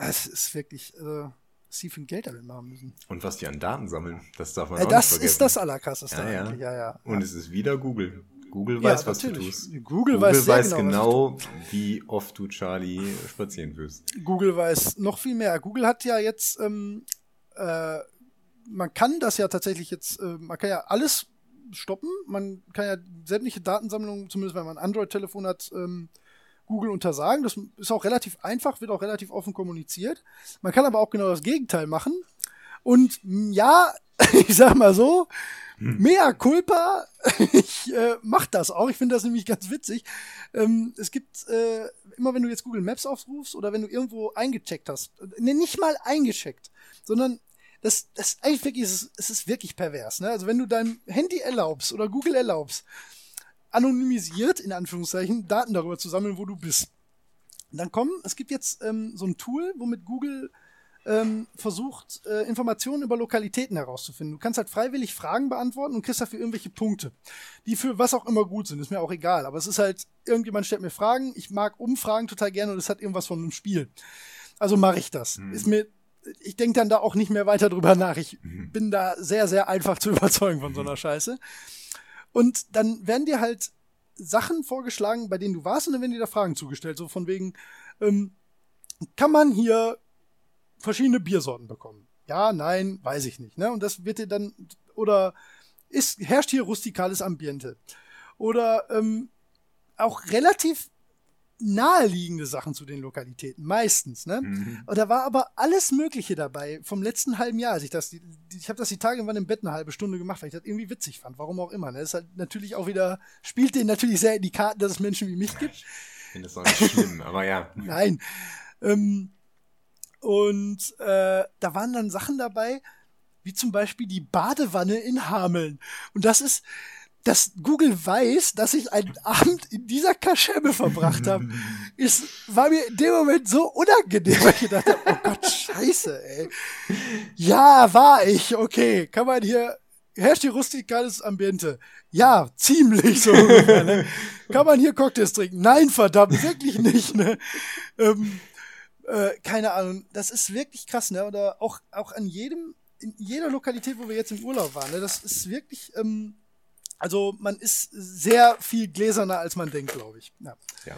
das ist wirklich, also, was sie für ein Geld damit machen müssen. Und was die an Daten sammeln, das darf man Äh, auch das nicht vergessen. ist das Allerkrasseste Ja, ja. eigentlich, ja, ja. Und es ist wieder Google. Google Ja, weiß, was natürlich. du tust. Google weiß sehr genau, was genau, wie oft du Charlie spazieren wirst. Google weiß noch viel mehr. Google hat ja jetzt, ähm, äh, man kann das ja tatsächlich jetzt, äh, man kann ja alles stoppen. Man kann ja sämtliche Datensammlungen, zumindest wenn man ein Android-Telefon hat, ähm, Google untersagen. Das ist auch relativ einfach, wird auch relativ offen kommuniziert. Man kann aber auch genau das Gegenteil machen. Und ja, *laughs* ich sag mal so, Mea culpa, *laughs* ich äh, mach das auch. Ich finde das nämlich ganz witzig. Ähm, es gibt äh, immer, wenn du jetzt Google Maps aufrufst oder wenn du irgendwo eingecheckt hast, ne, nicht mal eingecheckt, sondern das, das eigentlich wirklich, es ist, es ist wirklich pervers. Ne? Also wenn du deinem Handy erlaubst oder Google erlaubst, anonymisiert in Anführungszeichen Daten darüber zu sammeln, wo du bist. dann kommen, es gibt jetzt ähm, so ein Tool, womit Google ähm, versucht, äh, Informationen über Lokalitäten herauszufinden. Du kannst halt freiwillig Fragen beantworten und kriegst dafür irgendwelche Punkte, die für was auch immer gut sind. Ist mir auch egal. Aber es ist halt, irgendjemand stellt mir Fragen. Ich mag Umfragen total gerne und es hat irgendwas von einem Spiel. Also mache ich das. Mhm. Ist mir, ich denke dann da auch nicht mehr weiter drüber nach. Ich mhm. bin da sehr, sehr einfach zu *laughs* überzeugen von so einer Scheiße. Und dann werden dir halt Sachen vorgeschlagen, bei denen du warst, und dann werden dir da Fragen zugestellt. So von wegen, ähm, kann man hier verschiedene Biersorten bekommen. Ja, nein, weiß ich nicht. Ne? Und das wird dir dann, oder ist, herrscht hier rustikales Ambiente. Oder ähm, auch relativ naheliegende Sachen zu den Lokalitäten, meistens. Ne? Mhm. Und da war aber alles Mögliche dabei vom letzten halben Jahr. Als ich das, ich habe das die Tage irgendwann im Bett eine halbe Stunde gemacht, weil ich das irgendwie witzig fand, warum auch immer. Ne? Das ist halt natürlich auch wieder, spielt denen natürlich sehr in die Karten, dass es Menschen wie mich gibt. Ich finde das auch nicht schlimm, *laughs* aber ja. Nein. Ähm, und äh, da waren dann Sachen dabei, wie zum Beispiel die Badewanne in Hameln. Und das ist, dass Google weiß, dass ich einen Abend in dieser Kaschemme verbracht habe, *laughs* ist, war mir in dem Moment so unangenehm, weil ich gedacht habe, oh Gott, scheiße, ey. Ja, war ich, okay. Kann man hier, herrscht hier rustikales Ambiente? Ja, ziemlich so. ne? *laughs* Kann man hier Cocktails trinken? Nein, verdammt, wirklich nicht, ne? Ähm, äh, keine Ahnung, das ist wirklich krass, ne? Oder auch, auch an jedem, in jeder Lokalität, wo wir jetzt im Urlaub waren, ne? Das ist wirklich, ähm, also man ist sehr viel gläserner, als man denkt, glaube ich. Ja. ja.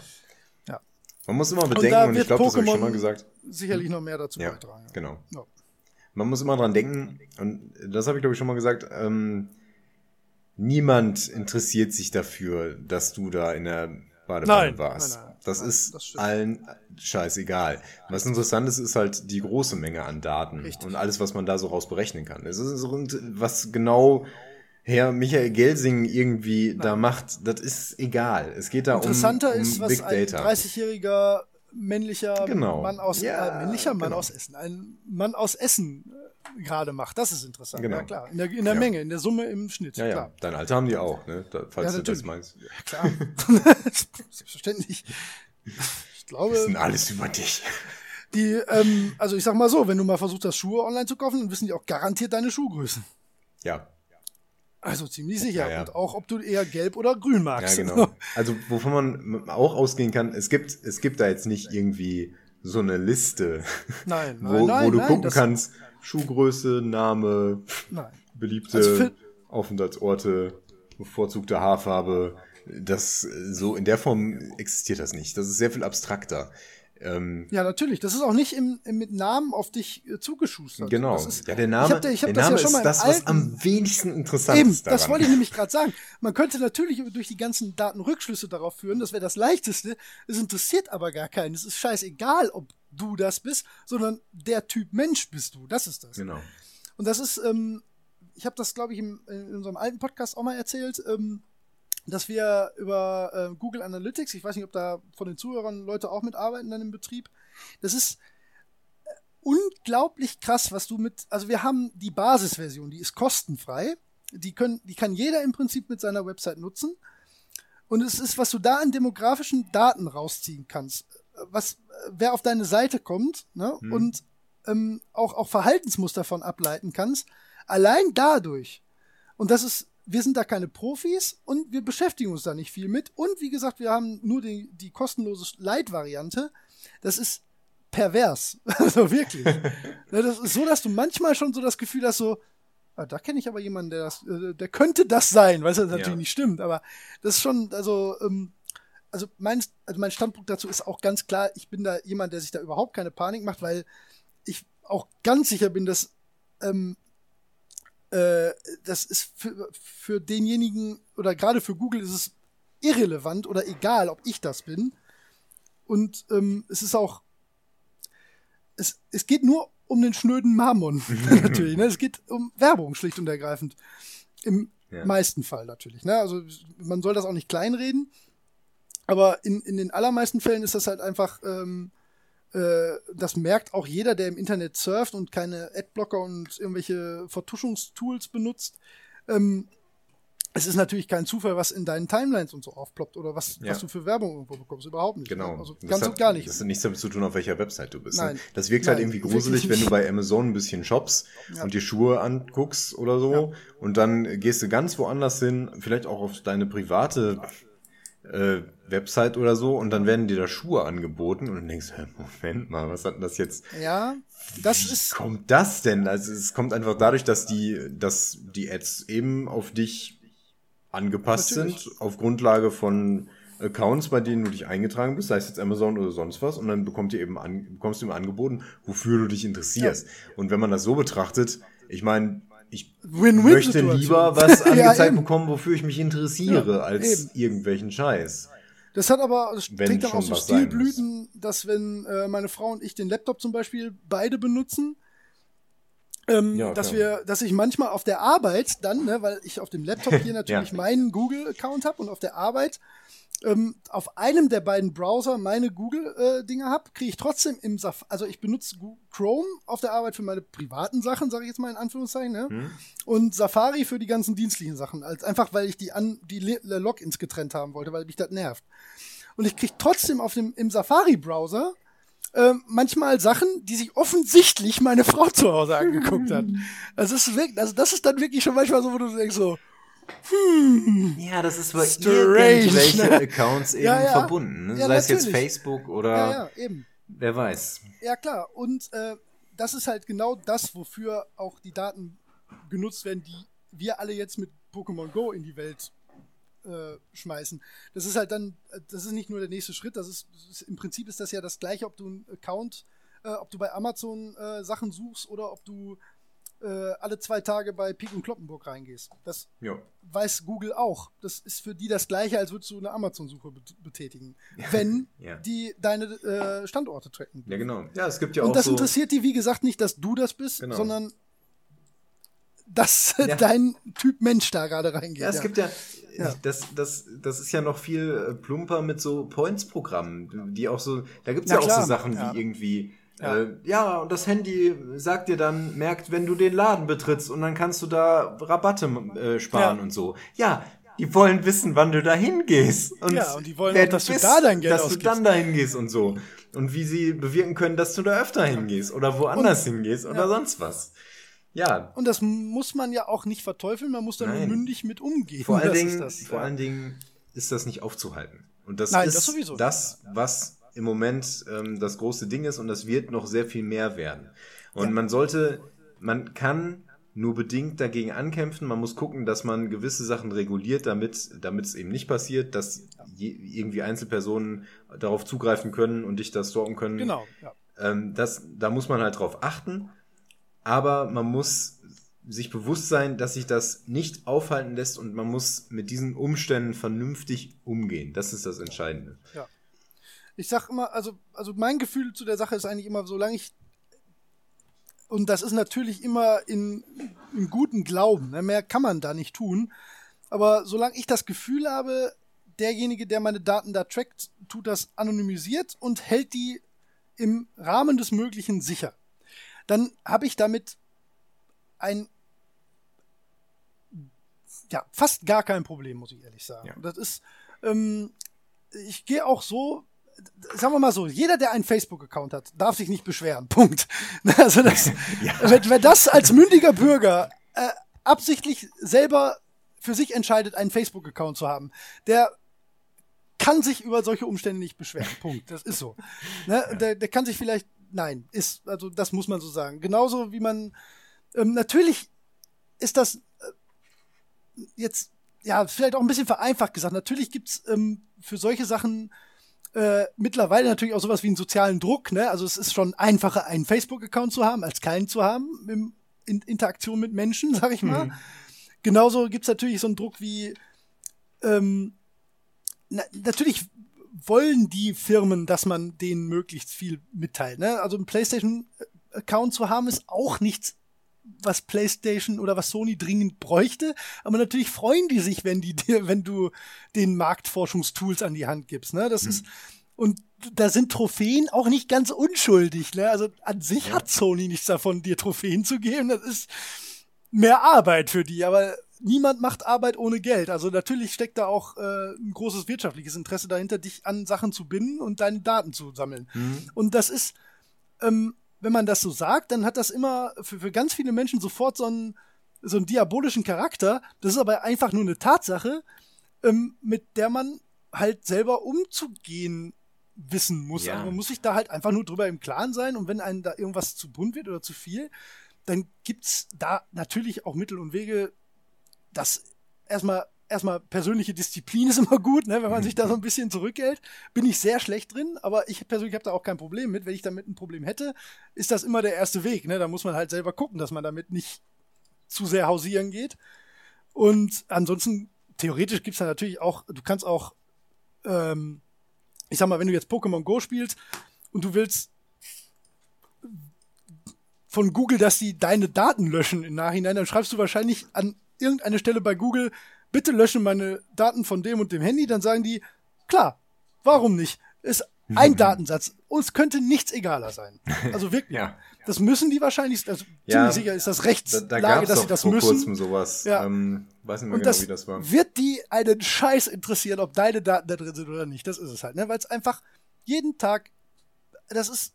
ja. Man muss immer bedenken, und, und ich glaube, das habe ich schon mal gesagt. Sicherlich noch mehr dazu ja, beitragen. Genau. Ja. Man muss immer dran denken, und das habe ich, glaube ich, schon mal gesagt, ähm, niemand interessiert sich dafür, dass du da in der Badewanne warst. Nein, nein. Das ist das allen scheißegal. Was interessant ist, ist halt die große Menge an Daten Richtig. und alles, was man da so raus berechnen kann. Es ist, was genau Herr Michael Gelsing irgendwie Nein. da macht, das ist egal. Es geht da Interessanter um, um ist, was Big ein 30-jähriger männlicher genau. Mann aus ja, äh, männlicher Mann genau. aus Essen, ein Mann aus Essen äh, gerade macht. Das ist interessant. Genau. Ja klar, in der, in der ja. Menge, in der Summe, im Schnitt. Ja, klar. ja. Dein Alter haben die auch, ne? Da, falls ja, du das meinst. Ja, klar. *laughs* Selbstverständlich. Ich glaube. Wissen alles über dich. Die, ähm, also ich sag mal so, wenn du mal versucht hast, Schuhe online zu kaufen, dann wissen die auch garantiert deine Schuhgrößen. Ja. Also ziemlich sicher. Ja, ja. Und auch, ob du eher gelb oder grün magst. Ja, genau. *laughs* Also, wovon man auch ausgehen kann, es gibt, es gibt da jetzt nicht irgendwie so eine Liste, nein, *laughs* nein, wo, nein, wo du gucken kannst, Schuhgröße, Name, beliebte also Aufenthaltsorte, bevorzugte Haarfarbe. Das so in der Form existiert das nicht. Das ist sehr viel abstrakter. Ähm, ja, natürlich. Das ist auch nicht im, im mit Namen auf dich äh, zugeschustert. Genau. Ist, ja, der Name, ich hab, ich hab der Name ja ist das, was am wenigsten interessant Eben, ist. Daran. Das wollte ich nämlich gerade *laughs* sagen. Man könnte natürlich durch die ganzen Daten Rückschlüsse darauf führen, das wäre das Leichteste. Es interessiert aber gar keinen. Es ist scheißegal, ob du das bist, sondern der Typ Mensch bist du. Das ist das. Genau. Und das ist, ähm, ich habe das, glaube ich, im, in unserem alten Podcast auch mal erzählt. Ähm, dass wir über äh, Google Analytics, ich weiß nicht, ob da von den Zuhörern Leute auch mitarbeiten dann im Betrieb, das ist äh, unglaublich krass, was du mit, also wir haben die Basisversion, die ist kostenfrei, die können, die kann jeder im Prinzip mit seiner Website nutzen. Und es ist, was du da an demografischen Daten rausziehen kannst, was, wer auf deine Seite kommt, ne, hm. und ähm, auch, auch Verhaltensmuster von ableiten kannst, allein dadurch. Und das ist wir sind da keine Profis und wir beschäftigen uns da nicht viel mit. Und wie gesagt, wir haben nur die, die kostenlose Light-Variante. Das ist pervers. *laughs* also wirklich. *laughs* das ist so, dass du manchmal schon so das Gefühl hast, so, ah, da kenne ich aber jemanden, der das, äh, der könnte das sein, weil es natürlich ja. nicht stimmt, aber das ist schon, also, ähm, also mein, also mein Standpunkt dazu ist auch ganz klar, ich bin da jemand, der sich da überhaupt keine Panik macht, weil ich auch ganz sicher bin, dass ähm, äh, das ist für, für denjenigen oder gerade für Google ist es irrelevant oder egal, ob ich das bin. Und ähm, es ist auch es, es geht nur um den schnöden Mammon *laughs* natürlich. Ne? Es geht um Werbung schlicht und ergreifend. Im ja. meisten Fall natürlich. Ne? Also man soll das auch nicht kleinreden. Aber in, in den allermeisten Fällen ist das halt einfach, ähm, äh, das merkt auch jeder, der im Internet surft und keine Adblocker und irgendwelche Vertuschungstools benutzt. Ähm, es ist natürlich kein Zufall, was in deinen Timelines und so aufploppt oder was, ja. was du für Werbung irgendwo bekommst. Überhaupt nicht. Genau. Also das ganz hat, und gar nicht. Das hat nichts damit zu tun, auf welcher Website du bist. Ne? Nein. Ne? Das wirkt halt Nein, halt irgendwie gruselig, wenn du bei Amazon ein bisschen shops ja. und dir Schuhe anguckst oder so ja. und dann gehst du ganz woanders hin, vielleicht auch auf deine private äh, Website oder so und dann werden dir da Schuhe angeboten und du denkst, Moment mal, was hat denn das jetzt? Ja, das Wie ist. kommt das denn? Also es kommt einfach dadurch, dass die, dass die Ads eben auf dich angepasst Natürlich. sind, auf Grundlage von Accounts, bei denen du dich eingetragen bist, sei es jetzt Amazon oder sonst was, und dann bekommt ihr eben an, bekommst du eben angeboten, wofür du dich interessierst. Ja. Und wenn man das so betrachtet, ich meine, ich Win -win möchte lieber was *laughs* angezeigt ja, bekommen, wofür ich mich interessiere, ja, als eben. irgendwelchen Scheiß. Das hat aber, das trägt dann auch so Stilblüten, dass wenn äh, meine Frau und ich den Laptop zum Beispiel beide benutzen, ähm, ja, dass wir, dass ich manchmal auf der Arbeit dann, ne, weil ich auf dem Laptop *laughs* hier natürlich meinen Google-Account habe und auf der Arbeit ähm, auf einem der beiden Browser meine Google-Dinge äh, habe, kriege ich trotzdem im Saf also ich benutze Chrome auf der Arbeit für meine privaten Sachen, sage ich jetzt mal in Anführungszeichen, ne? Hm. und Safari für die ganzen dienstlichen Sachen, als einfach weil ich die an die Logins getrennt haben wollte, weil mich das nervt. Und ich kriege trotzdem auf dem im Safari-Browser äh, manchmal Sachen, die sich offensichtlich meine Frau zu Hause angeguckt hat. *laughs* Also das ist wirklich, also das ist dann wirklich schon manchmal so, wo du denkst so, hm, ja, das ist bei irgendwelche ne? *laughs* Accounts eben ja, ja. verbunden. Ne? Ja, Sei es jetzt Facebook oder ja, ja, eben. wer weiß. Ja, klar. Und äh, das ist halt genau das, wofür auch die Daten genutzt werden, die wir alle jetzt mit Pokémon Go in die Welt äh, schmeißen. Das ist halt dann, das ist nicht nur der nächste Schritt, das ist, das ist im Prinzip ist das ja das gleiche, ob du einen Account, äh, ob du bei Amazon äh, Sachen suchst oder ob du äh, alle zwei Tage bei Pik und Kloppenburg reingehst. Das jo. weiß Google auch. Das ist für die das gleiche, als würdest du eine Amazon-Suche betätigen, *laughs* wenn ja. die deine äh, Standorte tracken. Ja, genau. Ja, es gibt ja und auch. Und das so interessiert die, wie gesagt, nicht, dass du das bist, genau. sondern dass *laughs* ja. dein Typ Mensch da gerade reingeht. Ja, es ja. gibt ja, ja. Das, das, das ist ja noch viel äh, plumper mit so Points-Programmen, die auch so, da gibt's ja, ja auch so Sachen wie irgendwie, ja. Äh, ja, und das Handy sagt dir dann, merkt, wenn du den Laden betrittst und dann kannst du da Rabatte äh, sparen ja. und so. Ja, die wollen wissen, wann du da hingehst. Und ja, und die wollen auch, dass du da dein Geld Dass ausgibst. du dann da hingehst und so. Und wie sie bewirken können, dass du da öfter hingehst oder woanders und, hingehst oder ja. sonst was. Ja. Und das muss man ja auch nicht verteufeln, man muss da nur mündig mit umgehen. Vor allen, Dingen, das, vor allen Dingen ist das nicht aufzuhalten. Und das Nein, ist das, sowieso. das was im Moment ähm, das große Ding ist und das wird noch sehr viel mehr werden. Und ja. man sollte, man kann nur bedingt dagegen ankämpfen. Man muss gucken, dass man gewisse Sachen reguliert, damit damit es eben nicht passiert, dass je, irgendwie Einzelpersonen darauf zugreifen können und dich da stalken können. Genau. Ja. Ähm, das, da muss man halt drauf achten. Aber man muss sich bewusst sein, dass sich das nicht aufhalten lässt und man muss mit diesen Umständen vernünftig umgehen. Das ist das Entscheidende. Ja ich sag immer, also, also mein Gefühl zu der Sache ist eigentlich immer, solange ich und das ist natürlich immer in, in guten Glauben, ne? mehr kann man da nicht tun. Aber solange ich das Gefühl habe, derjenige, der meine Daten da trackt, tut das anonymisiert und hält die im Rahmen des Möglichen sicher, dann habe ich damit ein ja fast gar kein Problem, muss ich ehrlich sagen. Ja. Das ist ähm, ich gehe auch so sagen wir mal so, jeder, der einen Facebook-Account hat, darf sich nicht beschweren. Punkt. *laughs* Also das, *laughs* ja. wenn, wenn das als mündiger Bürger äh, absichtlich selber für sich entscheidet, einen Facebook-Account zu haben, der kann sich über solche Umstände nicht beschweren. Punkt. Das ist so. Ne? Der, der kann sich vielleicht, nein, ist, also das muss man so sagen. Genauso wie man, ähm, natürlich ist das äh, jetzt, ja, vielleicht auch ein bisschen vereinfacht gesagt. Natürlich gibt's ähm, für solche Sachen äh, mittlerweile natürlich auch sowas wie einen sozialen Druck. Ne? Also es ist schon einfacher, einen Facebook-Account zu haben, als keinen zu haben in, in Interaktion mit Menschen, *laughs* sag ich mal. Mhm. Genauso gibt's natürlich so einen Druck wie ähm, na, natürlich wollen die Firmen, dass man denen möglichst viel mitteilt. Ne? Also ein PlayStation-Account zu haben, ist auch nichts, was PlayStation oder was Sony dringend bräuchte. Aber natürlich freuen die sich, wenn die dir, wenn du den Marktforschungstools an die Hand gibst. Ne? Das mhm. ist und da sind Trophäen auch nicht ganz unschuldig. Ne? Also an sich ja. hat Sony nichts davon, dir Trophäen zu geben. Das ist mehr Arbeit für die, aber niemand macht Arbeit ohne Geld. Also natürlich steckt da auch äh, ein großes wirtschaftliches Interesse dahinter, dich an Sachen zu binden und deine Daten zu sammeln. Mhm. Und das ist, ähm, wenn man das so sagt, dann hat das immer für, für ganz viele Menschen sofort so einen, so einen diabolischen Charakter. Das ist aber einfach nur eine Tatsache, ähm, mit der man halt selber umzugehen wissen muss. Ja. Also man muss sich da halt einfach nur drüber im Klaren sein und wenn einem da irgendwas zu bunt wird oder zu viel, dann gibt's da natürlich auch Mittel und Wege, das erstmal erstmal persönliche Disziplin ist immer gut, ne, wenn man sich da so ein bisschen zurückhält. Bin ich sehr schlecht drin, aber ich persönlich habe da auch kein Problem mit. Wenn ich damit ein Problem hätte, ist das immer der erste Weg. Ne? Da muss man halt selber gucken, dass man damit nicht zu sehr hausieren geht. Und ansonsten, theoretisch gibt's da natürlich auch, du kannst auch, ähm, ich sag mal, wenn du jetzt Pokémon Go spielst und du willst von Google, dass sie deine Daten löschen im Nachhinein, dann schreibst du wahrscheinlich an irgendeine Stelle bei Google, bitte löschen meine Daten von dem und dem Handy, dann sagen die, klar, warum nicht? Ist ein *laughs* Datensatz. Uns könnte nichts egaler sein. Also wirklich. *laughs* ja. Das müssen die wahrscheinlich, also ja, ziemlich sicher ist das Rechtslage, da, da dass sie das vor müssen. Kurzem sowas. Ja. Ähm, weiß nicht mehr und genau, das wie das war. Wird die einen Scheiß interessieren, ob deine Daten da drin sind oder nicht? Das ist es halt, ne? Weil es einfach jeden Tag, das ist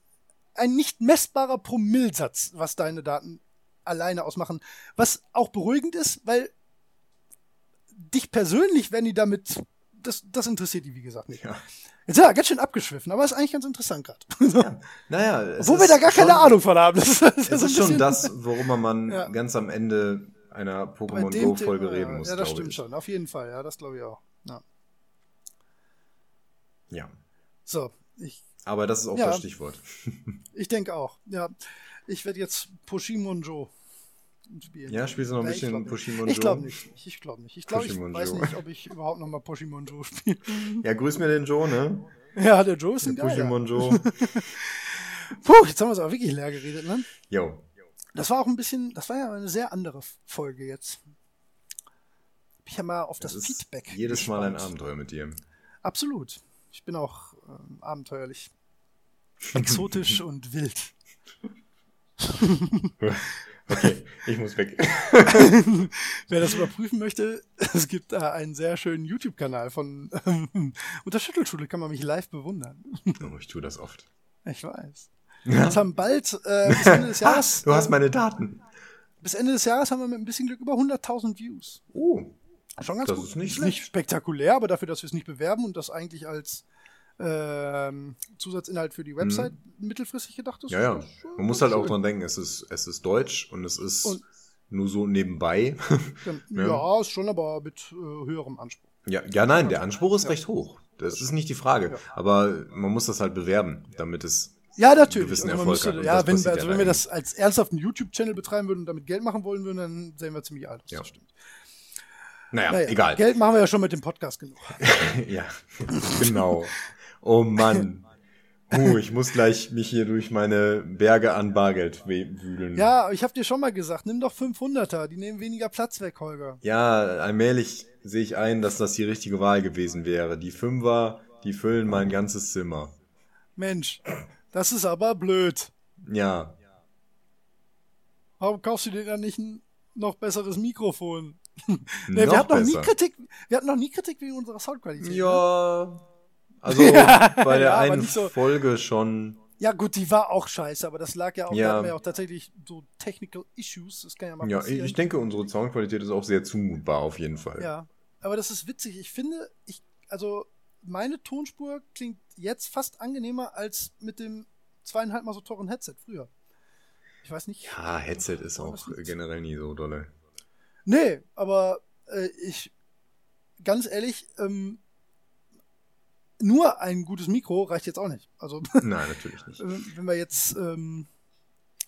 ein nicht messbarer Promillsatz, was deine Daten alleine ausmachen. Was auch beruhigend ist, weil dich persönlich, wenn die damit, das, das interessiert die, wie gesagt, nicht. Ja. Jetzt wir ganz schön abgeschwiffen, aber ist eigentlich ganz interessant gerade. *laughs* Ja. Naja, Wo wir da gar schon, keine Ahnung von haben. Das, das es ist, ist schon das, worüber man *laughs* ja. ganz am Ende einer Pokémon Go-Folge ja, reden muss. Ja, das stimmt ich. schon, auf jeden Fall, ja, das glaube ich auch. Ja. ja. So, ich. Aber das ist auch das Stichwort. *laughs* ich denke auch, ja. Ich werde jetzt Poshimon Joe spielen. Ja, spielst du noch ein bisschen ich Poshimon Ich glaube nicht. Ich glaube nicht. Ich glaube, ich weiß nicht, ob ich überhaupt noch mal Poshimon Joe *laughs* spiele. Ja, grüß mir den Joe, ne? Ja, der Joe ist ein der Poshimon Joe. *laughs* Puh, jetzt haben wir es aber wirklich leer geredet, ne? Jo. Das war auch ein bisschen, das war ja eine sehr andere Folge jetzt. Ich habe mal auf das, das Feedback. Jedes gespannt. Mal ein Abenteuer mit dir. Absolut. Ich bin auch ähm, abenteuerlich. *laughs* Exotisch und wild. Okay, ich muss weg. *laughs* Wer das überprüfen möchte, es gibt da einen sehr schönen YouTube-Kanal von ähm, unter Schüttelschule kann man mich live bewundern. Oh, ich tue das oft. Ich weiß. Ja. Wir haben bald äh, bis Ende des Jahres. du hast meine Daten. Bis Ende des Jahres haben wir mit ein bisschen Glück über 100.000 Views. Oh. Schon ganz das gut. ist nicht, nicht spektakulär, aber dafür, dass wir es nicht bewerben und das eigentlich als ähm, Zusatzinhalt für die. Website mhm. mittelfristig gedacht ist. Ja, ja. Man muss halt auch dran denken, es ist, es ist Deutsch und es ist und nur so nebenbei. *laughs* ja, ja, ist schon aber mit äh, höherem Anspruch. Ja, ja, nein, der Anspruch ist ja. recht hoch. Das ist nicht die Frage. Ja. Aber man muss das halt bewerben, damit es ja, natürlich. Gewissen also Erfolg müsste, Ja, wenn, also wenn wir das als ernsthaften YouTube-Channel betreiben würden und damit Geld machen wollen würden, dann sehen wir ziemlich alt aus. Ja. Das stimmt. Naja, naja, egal. Geld machen wir ja schon mit dem Podcast genug. *laughs* ja, genau. *laughs* Oh Mann. Uh, ich muss gleich mich hier durch meine Berge an Bargeld wühlen. Ja, ich hab dir schon mal gesagt, nimm doch 500er, die nehmen weniger Platz weg, Holger. Ja, allmählich sehe ich ein, dass das die richtige Wahl gewesen wäre. Die Fünfer, die füllen mein ganzes Zimmer. Mensch, das ist aber blöd. Ja. Warum kaufst du dir dann nicht ein noch besseres Mikrofon? *laughs* nee, noch wir hatten noch nie Kritik, wir hatten noch nie Kritik wegen unserer Soundqualität. Ja. Also *laughs* bei der ja, einen so, Folge schon. Ja, gut, die war auch scheiße, aber das lag ja auch, ja. ja auch tatsächlich so Technical Issues. Das kann ja mal ja, passieren. Ja, ich denke, unsere Soundqualität ist auch sehr zumutbar auf jeden Fall. Ja, aber das ist witzig. Ich finde, ich, also meine Tonspur klingt jetzt fast angenehmer als mit dem zweieinhalb mal so teuren Headset früher. Ich weiß nicht. Ja, Headset ist auch generell nie so dolle. Nee, aber äh, ich, ganz ehrlich, ähm, nur ein gutes Mikro reicht jetzt auch nicht. Also *laughs* Nein, natürlich nicht. wenn wir jetzt ähm,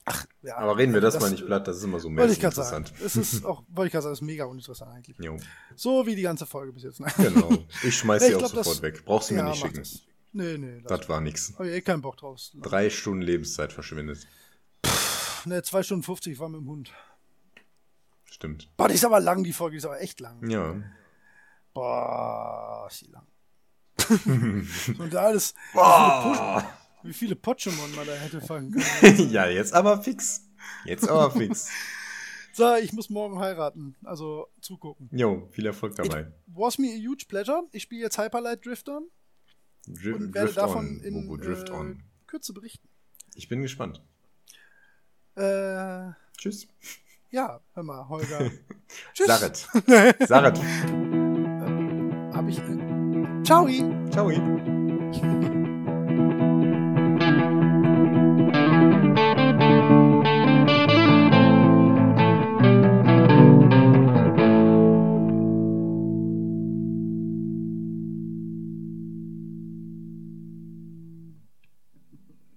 Ach, ja. Aber reden wir das, das mal nicht platt, das ist immer so mäßig interessant. Sagen. Es ist *laughs* auch, wollte ich gerade sagen, ist mega uninteressant eigentlich. Jo. So wie die ganze Folge bis jetzt. genau. Ich schmeiß *laughs* sie auch sofort das, weg. Brauchst du mir ja, nicht schicken. Das. Nee, nee. Das war nix. Hab ich eh keinen Bock drauf. Drei Stunden Lebenszeit verschwindet. Ne, 2 Stunden 50 war mit dem Hund. Stimmt. Boah, die ist aber lang, die Folge die ist aber echt lang. Ja. Boah, ist die lang. Und alles, Boah. wie viele Pokémon man da hätte fangen können. *laughs* ja, jetzt aber fix. Jetzt aber fix. *laughs* So, ich muss morgen heiraten, also zugucken. Jo, viel Erfolg dabei. Was me a huge pleasure. Ich spiele jetzt Hyperlight Drifter Dri und werde Drift davon on, in Drift äh. Kürze berichten. Ich bin gespannt. Äh, Tschüss. ja, hör mal, Holger. *laughs* Tschüss. Saret. Saret. Hab ich. Ciao. Ciao. *laughs*